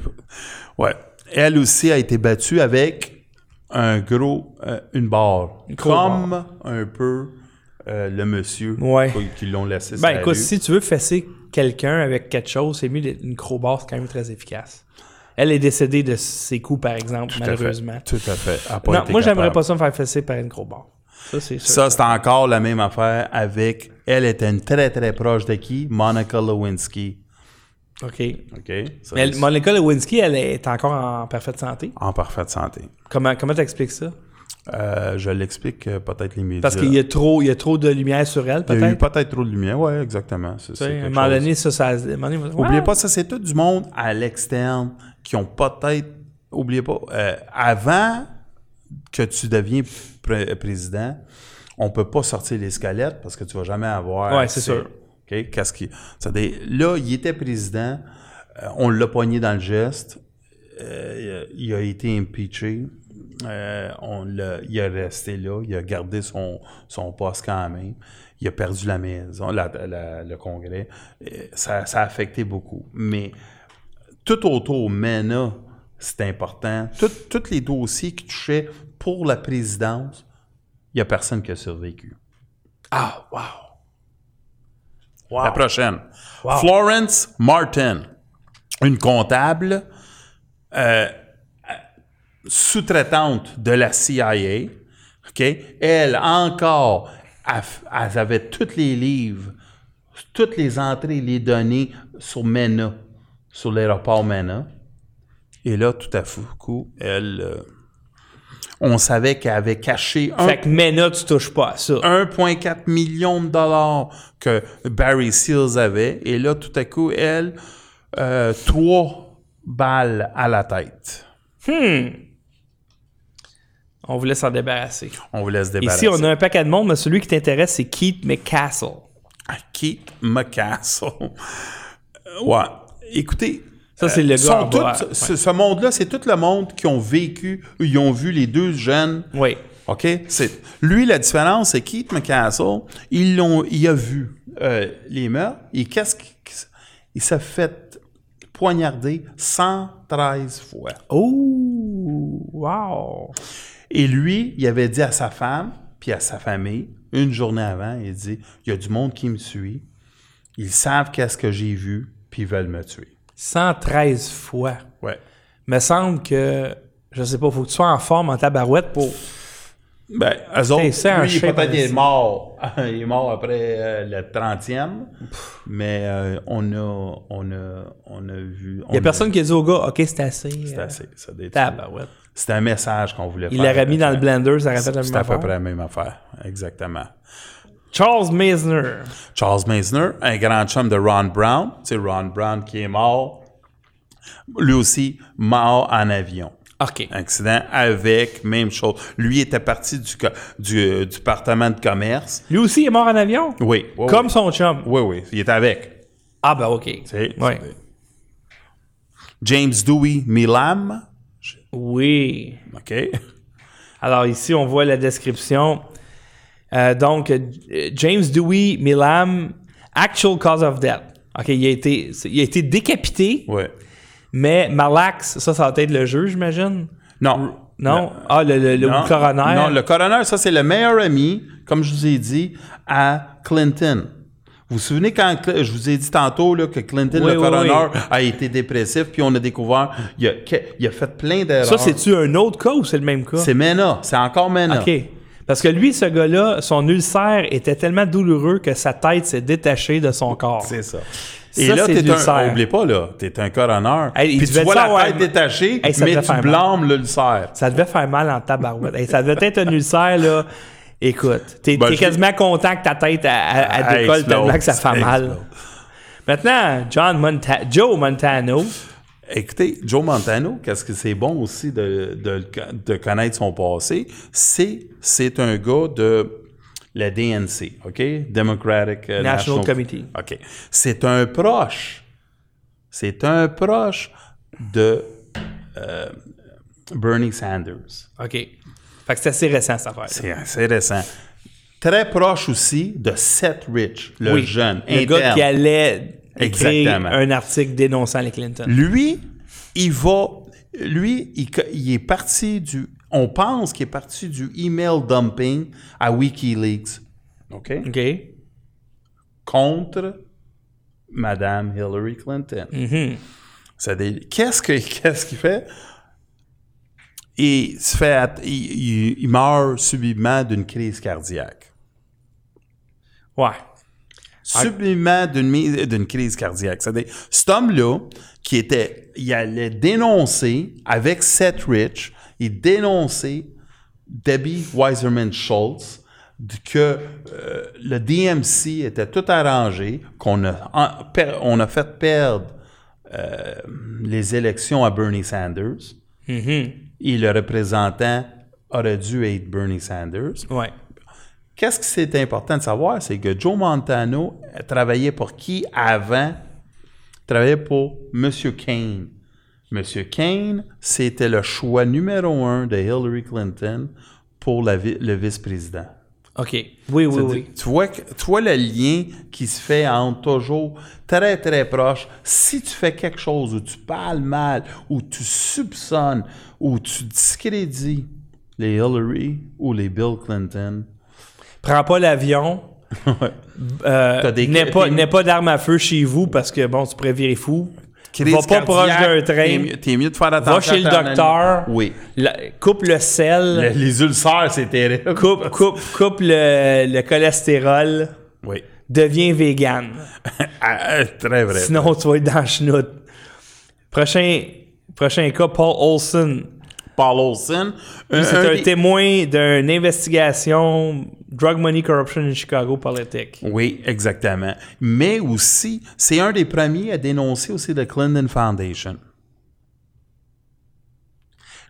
B: Ouais. Elle aussi a été battue avec un gros, euh, une barre.
A: gros
B: Comme un peu euh, le monsieur
A: Ouais.
B: qui- l'ont laissé
A: Ben écoute, si tu veux fesser quelqu'un avec quelque chose, c'est mieux d'être une crowbar, c'est quand même très efficace. Elle est décédée de ses coups, par exemple,
B: Tout à fait.
A: malheureusement.
B: Tout à fait.
A: Non, moi, j'aimerais pas ça me faire fesser par une crowbar. Ça, c'est sûr.
B: Ça, c'est encore la même affaire avec. Elle était une très, très proche de qui? Monica Lewinsky.
A: OK.
B: OK? Ça,
A: Mais Monica Lewinsky, elle est encore en parfaite santé.
B: en parfaite santé.
A: Comment comment t'expliques ça?
B: Euh, je l'explique euh, peut-être les médias.
A: Parce qu'il y a trop, il y a trop de lumière sur elle,
B: Il y a eu
A: peut-être?
B: peut-être trop de lumière. Oui, exactement. C'est-
A: à un moment donné, ça,
B: Oubliez pas, ça, c'est tout du monde à l'externe qui ont peut-être. Oubliez pas, euh, avant que tu deviens pré- président, on peut pas sortir les squelettes parce que tu vas jamais avoir.
A: Ouais, c'est sûr.
B: Qu'est-ce qui. là, il était président, euh, on l'a pogné dans le geste, euh, il a été impeaché. euh, il est resté là, il a gardé son, son poste quand même. Il a perdu la maison, le congrès. Ça, ça a affecté beaucoup. Mais tout autour, MENA, c'est important. Tous les dossiers qui touchaient pour la présidence, il n'y a personne qui a survécu.
A: Ah, wow. Wow.
B: La prochaine.
A: Wow.
B: Florence Martin, une comptable euh, sous-traitante de la CIA. Elle, encore, elle, elle avait tous les livres, toutes les entrées, les données sur MENA, sur l'aéroport MENA. Et là, tout à coup, elle... euh, on savait qu'elle avait caché un
A: Fait que Mena, tu touches pas à ça.
B: 1,4 million de dollars que Barry Seals avait. Et là, tout à coup, elle, euh, trois balles à la tête.
A: On voulait s'en débarrasser.
B: On vous laisse débarrasser.
A: Ici, on a un paquet de monde, mais celui qui t'intéresse, c'est Keith McCastle.
B: Keith McCastle. Ouais. Écoutez.
A: Ça, c'est le gars
B: sont
A: en bas,
B: tous-
A: ouais.
B: ce, ce monde-là, c'est tout le monde qui ont vécu, ils ont vu les deux jeunes
A: Oui.
B: OK? Lui, la différence, c'est Keith McCastle, ils l'ont, il a vu euh, les meurtres et qu'est-ce qu'il il s'est fait poignarder 113 fois.
A: Oh, wow.
B: Et lui, il avait dit à sa femme puis à sa famille, une journée avant, il dit Il y a du monde qui me suit, ils savent qu'est-ce que j'ai vu, puis ils veulent me tuer.
A: 113 fois.
B: Ouais.
A: Me semble que, je sais pas, faut que tu sois en forme en tabarouette pour.
B: Ben, eux autres,
A: c'est un
B: lui, peut-être il est mort. (laughs) il est mort après euh, le 30e. Mais euh, on, a, on, a, on a vu.
A: Il y a personne qui a dit au gars, OK, c'est assez.
B: C'est
A: euh,
B: assez. ça. C'était un message qu'on voulait
A: Il
B: faire.
A: l'aurait mis dans le blender, ça aurait fait la même
B: C'est à peu
A: affaire.
B: près la même affaire. Exactement.
A: Charles Meisner.
B: Charles Meisner, un grand chum de Ron Brown. C'est Ron Brown qui est mort. Lui aussi, mort en avion.
A: OK.
B: Accident avec, même chose. Lui était parti du, euh, du département de commerce.
A: Lui aussi est mort en avion?
B: Oui. oui,
A: Comme
B: oui.
A: son chum?
B: Oui, oui. Il était avec.
A: Ah, ben OK.
B: C'est-
A: Ouais.
B: c'est- James Dewey Milam.
A: Oui.
B: OK.
A: Alors ici, on voit la description. Euh, donc, euh, James Dewey Milam, actual cause of death. OK, il a été, il a été décapité,
B: Oui.
A: mais Malax, ça, ça va être le juge, j'imagine?
B: Non.
A: Non? Ah, le, le, le
B: Non,
A: coroner?
B: Non, le coroner, ça, c'est le meilleur ami, comme je vous ai dit, à Clinton. Vous vous souvenez quand je vous ai dit tantôt là, que Clinton,
A: Oui,
B: le
A: oui,
B: coroner,
A: oui.
B: a été dépressif, puis on a découvert, il a, que- il a fait plein d'erreurs.
A: Ça, c'est-tu un autre cas ou c'est le même cas?
B: C'est Mena, c'est encore Mena.
A: OK. Parce que lui, ce gars-là, son ulcère était tellement douloureux que sa tête s'est détachée de son corps.
B: C'est ça.
A: Ça,
B: Et là, t'es un, oublie pas, là, t'es un coroner.
A: Hey,
B: puis tu vois la tête détachée,
A: Hey,
B: mais tu blâmes l'ulcère.
A: Ça devait faire mal en tabarouette. Hey, ça devait être un ulcère, là. Écoute, t'es
B: Ben,
A: quasiment content que ta tête à,
B: Elle
A: décolle tellement que ça fait mal. Maintenant, John Monta Joe Montano.
B: Écoutez, Joe Montano, qu'est-ce que c'est bon aussi de, de, connaître son passé? C'est, c'est un gars de la DNC, OK? Democratic euh,
A: National Committee.
B: OK. C'est un proche. C'est un proche de euh, Bernie Sanders.
A: OK. Fait que c'est assez récent, cette affaire.
B: C'est assez récent. Très proche aussi de Seth Rich, le
A: oui.
B: jeune.
A: Le gars qui allait
B: Exactement.
A: un article dénonçant les Clinton.
B: Lui, il va. Lui, il, est parti du. On pense qu'il est parti du email dumping à WikiLeaks. OK?
A: OK?
B: Contre Madame Hillary Clinton. C'est des- Qu'est-ce que- (laughs) qu'est-ce qu'il fait? Il se fait. att- Il, il- il meurt subitement d'une crise cardiaque.
A: Ouais.
B: Subitement d'une crise cardiaque. C'est-à-dire, cet homme-là, qui était, il allait dénoncer avec Seth Rich, il dénonçait Debbie Weiserman Schultz que euh, le DMC était tout arrangé, qu'on a, en- per- on a fait perdre euh, les élections à Bernie Sanders et le représentant aurait dû être Bernie Sanders.
A: Ouais.
B: Qu'est-ce que c'est important de savoir? C'est que Joe Montano travaillait pour qui avant? Il travaillait pour M. Kane. M. Kane, c'était le choix numéro un de Hillary Clinton pour la vi- le vice-président.
A: OK. Oui, oui, oui.
B: Tu vois, tu vois le lien qui se fait entre toujours très, très proche. Si tu fais quelque chose où tu parles mal, où tu soupçonnes, où tu discrédites les Hillary ou les Bill Clinton,
A: Prends pas l'avion. (laughs) Euh, n'aie pas, pas d'armes à feu chez vous parce que, bon, tu pourrais virer fou.
B: crise
A: Va pas proche d'un train.
B: t'es mieux de faire attention.
A: Va chez le docteur.
B: Oui.
A: La- coupe le sel.
B: Le- les ulcères, c'est terrible.
A: Coupe, coupe, coupe le, le cholestérol.
B: Oui.
A: Deviens vegan. (laughs)
B: Ah, ah, très vrai.
A: Sinon, tu vas être dans le chenoute. Prochain, prochain cas, Paul Olson.
B: Paul Olson.
A: Lui, C'est
B: un des-
A: témoin d'une investigation Drug Money Corruption in Chicago Politic.
B: Oui, exactement. Mais aussi, c'est un des premiers à dénoncer aussi le Clinton Foundation.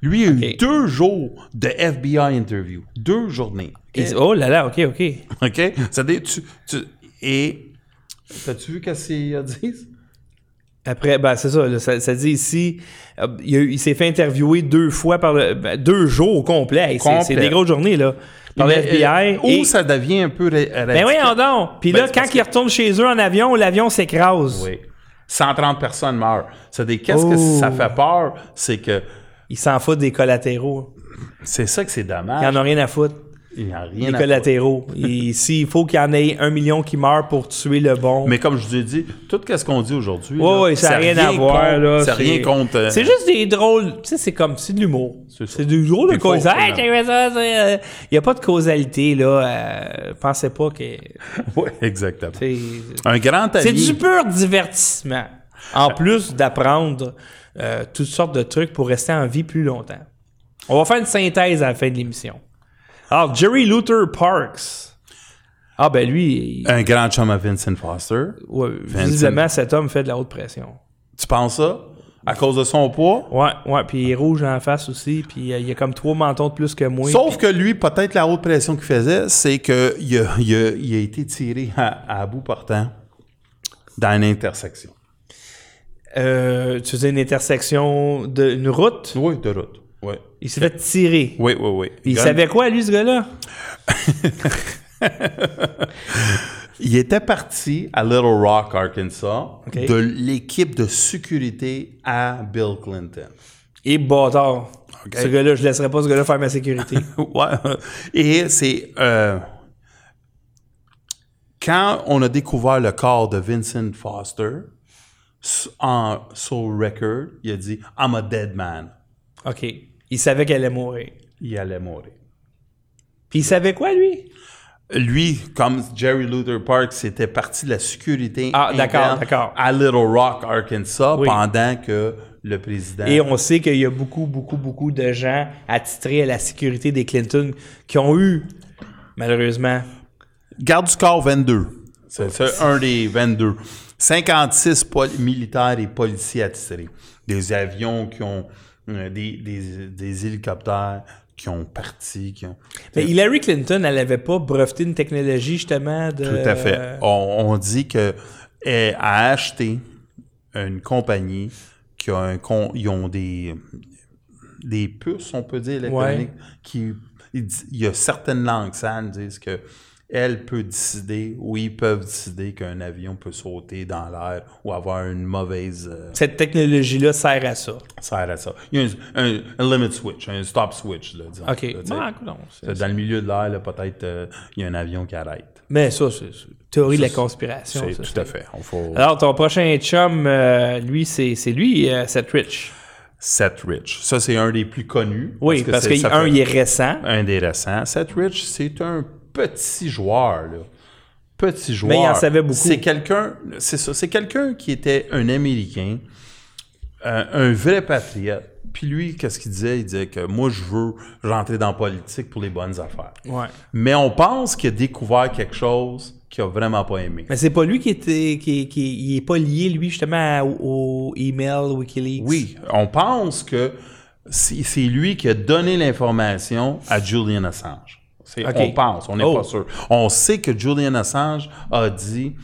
B: Lui, il a eu deux jours de FBI interview. Deux journées.
A: Oh là là, ok, ok.
B: OK? C'est-à-dire, tu, tu- Et. T'as-tu vu qu'est-ce qu'il a dit?
A: Après, ben c'est ça, là, ça, ça dit ici, euh, il, s'est fait interviewer deux fois par le, ben, deux jours au complet. C'est-. C'est des grosses journées, là. Par le FBI.
B: euh, Où
A: et-
B: ça devient un peu.
A: Ben
B: radical.
A: voyons donc. Puis
B: Ben,
A: là,
B: c'est
A: quand ils retournent chez eux en avion, l'avion s'écrase.
B: Oui. 130 personnes meurent. C'est-à-dire, qu'est-ce que
A: Oh.
B: ça fait peur? C'est que.
A: Ils s'en foutent des collatéraux.
B: C'est ça que c'est
A: Ils
B: dommage.
A: en ont rien à foutre.
B: Il n'y a
A: Les
B: rien à
A: collatéraux. Et S'il faut qu'il y en ait un million qui meurent pour tuer le bon.
B: Mais comme je vous ai dit, tout ce qu'on dit aujourd'hui,
A: Ouais, ouais, ça n'a rien à voir. là.
B: C'est rien contre. euh,
A: C'est juste des drôles. Tu sais, c'est comme. C'est de l'humour.
B: C'est ça.
A: Du drôle de cause. Hey, ça, euh, Il n'y a pas de causalité, là. Euh, pensez pas que. (laughs)
B: Ouais, exactement.
A: c'est-
B: Un grand ami.
A: C'est du pur divertissement. En plus d'apprendre euh, toutes sortes de trucs pour rester en vie plus longtemps. On va faire une synthèse à la fin de l'émission. Alors, Jerry Luther Parks. Ah, ben lui,
B: Un grand chum à Vincent Foster.
A: ouais, visiblement, cet homme fait de la haute pression.
B: Tu penses ça? À cause de son poids?
A: Ouais, ouais, puis il est rouge en face aussi, puis euh, il a comme trois mentons de plus que moi.
B: Sauf que lui, peut-être la haute pression qu'il faisait, c'est qu'il a, il a, il a été tiré à, à bout portant dans une intersection.
A: Euh, tu faisais une intersection d'une route,
B: Oui, de route. Oui.
A: il s'est fait tirer.
B: Oui, oui, oui.
A: Il
B: Gun-
A: savait quoi, lui, ce gars-là? (laughs)
B: Il était parti à Little Rock, Arkansas, de l'équipe de sécurité à Bill Clinton.
A: Et bâtard. Ce gars-là, je laisserai pas ce gars-là faire ma sécurité. (laughs)
B: Ouais. Et c'est euh, quand on a découvert le corps de Vincent Foster en sur record, il a dit I'm a dead man.
A: OK. Il savait qu'elle allait mourir.
B: Il allait mourir.
A: Puis il savait quoi, lui?
B: Lui, comme Jerry Luther Park, c'était parti de la sécurité
A: Ah, d'accord,
B: interne
A: d'accord.
B: à Little Rock, Arkansas,
A: Oui.
B: pendant que le président.
A: Et on sait qu'il y a beaucoup, beaucoup, beaucoup de gens attitrés à la sécurité des Clinton qui ont eu, malheureusement,
B: Garde du corps 22. C'est un des 22. 56 pol- militaires et policiers attitrés. Des avions qui ont. Euh, des, des, des hélicoptères qui ont parti. Qui ont,
A: Mais Hillary Clinton, elle n'avait pas breveté une technologie justement de.
B: Tout à fait. On, on dit que elle a acheté une compagnie qui a un con, ils ont des des puces, on peut dire électroniques, qui il y a certaines langues sales disent que elle peut décider ou ils peuvent décider qu'un avion peut sauter dans l'air ou avoir une mauvaise euh,
A: Cette technologie-là sert à ça.
B: sert à ça. Il y a un, un- un limit switch, un stop switch. Là, disons,
A: OK.
B: là,
A: non,
B: dans le milieu de l'air, peut-être euh, il y a un avion qui arrête.
A: Mais ça, c'est théorie de la conspiration.
B: C'est tout
A: c'est-
B: à fait. On faut...
A: Alors, ton prochain chum, euh, lui, c'est lui, Seth Rich.
B: Seth Rich. Ça, c'est un des plus connus.
A: Oui, parce,
B: c'est-
A: que,
B: ça
A: un,
B: fait-
A: il est récent.
B: Un des récents. Seth Rich, c'est un petit joueur, là. petit joueur.
A: Mais il en savait beaucoup.
B: C'est quelqu'un, c'est ça, c'est quelqu'un qui était un Américain, euh, un vrai patriote. Puis lui, qu'est-ce qu'il disait? Il disait que moi, je veux rentrer dans la politique pour les bonnes affaires.
A: Ouais.
B: Mais on pense qu'il a découvert quelque chose qu'il a vraiment pas aimé.
A: Mais c'est pas lui qui était. qui, qui il est pas lié, lui, justement, au, au email Wikileaks?
B: Oui, on pense que c'est c'est lui qui a donné l'information à Julian Assange. C'est-. On pense, on n'est
A: Oh.
B: pas sûr. On sait que Julian Assange a dit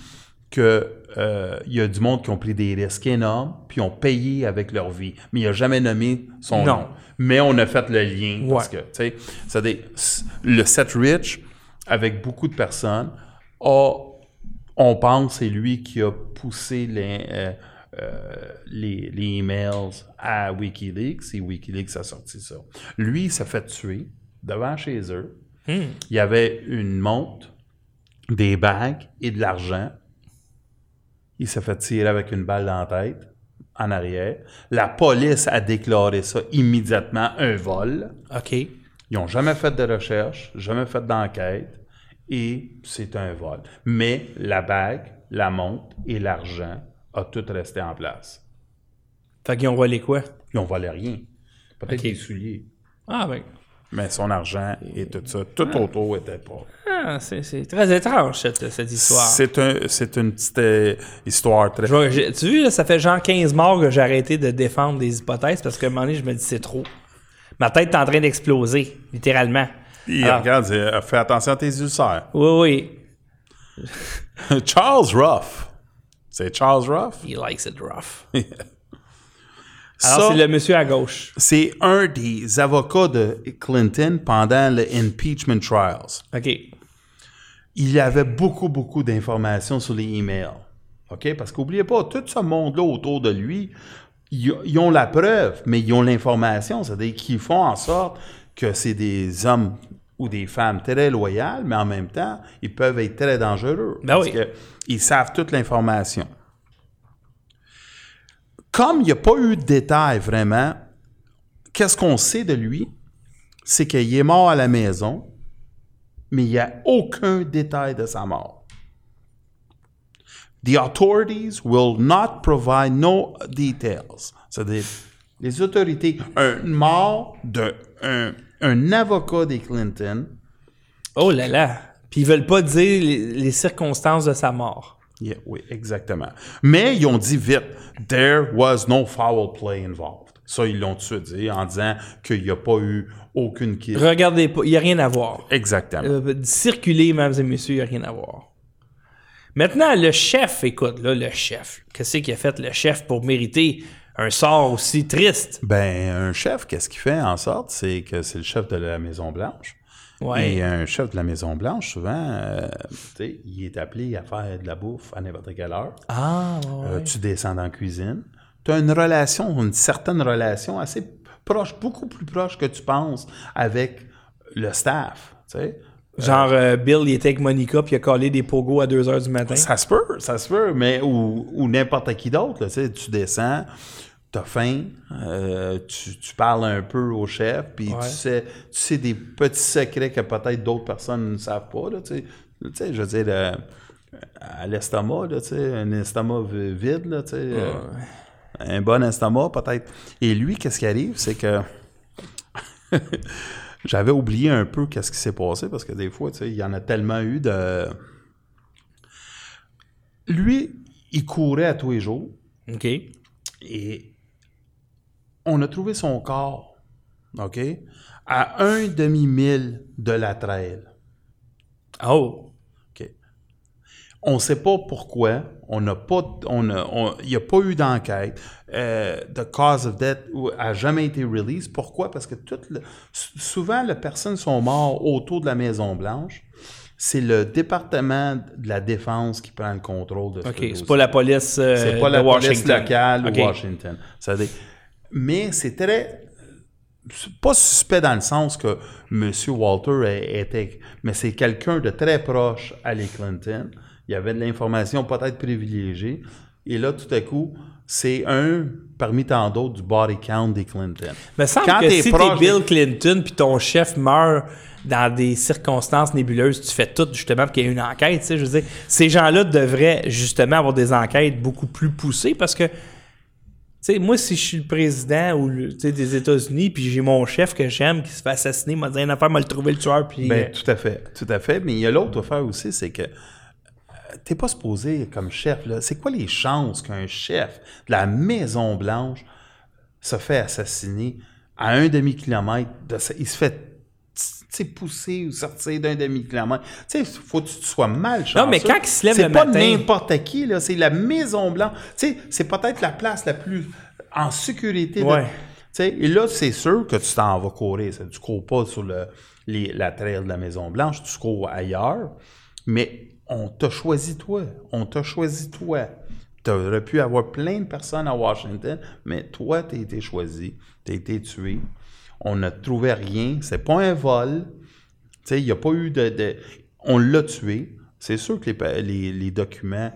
B: que euh, y a du monde qui ont pris des risques énormes puis ont payé avec leur vie. Mais il n'a jamais nommé son
A: Non.
B: nom. Mais on a fait le lien parce que, tu sais, le Seth Rich, avec beaucoup de personnes, a, on pense, c'est lui qui a poussé les, euh, euh, les, les emails à Wikileaks et Wikileaks a sorti ça. Lui, il s'est fait tuer devant chez eux. Il y avait une montre, des bagues et de l'argent. Il s'est fait tirer avec une balle dans la tête, en arrière. La police a déclaré ça immédiatement un vol.
A: OK.
B: Ils n'ont jamais fait de recherche, jamais fait d'enquête, et c'est un vol. Mais la bague, la montre et l'argent a tout resté en place.
A: Fait qu'ils ont volé quoi?
B: Ils n'ont volé rien. Peut-être
A: Ok.
B: des souliers.
A: Ah, ben.
B: Mais son argent et tout ça, tout autour était pas.
A: Ah, c'est, très étrange, cette, cette histoire.
B: C'est un, c'est une petite euh, histoire très.
A: Vois- tu vois, ça fait genre 15 morts que j'ai arrêté de défendre des hypothèses parce qu'à un moment donné, je me dis c'est trop. Ma tête est en train d'exploser, littéralement.
B: Il
A: Alors,
B: regarde, il dit, fais attention à tes ulcères.
A: oui, oui. (laughs)
B: Charles Ruff. C'est Charles Ruff?
A: He likes it rough. (laughs) Alors, c'est le monsieur à gauche.
B: c'est un des avocats de Clinton pendant le impeachment trials.
A: OK.
B: Il y avait beaucoup, beaucoup d'informations sur les emails. OK? Parce qu'oubliez pas, tout ce monde-là autour de lui, ils, ils ont la preuve, mais ils ont l'information. C'est-à-dire qu'ils font en sorte que c'est des hommes ou des femmes très loyales, mais en même temps, ils peuvent être très dangereux.
A: Ben
B: parce
A: oui.
B: que ils savent toute l'information. Comme il n'y a pas eu de détails vraiment, qu'est-ce qu'on sait de lui? C'est qu'il est mort à la maison, mais il n'y a aucun détail de sa mort. The authorities will not provide no details. C'est-à-dire, les autorités, un mort d'un un, un avocat des Clinton,
A: Oh là là. Puis ils veulent pas dire les circonstances de sa mort.
B: Yeah, oui, exactement. Mais ils ont dit vite, there was no foul play involved. Ça, ils l'ont tout dit en disant qu'il n'y a pas eu aucune kill.
A: Regardez pas, il n'y a rien à voir.
B: Exactement.
A: Euh, circuler, mesdames et messieurs, il n'y a rien à voir. Maintenant, le chef, écoute, là, le chef. Qu'est-ce qu'il a fait, le chef, pour mériter un sort aussi triste?
B: Ben, un chef, qu'est-ce qu'il fait en sorte? C'est que c'est le chef de la Maison-Blanche.
A: Ouais.
B: Et un chef de la Maison-Blanche, souvent, euh, tu sais, il est appelé à faire de la bouffe à n'importe quelle heure.
A: Ah, ouais.
B: Euh, tu descends dans la cuisine. Tu as une relation, une certaine relation assez proche, beaucoup plus proche que tu penses avec le staff. Tu sais.
A: Genre, euh, Bill, il était avec Monica, puis il a collé des pogos à 2 h du matin.
B: Ça se peut, ça se peut, mais ou, ou n'importe qui d'autre, tu descends, t'as faim, euh, tu, tu parles un peu au chef, puis
A: Ouais.
B: tu sais, tu sais des petits secrets que peut-être d'autres personnes ne savent pas, là, tu sais. Tu sais, je veux dire, euh, à l'estomac, là, tu sais, un estomac vi- vide, là, tu sais, euh, un bon estomac, peut-être. Et lui, qu'est-ce qui arrive, c'est que (laughs) j'avais oublié un peu qu'est-ce qui s'est passé, parce que des fois, tu sais, il y en a tellement eu de... Lui, il courait à tous les jours
A: OK.
B: et on a trouvé son corps, OK, à un demi-mille de la trail.
A: Oh.
B: OK. On ne sait pas pourquoi. On n'a pas, on a- on- il n'y a pas eu d'enquête. Euh, the cause of death a jamais été release. Pourquoi? Parce que tout le- souvent, les personnes sont mortes autour de la Maison Blanche. C'est le département de la défense qui prend le contrôle de ce
A: OK. C'est pas la police euh,
B: C'est pas
A: de
B: la police
A: Washington.
B: locale
A: OK.
B: ou Washington. Ça veut dire- Mais c'est très. pas suspect dans le sens que M. Walter était. Mais c'est quelqu'un de très proche à les Clinton. Il y avait de l'information peut-être privilégiée. Et là, tout à coup, c'est un parmi tant d'autres du body count des Clinton.
A: Me semble
B: Quand
A: que si t'es Bill Clinton puis ton chef meurt dans des circonstances nébuleuses, tu fais tout justement pour qu'il y ait une enquête. tu sais, Je veux dire, ces gens-là devraient justement avoir des enquêtes beaucoup plus poussées parce que, sais, moi, si je suis le président ou le- des États-Unis, puis j'ai mon chef que j'aime qui se fait assassiner, m'a dit une affaire, m'a le trouvé le tueur, puis.
B: Ben,
A: euh,
B: tout à fait, tout à fait. Mais il y a l'autre affaire aussi, c'est que euh, t'es pas supposé comme chef. là. C'est quoi les chances qu'un chef de la Maison Blanche se fait assassiner à un demi-kilomètre de sa- Il se fait pousser ou sortir d'un demi-kilomètre. Tu sais, faut que tu sois mal chanceux.
A: Non, mais quand il se lève
B: C'est pas n'importe qui, là. C'est la Maison Blanche. Tu sais, c'est peut-être la place la plus en sécurité.
A: Ouais.
B: tu sais, et là, c'est sûr que tu t'en vas courir. Tu cours pas sur le, les- la trail de la Maison-Blanche, tu cours ailleurs. Mais on t'a choisi toi. On t'a choisi toi. Tu aurais pu avoir plein de personnes à Washington, mais toi, tu as été choisi. Tu as été tué. On n'a trouvé rien. C'est pas un vol. Tu sais, il n'y a pas eu de... de- On l'a tué. C'est sûr que les, pa- les- les documents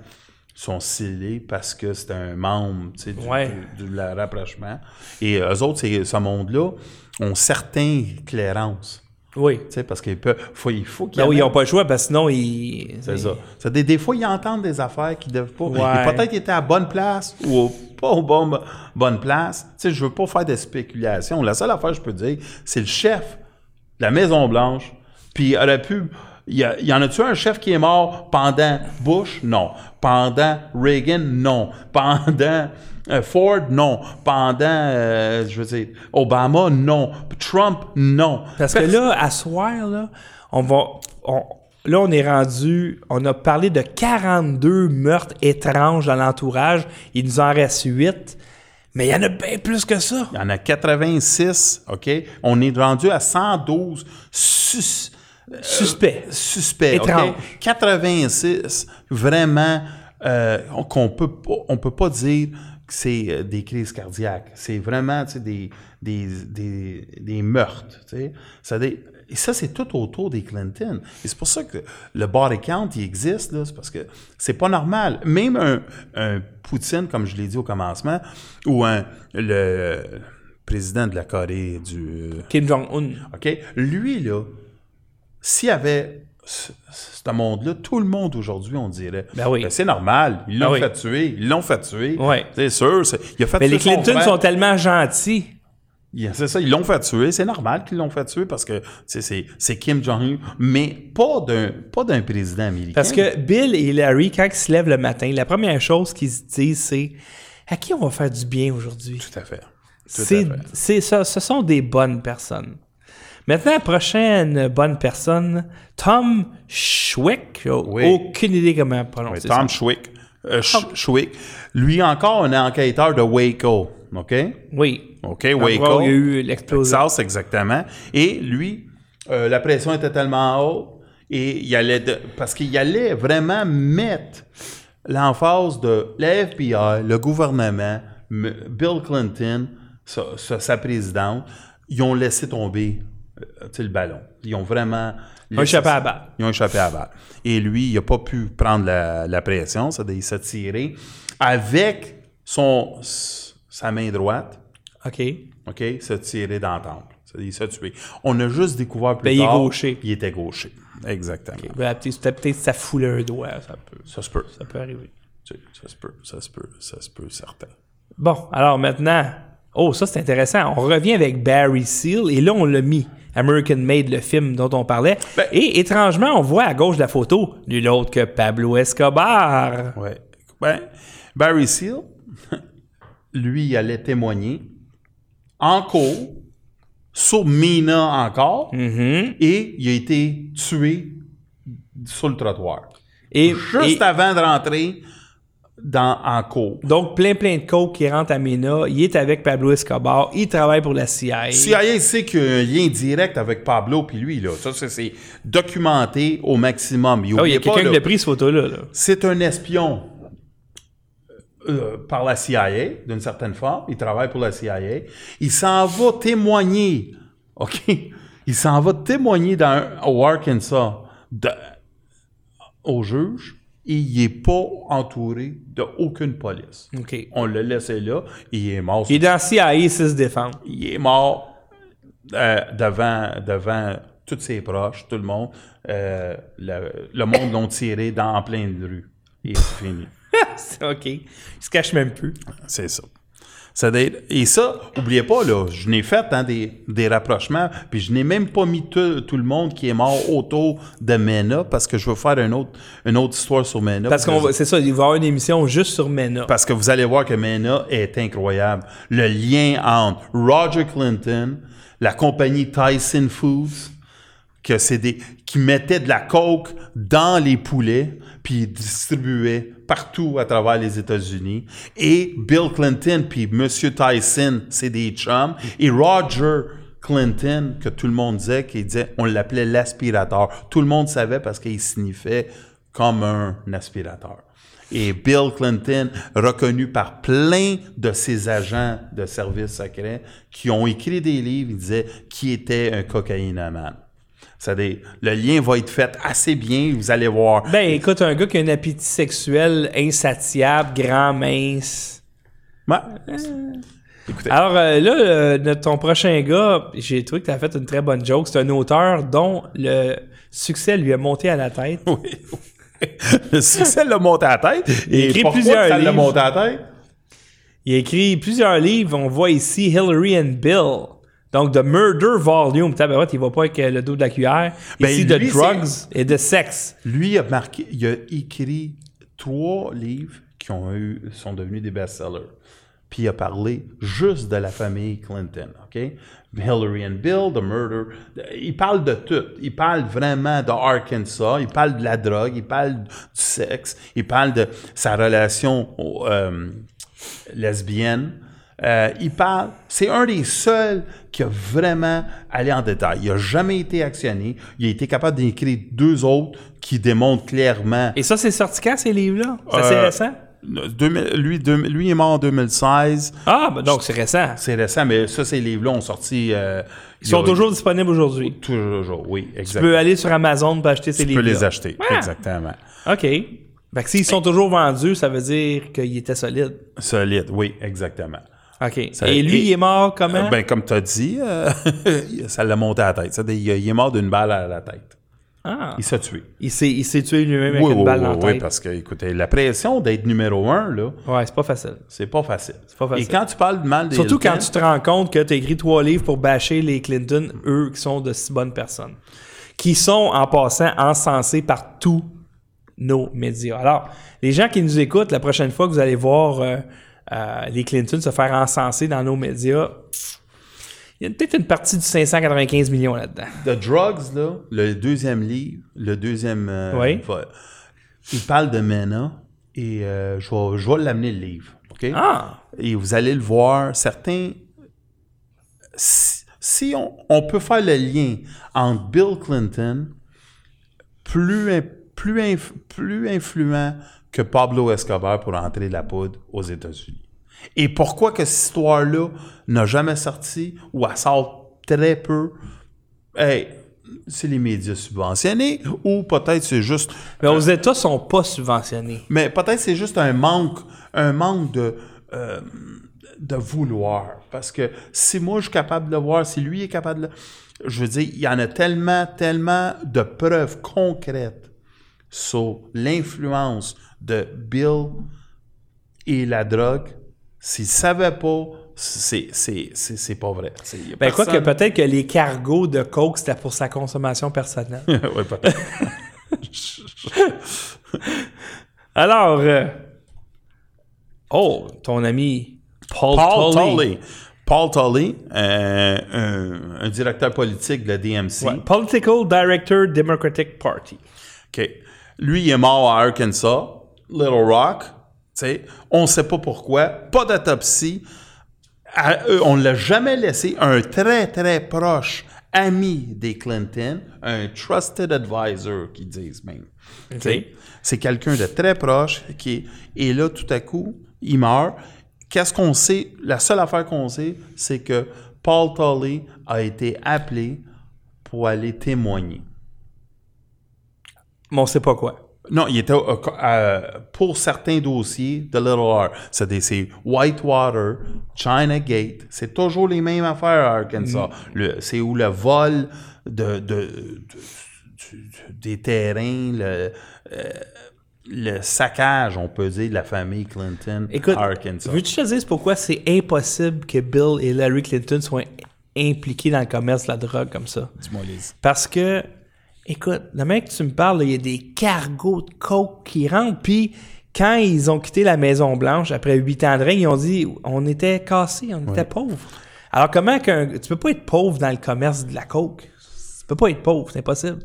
B: sont scellés parce que c'est un membre tu sais, du,
A: Ouais.
B: du- du- la rapprochement. Et eux autres, ce monde-là, ont certaines clairances.
A: Oui.
B: Tu sais, parce qu'il peut, faut, il faut qu'ils
A: Ben oui, ils n'ont pas le choix parce que sinon, ils.
B: c'est ça. Ça, des, des fois, ils entendent des affaires qu'ils ne doivent pas.
A: Ouais.
B: Peut-être été à bonne place ou au- pas au bon, bonne place. Tu sais, je veux pas faire de spéculation. La seule affaire que je peux dire, c'est le chef de la Maison-Blanche. Puis il aurait pu. Il y, a- il y en a-tu un chef qui est mort pendant Bush? Non. Pendant Reagan? Non. Pendant Ford? Non. Pendant, euh, je veux dire, Obama? Non. Trump? Non.
A: Parce que là, à soir, là, on va. on- là, on est rendu. On a parlé de 42 meurtres étranges dans l'entourage. Il nous en reste 8. Mais il y en a bien plus que ça.
B: Il y en a 86, OK? On est rendu à 112 sus-
A: Suspect. Étrange.
B: 86, vraiment, euh, qu'on peut pas, on peut pas dire c'est euh, des crises cardiaques. C'est vraiment, des, des, des, des meurtres. Ça, des- et ça, c'est tout autour des Clinton. Et c'est pour ça que le body count, il existe. C'est parce que c'est pas normal. Même un, un Poutine, comme je l'ai dit au commencement, ou un, le président de la Corée du,
A: Kim Jong-un.
B: OK? Lui, là, s'il y avait ce, monde-là, tout le monde aujourd'hui, on dirait.
A: Ben oui.
B: c'est normal. Ils l'ont
A: Ben oui.
B: fait tuer. Ils l'ont fait tuer.
A: Ouais.
B: C'est sûr. il a fait
A: Mais
B: tuer
A: les Clinton sont tellement gentils.
B: Il- C'est ça, ils l'ont fait tuer. C'est normal qu'ils l'ont fait tuer parce que c'est c'est Kim Jong-un, mais pas d'un pas d'un président américain.
A: Parce que Bill et Larry, quand ils se lèvent le matin, la première chose qu'ils se disent, c'est à qui on va faire du bien aujourd'hui?
B: Tout à fait. Tout
A: C'est,
B: à fait.
A: c'est ça, ce sont des bonnes personnes. Maintenant, prochaine bonne personne, Tom Schwick.
B: Oui.
A: aucune idée comment
B: Oui,
A: prononcer
B: Tom
A: ça.
B: Schwick. euh, Sch- Schwick. Lui encore, un enquêteur de Waco. OK?
A: Oui.
B: OK, Waco.
A: il y a eu l'explosion.
B: Texas, exactement. Et lui, euh, la pression était tellement haute et il allait de- parce qu'il allait vraiment mettre l'emphase de la FBI, le gouvernement, Bill Clinton, sa, sa- présidente, ils ont laissé tomber le ballon. Ils ont vraiment...
A: Ils ont échappé à la balle.
B: Ils ont échappé à la balle. Et lui, il n'a pas pu prendre la, la pression, c'est-à-dire il s'est tiré avec son, sa main droite.
A: OK.
B: OK? Se tirer dans le temple. C'est-à-dire, il s'est tué. On a juste découvert plus
A: Ben, il est
B: tard.
A: gaucher.
B: Il était gaucher. Exactement.
A: Ben, peut-être, peut-être ça foulait un doigt, ça peut,
B: Ça se peut.
A: ça peut arriver.
B: Ça se peut. Ça se peut. Ça se peut, certain.
A: Bon, alors maintenant, oh, ça c'est intéressant. On revient avec Barry Seal et là on l'a mis. American Made, le film dont on parlait.
B: Ben-
A: et étrangement, on voit à gauche de la photo nul autre que Pablo Escobar.
B: Ouais. Ben, Barry Seal, (laughs) lui, il allait témoigner en cours sur Mina encore
A: Mhm.
B: et il a été tué sur le trottoir.
A: Et,
B: Juste
A: et-
B: avant de rentrer dans, en cours.
A: donc plein plein de coke qui rentre à Mina. Il est avec Pablo Escobar. Il travaille pour la CIA.
B: CIA sait qu'il y a un lien direct avec Pablo puis lui là. Ça c'est- documenté au maximum.
A: Ah il y
B: Oubliez
A: a quelqu'un qui l'a pris cette photo-là. là.
B: C'est un espion euh, par la CIA d'une certaine forme. Il travaille pour la CIA. Il s'en va témoigner. Ok? Il s'en va témoigner dans au Arkansas de- au juge. Et il n'est pas entouré d'aucune police. On l'a laissé là. Il est mort.
A: Il est dans CIA, il sait se défendre.
B: il est mort euh, devant, devant tous ses proches, tout le monde, euh, le, le monde l'ont tiré dans, en pleine rue. Et c'est fini. (laughs)
A: C'est OK. Il se cache même plus.
B: C'est ça. Ça doit être- et ça, oubliez pas, là, je n'ai fait hein, des, des rapprochements, puis je n'ai même pas mis tout, tout le monde qui est mort autour de Mena, parce que je veux faire une autre, une autre histoire sur Mena.
A: Parce qu'on va- c'est ça, il va y avoir une émission juste sur Mena.
B: Parce que vous allez voir que Mena est incroyable. Le lien entre Roger Clinton, la compagnie Tyson Foods, que c'est des qui mettaient de la coke dans les poulets puis ils distribuaient partout à travers les États-Unis. Et Bill Clinton puis Monsieur Tyson c'est des chums. Et Roger Clinton que tout le monde disait qu'il disait on l'appelait l'aspirateur. Tout le monde savait parce qu'il sniffait comme un aspirateur. Et Bill Clinton, reconnu par plein de ses agents de services secrets qui ont écrit des livres, il disait qui était un cocaïnomane. Dit, le lien va être fait assez bien, vous allez voir.
A: Ben, écoute, un gars qui a un appétit sexuel insatiable, grand, mince.
B: Ouais. Écoutez,
A: Alors euh, là, euh, ton prochain gars, j'ai trouvé que tu as fait une très bonne joke. C'est un auteur dont le succès lui a monté à la tête.
B: oui. (laughs) le succès l'a monté à la tête.
A: Il
B: Et
A: écrit plusieurs
B: ça
A: livres.
B: monté à la tête?
A: Il a écrit plusieurs livres. On voit ici Hillary and Bill. Donc, The Murder Volume. Tabarouette, il va pas avec le dos de la cuillère.
B: Ben,
A: ici, de drugs et de sexe.
B: Lui il a marqué, il a écrit trois livres qui ont eu, sont devenus des best-sellers. Puis il a parlé juste de la famille Clinton, OK? Hillary and Bill, The Murder. Il parle de tout. Il parle vraiment de Arkansas. Il parle de la drogue. Il parle du sexe. Il parle de sa relation euh, lesbienne. Euh, il parle, c'est un des seuls qui a vraiment allé en détail. Il n'a jamais été actionné. Il a été capable d'écrire deux autres qui démontrent clairement.
A: Et ça, c'est sorti quand, ces livres-là? C'est assez
B: Euh,
A: récent?
B: 2000 lui, lui est mort en 2016.
A: Ah, ben donc c'est récent.
B: C'est récent, mais ça, ces livres-là ont sorti. euh,
A: Ils sont
B: a-
A: toujours disponibles aujourd'hui.
B: Toujours, oui,
A: Tu
B: exactement.
A: peux aller sur Amazon pour acheter ces
B: Tu peux
A: livres.
B: les acheter,
A: Ah!
B: exactement.
A: OK. Fait que s'ils sont toujours vendus, ça veut dire qu'ils étaient solides.
B: Solide, oui, exactement.
A: OK.
B: Ça-
A: et lui,
B: et-
A: il est mort comment?
B: Euh, Ben, comme tu as dit, euh, (laughs) ça l'a monté à la tête. Ça, il, il est mort d'une balle à la tête.
A: ah.
B: Il s'est tué.
A: Il s'est, tué lui-même avec
B: Oui,
A: une
B: oui,
A: balle
B: oui,
A: dans la
B: oui,
A: tête.
B: parce que, écoutez, la pression d'être numéro un, là,
A: Ouais, c'est pas facile.
B: c'est pas facile.
A: pas facile.
B: Et quand tu parles de mal des
A: Surtout quand tu te rends compte que tu as écrit trois livres pour bâcher les Clinton, eux qui sont de si bonnes personnes. Qui sont, en passant, encensés par tous nos médias. Alors, les gens qui nous écoutent, la prochaine fois que vous allez voir euh, euh, les Clinton se faire encenser dans nos médias, il y a peut-être une partie du 595 millions là-dedans.
B: The Drugs, là, le deuxième livre, le deuxième. euh,
A: Oui.
B: il parle de Mena et euh, je vais, je vais l'amener le livre. OK?
A: Ah!
B: Et vous allez le voir, certains. Si, si on, on peut faire le lien entre Bill Clinton, plus, plus, inf- plus influent que Pablo Escobar pour entrer la poudre aux États-Unis. Et pourquoi que cette histoire-là n'a jamais sorti ou elle sort très peu? Hey, c'est les médias subventionnés ou peut-être c'est juste
A: Mais aux États, sont pas subventionnés.
B: mais peut-être c'est juste un manque, un manque de, euh, de vouloir. Parce que si moi je suis capable de le voir, si lui est capable de le... Je veux dire, il y en a tellement, tellement de preuves concrètes sur l'influence de Bill et la drogue. S'il ne savait pas, c'est, c'est, c'est, c'est pas vrai.
A: Ben, quoi que peut-être que les cargos de Coke, c'était pour sa consommation personnelle. (laughs)
B: Ouais, peut-être. (laughs)
A: Alors, euh, oh, ton ami Paul,
B: Paul
A: Tully.
B: Tully. Paul Tully, euh, un, un directeur politique de la DMC.
A: Ouais, Political Director Democratic Party.
B: OK. Lui, il est mort à Arkansas, Little Rock. On ne sait pas pourquoi. Pas d'autopsie. Euh, On ne l'a jamais laissé. Un très, très proche ami des Clinton, un trusted advisor, qu'ils disent même. C'est quelqu'un de très proche qui est... Et là, tout à coup, il meurt. Qu'est-ce qu'on sait? La seule affaire qu'on sait, c'est que Paul Tully a été appelé pour aller témoigner.
A: Mais on sait pas quoi.
B: Non, il était euh, pour certains dossiers de Little R. C'est Whitewater, China Gate. C'est toujours les mêmes affaires à Arkansas. Le- C'est où le vol de, de- de- du- du- des terrains, le, euh, le saccage, on peut dire, de la famille Clinton
A: Écoute,
B: Arkansas.
A: veux-tu que je te dise pourquoi c'est impossible que Bill et Larry Clinton soient impliqués dans le commerce de la drogue comme ça?
B: Dis-moi.
A: Parce que, écoute, le mec, tu me parles, il y a des cargos de coke qui rentrent, puis quand ils ont quitté la Maison-Blanche, après huit ans de règne, ils ont dit on était cassés, on était pauvres. Alors, comment qu'un. Tu peux pas être pauvre dans le commerce de la coke? Tu peux pas être pauvre, c'est impossible.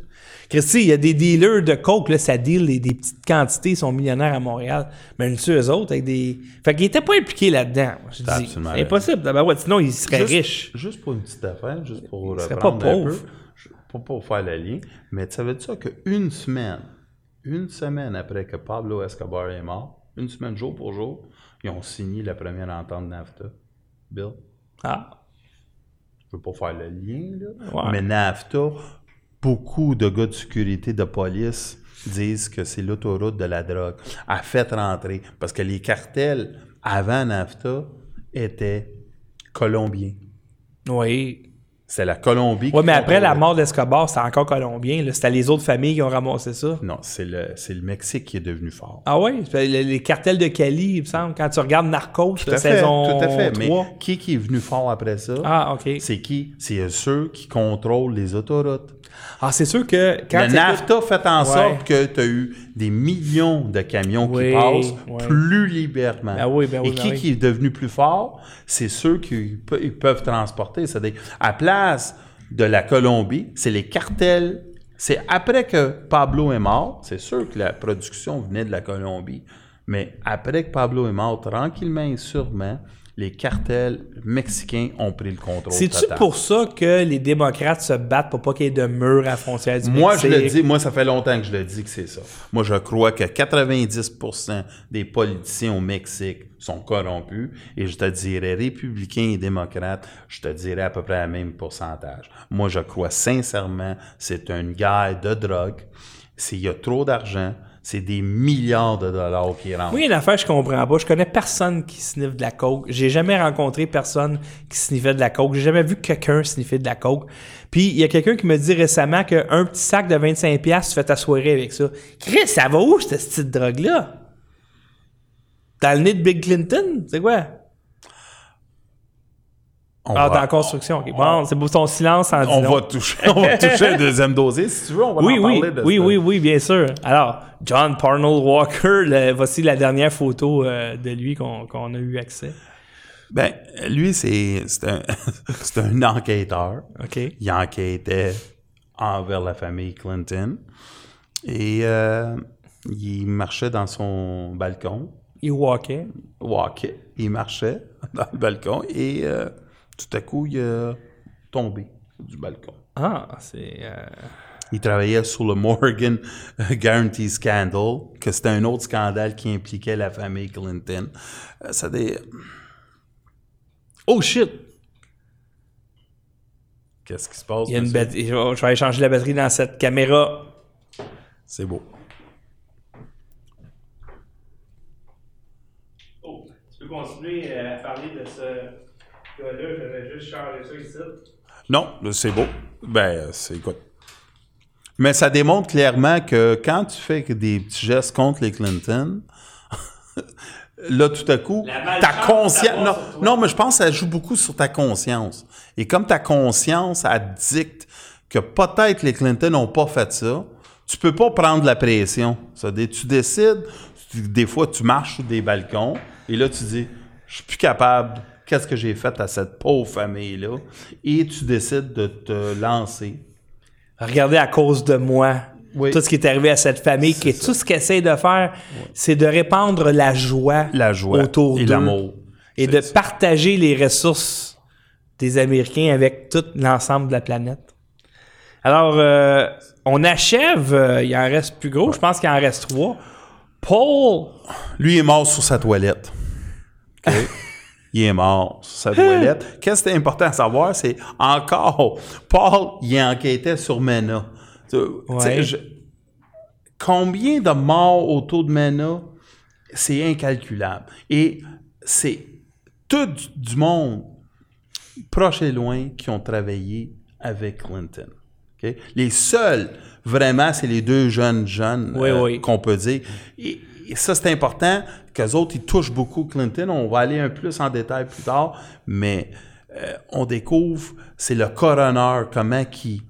A: Christy, il y a des dealers de coke, là, ça deal des, des petites quantités, ils sont millionnaires à Montréal. Mais une eux autres, avec des. Fait qu'ils étaient pas impliqués là-dedans. Je dis,
B: absolument
A: c'est impossible. Ben ouais, sinon, ils seraient
B: Juste-
A: riches.
B: Juste pour une petite affaire, juste pour reprendre
A: pas
B: un
A: pauvre.
B: peu, pour pas faire le lien, mais tu savais ça qu'une semaine, une semaine après que Pablo Escobar est mort, une semaine jour pour jour, ils ont signé la première entente NAFTA? Bill,
A: Ah.
B: je veux pas faire le lien, là,
A: Ouais.
B: mais NAFTA, beaucoup de gars de sécurité, de police disent que c'est l'autoroute de la drogue. A fait rentrer, parce que les cartels avant NAFTA étaient colombiens.
A: Oui.
B: C'est la Colombie
A: Ouais,
B: qui
A: mais après la mort d'Escobar, c'était encore colombien. là. C'était les autres familles qui ont ramassé ça.
B: Non, c'est le, c'est le Mexique qui est devenu fort.
A: Ah ouais? Les, les cartels de Cali, il me semble. Quand tu regardes Narcos,
B: tout
A: la
B: à fait,
A: saison
B: tout à fait.
A: 3.
B: Mais qui, qui est venu fort après ça?
A: Ah, OK.
B: C'est qui? C'est ceux qui contrôlent les autoroutes.
A: Ah, c'est sûr que quand
B: le NAFTA fait en
A: Ouais.
B: sorte que tu as eu des millions de camions
A: Oui,
B: qui passent plus librement.
A: Ben oui, ben oui,
B: Et
A: ben
B: qui, qui est devenu plus fort? C'est ceux qui peuvent transporter. C'est-à-dire, à place de la Colombie, c'est les cartels. C'est après que Pablo est mort, c'est sûr que la production venait de la Colombie, mais après que Pablo est mort, tranquillement et sûrement, les cartels mexicains ont pris le contrôle
A: C'est-tu pour ça que les démocrates se battent pour pas qu'il y ait de mur à la frontière du
B: Moi, je le dis, moi, ça fait longtemps que je le dis que c'est ça. Moi, je crois que 90% des politiciens au Mexique sont corrompus et je te dirais républicains et démocrates, je te dirais à peu près le même pourcentage. Moi, je crois sincèrement c'est une guerre de drogue. S'il y a trop d'argent, c'est des milliards de dollars qui rentrent.
A: A une affaire je comprends pas. Je connais personne qui sniffe de la coke. J'ai jamais rencontré personne qui sniffait de la coke. J'ai jamais vu quelqu'un sniffer de la coke. Puis, il y a quelqu'un qui me dit récemment qu'un petit sac de 25$, tu fais ta soirée avec ça. Chris, ça va où, cette petite drogue-là? Dans le nez de Bill Clinton? C'est quoi?
B: On
A: Ah,
B: va-
A: dans la construction. ok. Bon, c'est pour ton silence en
B: on
A: disant.
B: va toucher, on va toucher un deuxième dossier. Si tu veux, on va
A: Oui,
B: en
A: oui,
B: parler de
A: oui,
B: ça.
A: oui, oui, bien sûr. Alors, John Parnell Walker, le- voici la dernière photo euh, de lui qu'on a eu accès.
B: Ben, lui, c'est c'est un, (laughs) un enquêteur.
A: OK.
B: Il enquêtait envers la famille Clinton. Et euh, il marchait dans son balcon.
A: Il walkait.
B: Walkait. Il marchait (laughs) dans le balcon et euh, tout à coup, il a tombé du balcon.
A: Ah, c'est. euh,
B: Il travaillait sur le Morgan (laughs) Guarantee Scandal, que c'était un autre scandale qui impliquait la famille Clinton. Euh, ça des...
A: Oh shit!
B: Qu'est-ce qui se passe?
A: Il y a une. Je vais je vais aller changer la batterie dans cette caméra.
B: C'est beau.
A: Oh, tu peux continuer à parler de ce juste ça ici.
B: Non, c'est beau. Ben, c'est écoute. Mais ça démontre clairement que quand tu fais des petits gestes contre les Clinton, (laughs) là, tout à coup, ta conscience. Non, mais je pense que ça joue beaucoup sur ta conscience. Et comme ta conscience, elle dicte que peut-être les Clinton n'ont pas fait ça, tu peux pas prendre la pression. Ça, tu décides, tu- des fois, tu marches sur des balcons, et là, tu dis, je suis plus capable. Qu'est-ce que j'ai fait à cette pauvre famille-là? Et tu décides de te lancer.
A: Regardez à cause de moi.
B: Oui.
A: Tout ce qui est arrivé à cette famille, qui tout ce qu'elle essaie de faire, c'est de répandre la joie,
B: La joie
A: autour
B: et l'amour.
A: et de
B: ça.
A: partager les ressources des Américains avec tout l'ensemble de la planète. Alors, euh, on achève. euh, il en reste plus gros. Je pense qu'il en reste trois. Paul.
B: Lui est mort sur sa toilette. (laughs) il est mort sur sa toilette. Qu'est-ce qui est important à savoir, c'est encore, Paul, il enquêtait sur Mena.
A: Ouais.
B: je- combien de morts autour de MENA, c'est incalculable. Et c'est tout du- monde, proche et loin, qui ont travaillé avec Clinton. Les seuls, vraiment, c'est les deux jeunes jeunes
A: Oui,
B: euh,
A: oui.
B: qu'on peut dire. Et, et ça, c'est important qu'eux autres, ils touchent beaucoup Clinton. On va aller un peu plus en détail plus tard, mais euh, on découvre, c'est le coroner, comment qui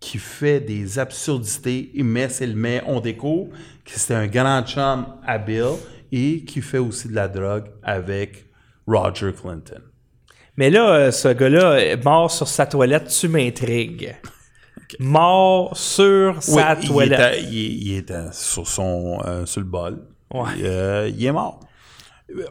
B: qui fait des absurdités, il met, c'est le met, on découvre que c'est un grand chum à Bill et qui fait aussi de la drogue avec Roger Clinton.
A: Mais là, euh, ce gars-là, mort sur sa toilette, tu m'intrigues. Mort sur sa toilette.
B: Était, il- il était sur son euh, sur le bol.
A: Ouais.
B: Euh, il est mort.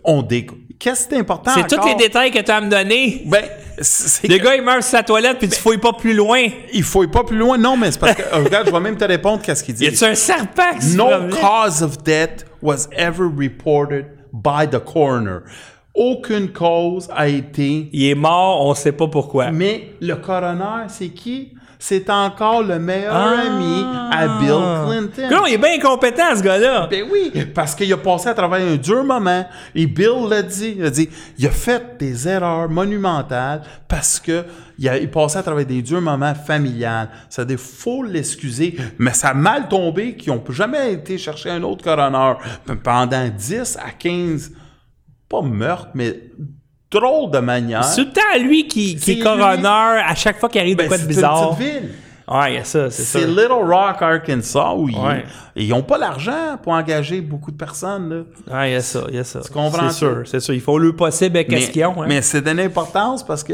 B: On découvre. Qu'est-ce qui est important
A: C'est tous les détails que tu as à me donner.
B: Ben,
A: Le
B: que-
A: gars, il meurt sur sa toilette, puis tu fouilles pas plus loin.
B: il faut pas plus loin. Non, mais c'est parce que (laughs) regarde, je vais même te répondre qu'est-ce qu'il dit.
A: Y a-tu un serpent
B: No cause of death was ever reported by the coroner. Aucune cause a été.
A: Il est mort, on sait pas pourquoi.
B: Mais le coroner, c'est qui? C'est encore le meilleur
A: Ah.
B: ami à Bill Clinton.
A: Non, il est bien compétent, ce gars-là.
B: Ben oui, parce qu'il a passé à travers un dur moment. Et Bill l'a dit. Il a dit, il a fait des erreurs monumentales parce que il a il passait à travers des durs moments familiales. Ça il faut l'excuser, mais ça a mal tombé qu'ils n'ont jamais été chercher un autre coroner pendant 10 à 15, pas meurtre, mais drôle de manière.
A: C'est tout le temps lui qui, qui
B: C'est
A: est coroner à chaque fois qu'il arrive
B: Ben,
A: de quoi de
B: c'est
A: bizarre.
B: une petite ville.
A: Ouais, ça, c'est ça.
B: C'est Little Rock, Arkansas, où ils-
A: Ouais.
B: ils n'ont pas l'argent pour engager beaucoup de personnes. Là.
A: Ouais, il y a ça, il y a ça.
B: comprends
A: C'est sûr, c'est sûr. Il faut le possible avec qu'est-ce qu'ils ont. hein.
B: mais c'est d'une importance parce que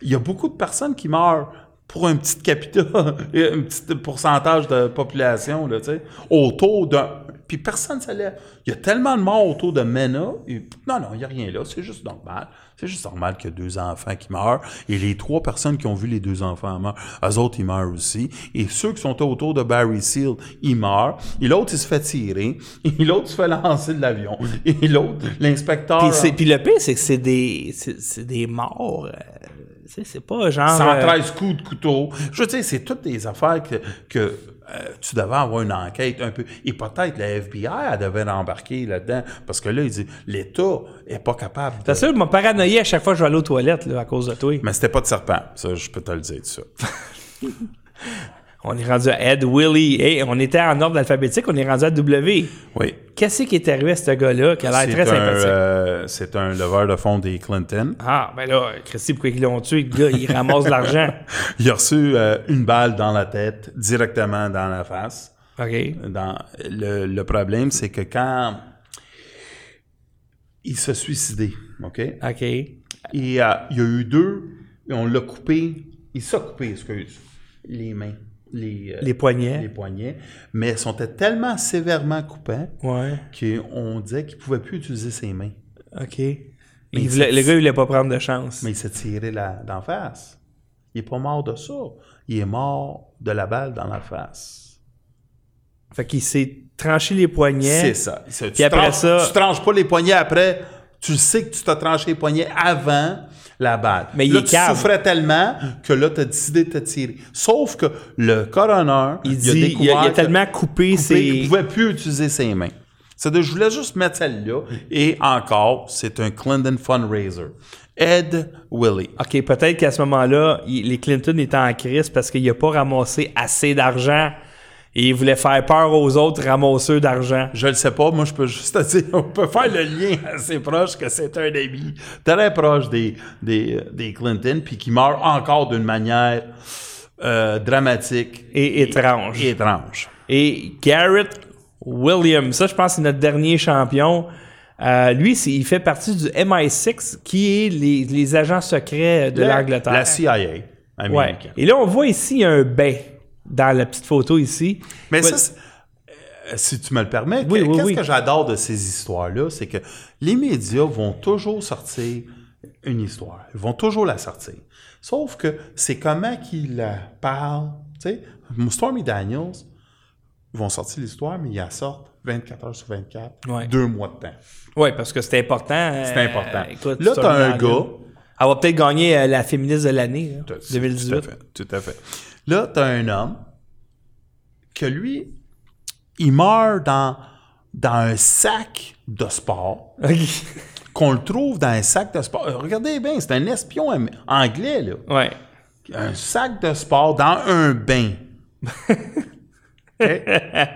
B: il y a beaucoup de personnes qui meurent pour un petit capital, (laughs) un petit pourcentage de population, là, tu sais, autour d'un... Puis personne ne lève. Il y a tellement de morts autour de Mena. et- Non, non, il n'y a rien là. C'est juste normal. C'est juste normal qu'il y a deux enfants qui meurent. Et les trois personnes qui ont vu les deux enfants meurent, eux autres, ils meurent aussi. Et ceux qui sont autour de Barry Seal, ils meurent. Et l'autre, il se fait tirer. Et l'autre se fait lancer de l'avion. Et l'autre, l'inspecteur...
A: Puis, c'est- puis le pire, c'est que c'est des, c'est, des morts. euh, c'est pas genre. euh,
B: 113 coups de couteau. Je veux dire, c'est toutes des affaires que, que euh, tu devais avoir une enquête un peu. Et peut-être la FBI, elle devait embarquer là-dedans. Parce que là, il dit, l'État est pas capable de...
A: T'as sûr, je m'a paranoïé à chaque fois que je vais aller aux toilettes là, à cause de toi.
B: Mais c'était pas de serpent. Ça, je peux te le dire, ça. (laughs)
A: On est rendu à Ed, Willie. Hey, on était en ordre alphabétique, on est rendu à W.
B: Oui.
A: Qu'est-ce qui est arrivé à ce gars-là qui a l'air
B: C'est
A: très
B: un,
A: sympathique?
B: euh, c'est un leveur de fonds des Clinton.
A: Ah, ben là, Christy, pourquoi ils l'ont tué? Le gars, il ramasse de l'argent. (laughs)
B: Il a reçu euh, une balle dans la tête, directement dans la face.
A: OK.
B: Dans, le, le problème, c'est que quand il s'est suicidé, OK?
A: OK.
B: Et euh, il y a eu deux, et on l'a coupé, il s'est coupé, excuse, les mains, les, euh,
A: Les poignets.
B: les poignets, mais ils sont tellement sévèrement coupés
A: Ouais.
B: qu'on disait qu'il ne pouvait plus utiliser ses mains.
A: OK. Il voulait- le gars, il voulait pas prendre de chance.
B: Mais il s'est tiré la, d'en face. Il n'est pas mort de ça. Il est mort de la balle dans la face.
A: Fait qu'il s'est tranché les poignets.
B: C'est ça. C'est- tu
A: Puis après
B: tranches-
A: ça-
B: Tu tranches pas les poignets après. Tu sais que tu t'as tranché les poignets avant la balle.
A: Mais il
B: là, tu
A: cave.
B: souffrais tellement que là, tu as décidé de te tirer. Sauf que le coroner,
A: Il
B: a
A: dit, il a, il tellement coupé,
B: coupé
A: ses...
B: qu'il ne pouvait plus utiliser ses mains. C'est de, je voulais juste mettre celle-là. Et encore, c'est un Clinton fundraiser. Ed Willie.
A: OK, peut-être qu'à ce moment-là, il- les Clinton étaient en crise parce qu'il n'a pas ramassé assez d'argent et il voulait faire peur aux autres ramasseurs d'argent.
B: Je le sais pas, moi je peux juste te dire, (laughs) on peut faire le lien assez proche que c'est un ami très proche des, des, des Clinton, puis qui meurt encore d'une manière euh, dramatique
A: Et étrange.
B: et étrange.
A: Et Garrett Williams, ça, je pense, c'est notre dernier champion. Euh, lui, il fait partie du MI6, qui est les, les agents secrets de
B: La-
A: l'Angleterre.
B: La CIA
A: Ouais.
B: américaine.
A: Et là, on voit ici, un bain dans la petite photo ici.
B: Mais
A: Ouais.
B: ça, euh, si tu me le permets,
A: Oui,
B: que-
A: oui,
B: qu'est-ce
A: oui.
B: que j'adore de ces histoires-là, c'est que les médias vont toujours sortir une histoire. Ils vont toujours la sortir. Sauf que c'est comment qu'ils la parlent. Tu sais, Stormy Daniels, ils vont sortir l'histoire, mais ils la sortent 24 heures sur 24,
A: Ouais.
B: deux mois de temps.
A: Oui, parce que c'est important.
B: C'est
A: euh,
B: important.
A: écoute,
B: là, tu as un gars
A: Elle va peut-être gagner euh, la féministe de l'année, là,
B: Tout-
A: 2018.
B: Tout à fait. Tout à fait. Là, tu as un homme que lui, il meurt dans, dans un sac de sport. Qu'on le trouve dans un sac de sport. Euh, Regardez bien, c'est un espion anglais, là.
A: Ouais.
B: Un sac de sport dans un bain. (laughs) Là,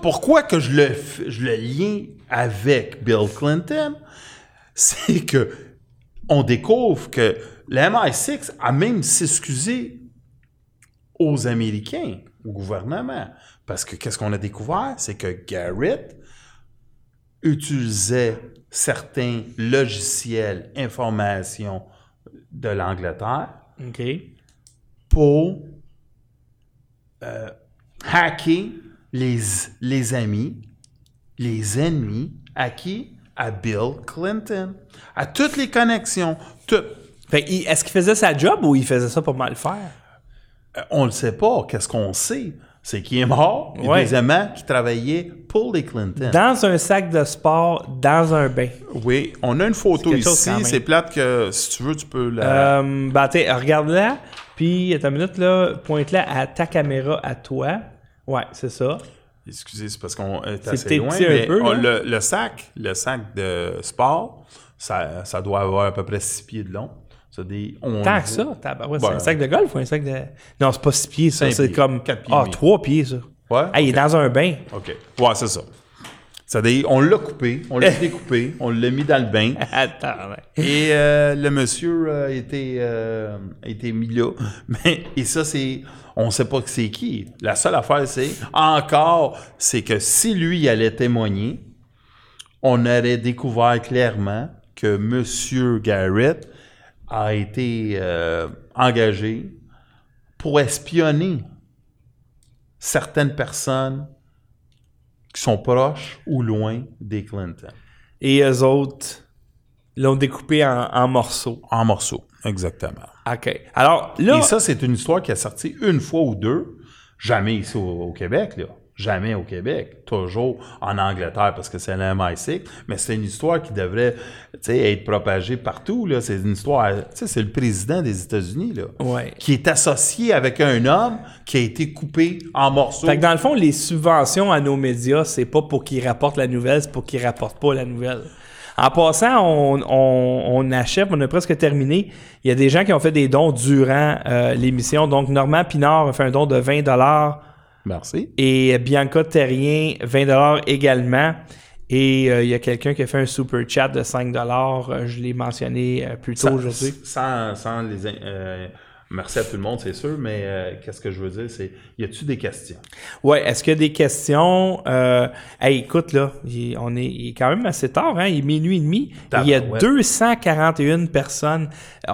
B: pourquoi que je le, je le lien avec Bill Clinton, c'est que on découvre que le MI6 a même s'excusé aux Américains, au gouvernement. Parce que qu'est-ce qu'on a découvert? C'est que Garrett utilisait certains logiciels, informations de l'Angleterre pour euh, hacker les, les amis, les ennemis, à qui? À Bill Clinton. À toutes les connexions. Tout.
A: Est-ce qu'il faisait sa job ou il faisait ça pour mal faire?
B: Euh, on ne le sait pas. Qu'est-ce qu'on sait? C'est qu'il est mort. Et
A: Ouais.
B: deuxièmement, qu'il travaillait pour les Clinton.
A: Dans un sac de sport, dans un bain.
B: Oui, on a une photo ici. C'est plate que, si tu veux, tu peux la...
A: Euh, ben, regarde-la, puis, attends une minute, là, pointe-la à ta caméra, à toi. Ouais, c'est ça.
B: Excusez, c'est parce qu'on est assez loin, mais
A: peu,
B: on- le, le sac, le sac de sport, ça, ça doit avoir à peu près 6 pieds de long. C'est des, on
A: Tant
B: le
A: que ça, c'est
B: Ben,
A: un sac de golf ou un sac de... Non, c'est pas six pieds, ça. C'est comme...
B: quatre pieds
A: Ah,
B: et demi.
A: trois pieds, ça.
B: Ouais?
A: Ah, il est dans un bain.
B: OK. Ouais, c'est ça. Ça des- on l'a coupé, on l'a (laughs) découpé, on l'a mis dans le bain.
A: Attends, ouais.
B: Et euh, le monsieur euh, a été, euh, a été mis là. (laughs) Mais, et ça, c'est. On ne sait pas que c'est qui. La seule affaire, c'est. Encore, c'est que si lui allait témoigner, on aurait découvert clairement que monsieur Garrett a été euh, engagé pour espionner certaines personnes qui sont proches ou loin des Clinton.
A: Et eux autres l'ont découpé en, en morceaux.
B: En morceaux, exactement.
A: OK. Alors, là...
B: Et ça, c'est une histoire qui est sortie une fois ou deux. Jamais ici au, au Québec, là. Jamais au Québec. Toujours en Angleterre parce que c'est le MI6. Mais c'est une histoire qui devrait tu sais, être propagée partout. Là. C'est une histoire. Tu sais, c'est le président des États-Unis là,
A: Ouais.
B: qui est associé avec un homme qui a été coupé en morceaux.
A: Fait que dans le fond, les subventions à nos médias, c'est pas pour qu'ils rapportent la nouvelle, c'est pour qu'ils rapportent pas la nouvelle. En passant, on, on, on achève, on a presque terminé. Il y a des gens qui ont fait des dons durant euh, l'émission. Donc, Normand Pinard a fait un don de 20
B: Merci.
A: et Bianca Terrien, 20 également. Et euh, il y a quelqu'un qui a fait un super chat de 5 euh, Je l'ai mentionné euh, plus tôt aujourd'hui.
B: sans, sans les. Merci à tout le monde, c'est sûr, mais euh, qu'est-ce que je veux dire, c'est y a-tu des questions?
A: Ouais, est-ce qu'il y a des questions? Euh, hey, écoute, là, il, on est, il est quand même assez tard, hein? Il est minuit et demi. Il y a
B: Tabarouette.
A: 241 personnes.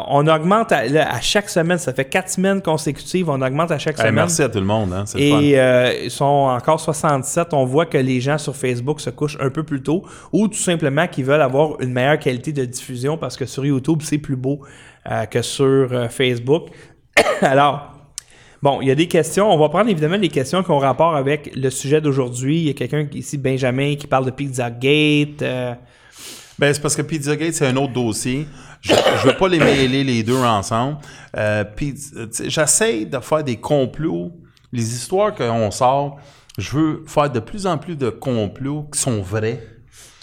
A: On augmente à, là, à chaque semaine, ça fait quatre semaines consécutives, on augmente à chaque
B: Hey,
A: semaine.
B: merci à tout le monde, hein, le.
A: Et euh, ils sont encore 67. On voit que les gens sur Facebook se couchent un peu plus tôt ou tout simplement qu'ils veulent avoir une meilleure qualité de diffusion parce que sur YouTube, c'est plus beau euh, que sur euh, Facebook. (coughs) Alors, bon, il y a des questions. On va prendre évidemment les questions qui ont rapport avec le sujet d'aujourd'hui. Il y a quelqu'un ici, Benjamin, qui parle de Pizzagate. euh,
B: Ben, c'est parce que Pizzagate, c'est un autre dossier. Je ne veux pas les mêler les deux ensemble. Euh, J'essaie de faire des complots. Les histoires qu'on sort, je veux faire de plus en plus de complots qui sont vrais.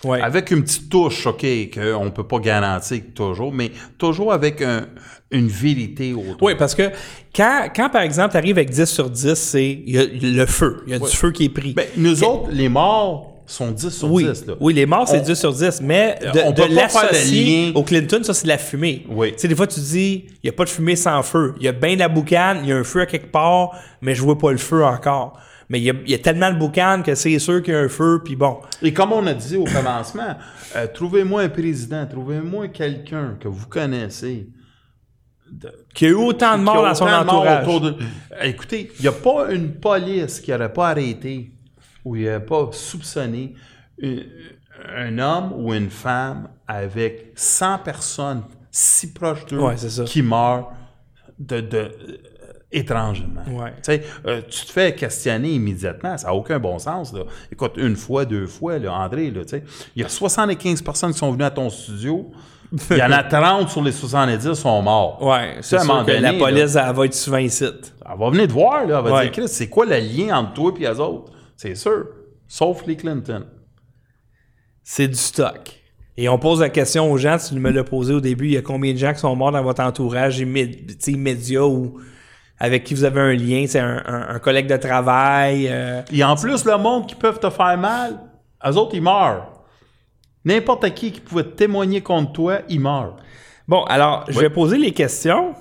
A: Ouais.
B: Avec une petite touche, OK, qu'on ne peut pas garantir toujours, mais toujours avec un- une vérité autour.
A: Oui, parce que quand, quand par exemple, tu arrives avec 10 sur 10, c'est le feu. Il y a du feu qui est pris.
B: Ben, nous autres, les morts sont 10 sur
A: Oui,
B: 10. Là.
A: oui, les morts, c'est
B: On-
A: 10 sur 10, mais de,
B: On
A: de
B: peut pas faire lien.
A: au Clinton, ça, c'est de la fumée.
B: Oui.
A: Tu sais, des fois, tu dis, il n'y a pas de fumée sans feu. Il y a bien de la boucane, il y a un feu à quelque part, mais je vois pas le feu encore. Mais il y a, il y a tellement de boucane que c'est sûr qu'il y a un feu, puis bon.
B: Et comme on a dit au commencement, euh, trouvez-moi un président, trouvez-moi quelqu'un que vous connaissez.
A: Qu'il y a eu autant de
B: qui
A: morts dans son entourage.
B: de- Euh, Écoutez, il n'y a pas une police qui n'aurait pas arrêté ou il n'aurait pas soupçonné une- un homme ou une femme avec 100 personnes si proches d'eux
A: Ouais,
B: qui meurent de, de- étrangement.
A: Ouais.
B: Euh, tu te fais questionner immédiatement, ça n'a aucun bon sens. Là. Écoute, une fois, deux fois, là, André, là, il y a 75 personnes qui sont venues à ton studio, (laughs) il y en a 30 sur les 70 qui sont morts. Sais,
A: c'est sûr que la police, elle va être souvent ici.
B: Elle va venir te voir, là. Elle va
A: Ouais.
B: dire, Chris, c'est quoi le lien entre toi et les autres? C'est sûr. Sauf les Clinton.
A: C'est du stock. Et on pose la question aux gens, tu me l'as posé au début, il y a combien de gens qui sont morts dans votre entourage immé- immédiat ou avec qui vous avez un lien, c'est un, un- un collègue de travail. euh,
B: Et en plus, le monde qui peuvent te faire mal, eux autres, ils meurent. N'importe qui qui pouvait témoigner contre toi, il meurt.
A: Bon, alors, je vais poser les questions.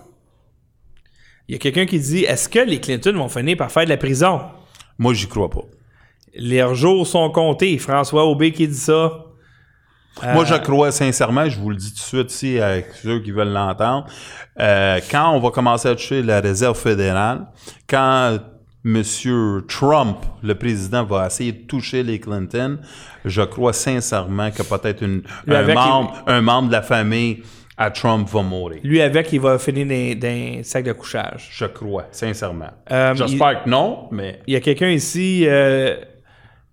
A: Il y a quelqu'un qui dit Est-ce que les Clinton vont finir par faire de la prison?
B: Moi, j'y crois pas.
A: Leurs jours sont comptés. François Aubé qui dit ça.
B: Moi, je crois sincèrement, je vous le dis tout de suite ici avec ceux qui veulent l'entendre, euh, quand on va commencer à toucher la réserve fédérale, quand M. Trump, le président, va essayer de toucher les Clinton, je crois sincèrement que peut-être un, membre, un membre de la famille à Trump va mourir.
A: Lui avec, il va finir dans, un sac de couchage.
B: Je crois, sincèrement.
A: Euh,
B: J'espère que non, mais
A: Il y a quelqu'un ici. euh,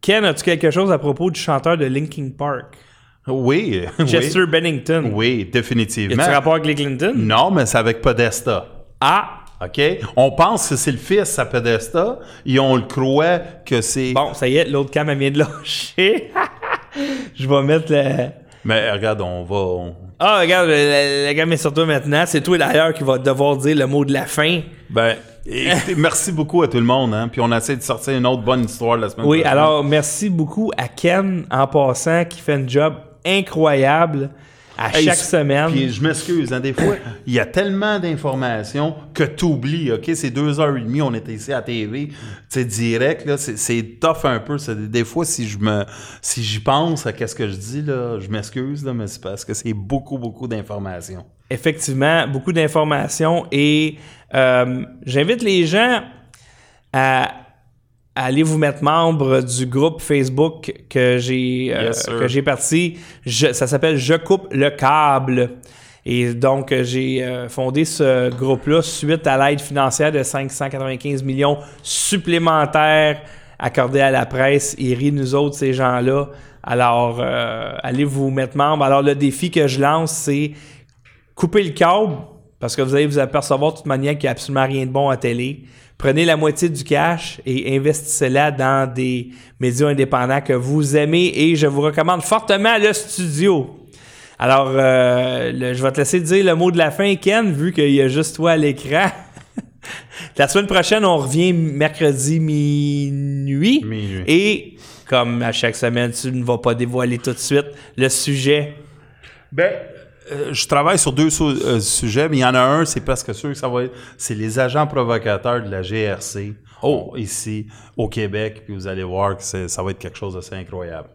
A: Ken, as-tu quelque chose à propos du chanteur de Linkin Park? (laughs)
B: oui.
A: Chester
B: oui.
A: Bennington.
B: Oui,
A: Y
B: définitivement.
A: a-tu rapport avec les Clinton?
B: Non, mais c'est avec Podesta.
A: Ah
B: OK? On pense que c'est le fils à Podesta et on le croit que c'est.
A: Bon, ça y est, l'autre cam elle vient de lâcher. (laughs) Je vais mettre le.
B: Mais regarde, on va. on-
A: Ah, regarde, la, la gamme est sur toi maintenant. C'est toi d'ailleurs qui va devoir dire le mot de la fin.
B: Ben, écoutez, (laughs) merci beaucoup à tout le monde. Hein? Puis on essaie de sortir une autre bonne histoire la semaine
A: Oui,
B: prochaine.
A: alors merci beaucoup à Ken en passant qui fait un job incroyable à
B: Hey,
A: chaque semaine.
B: Puis je m'excuse, hein, des fois, (coughs) il y a tellement d'informations que tu oublies, OK? C'est deux heures et demie, on était ici à TV, direct, là, c'est- tough un peu. Des fois, si je me si j'y pense à qu'est-ce que je dis, là, je m'excuse, mais c'est parce que c'est beaucoup, beaucoup d'informations.
A: Effectivement, beaucoup d'informations et euh, j'invite les gens à, à aller vous mettre membre du groupe Facebook que j'ai euh,
B: Yes,
A: que j'ai parti. Je- ça s'appelle Je coupe le câble. Et donc, euh, j'ai euh, fondé ce groupe-là suite à l'aide financière de 595 millions supplémentaires accordés à la presse. Ils rient, nous autres, ces gens-là. Alors, euh, allez vous mettre membre. Alors, le défi que je lance, c'est coupez le câble, parce que vous allez vous apercevoir de toute manière qu'il n'y a absolument rien de bon à télé. Prenez la moitié du cash et investissez-la dans des médias indépendants que vous aimez et je vous recommande fortement le studio. Alors, euh, le- je vais te laisser dire le mot de la fin, Ken, vu qu'il y a juste toi à l'écran. (laughs) la semaine prochaine, on revient mercredi minuit.
B: Minuit.
A: Et, comme à chaque semaine, tu ne vas pas dévoiler tout de suite le sujet.
B: Ben, euh, je travaille sur deux euh, sujets, mais il y en a un, c'est presque sûr que ça va être, c'est les agents provocateurs de la GRC, oh, ici, au Québec, puis vous allez voir que ça va être quelque chose d'assez incroyable.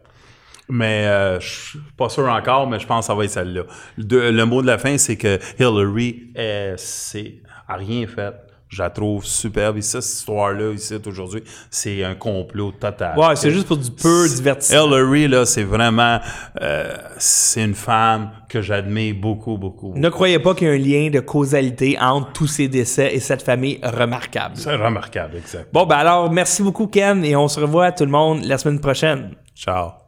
B: Mais euh, je suis pas sûr encore, mais je pense que ça va être celle-là. Le, le mot de la fin, c'est que Hillary, euh, c'est, a rien fait. Je la trouve superbe. Et ça, cette histoire-là, ici, aujourd'hui, c'est un complot total.
A: Ouais, c'est juste pour du pur divertissement.
B: Hillary, là, c'est vraiment... euh, c'est une femme que j'admire beaucoup, beaucoup.
A: Ne croyez pas qu'il y a un lien de causalité entre tous ces décès et cette famille remarquable.
B: C'est remarquable, exact.
A: Bon, ben alors, merci beaucoup, Ken, et on se revoit tout le monde la semaine prochaine.
B: Ciao.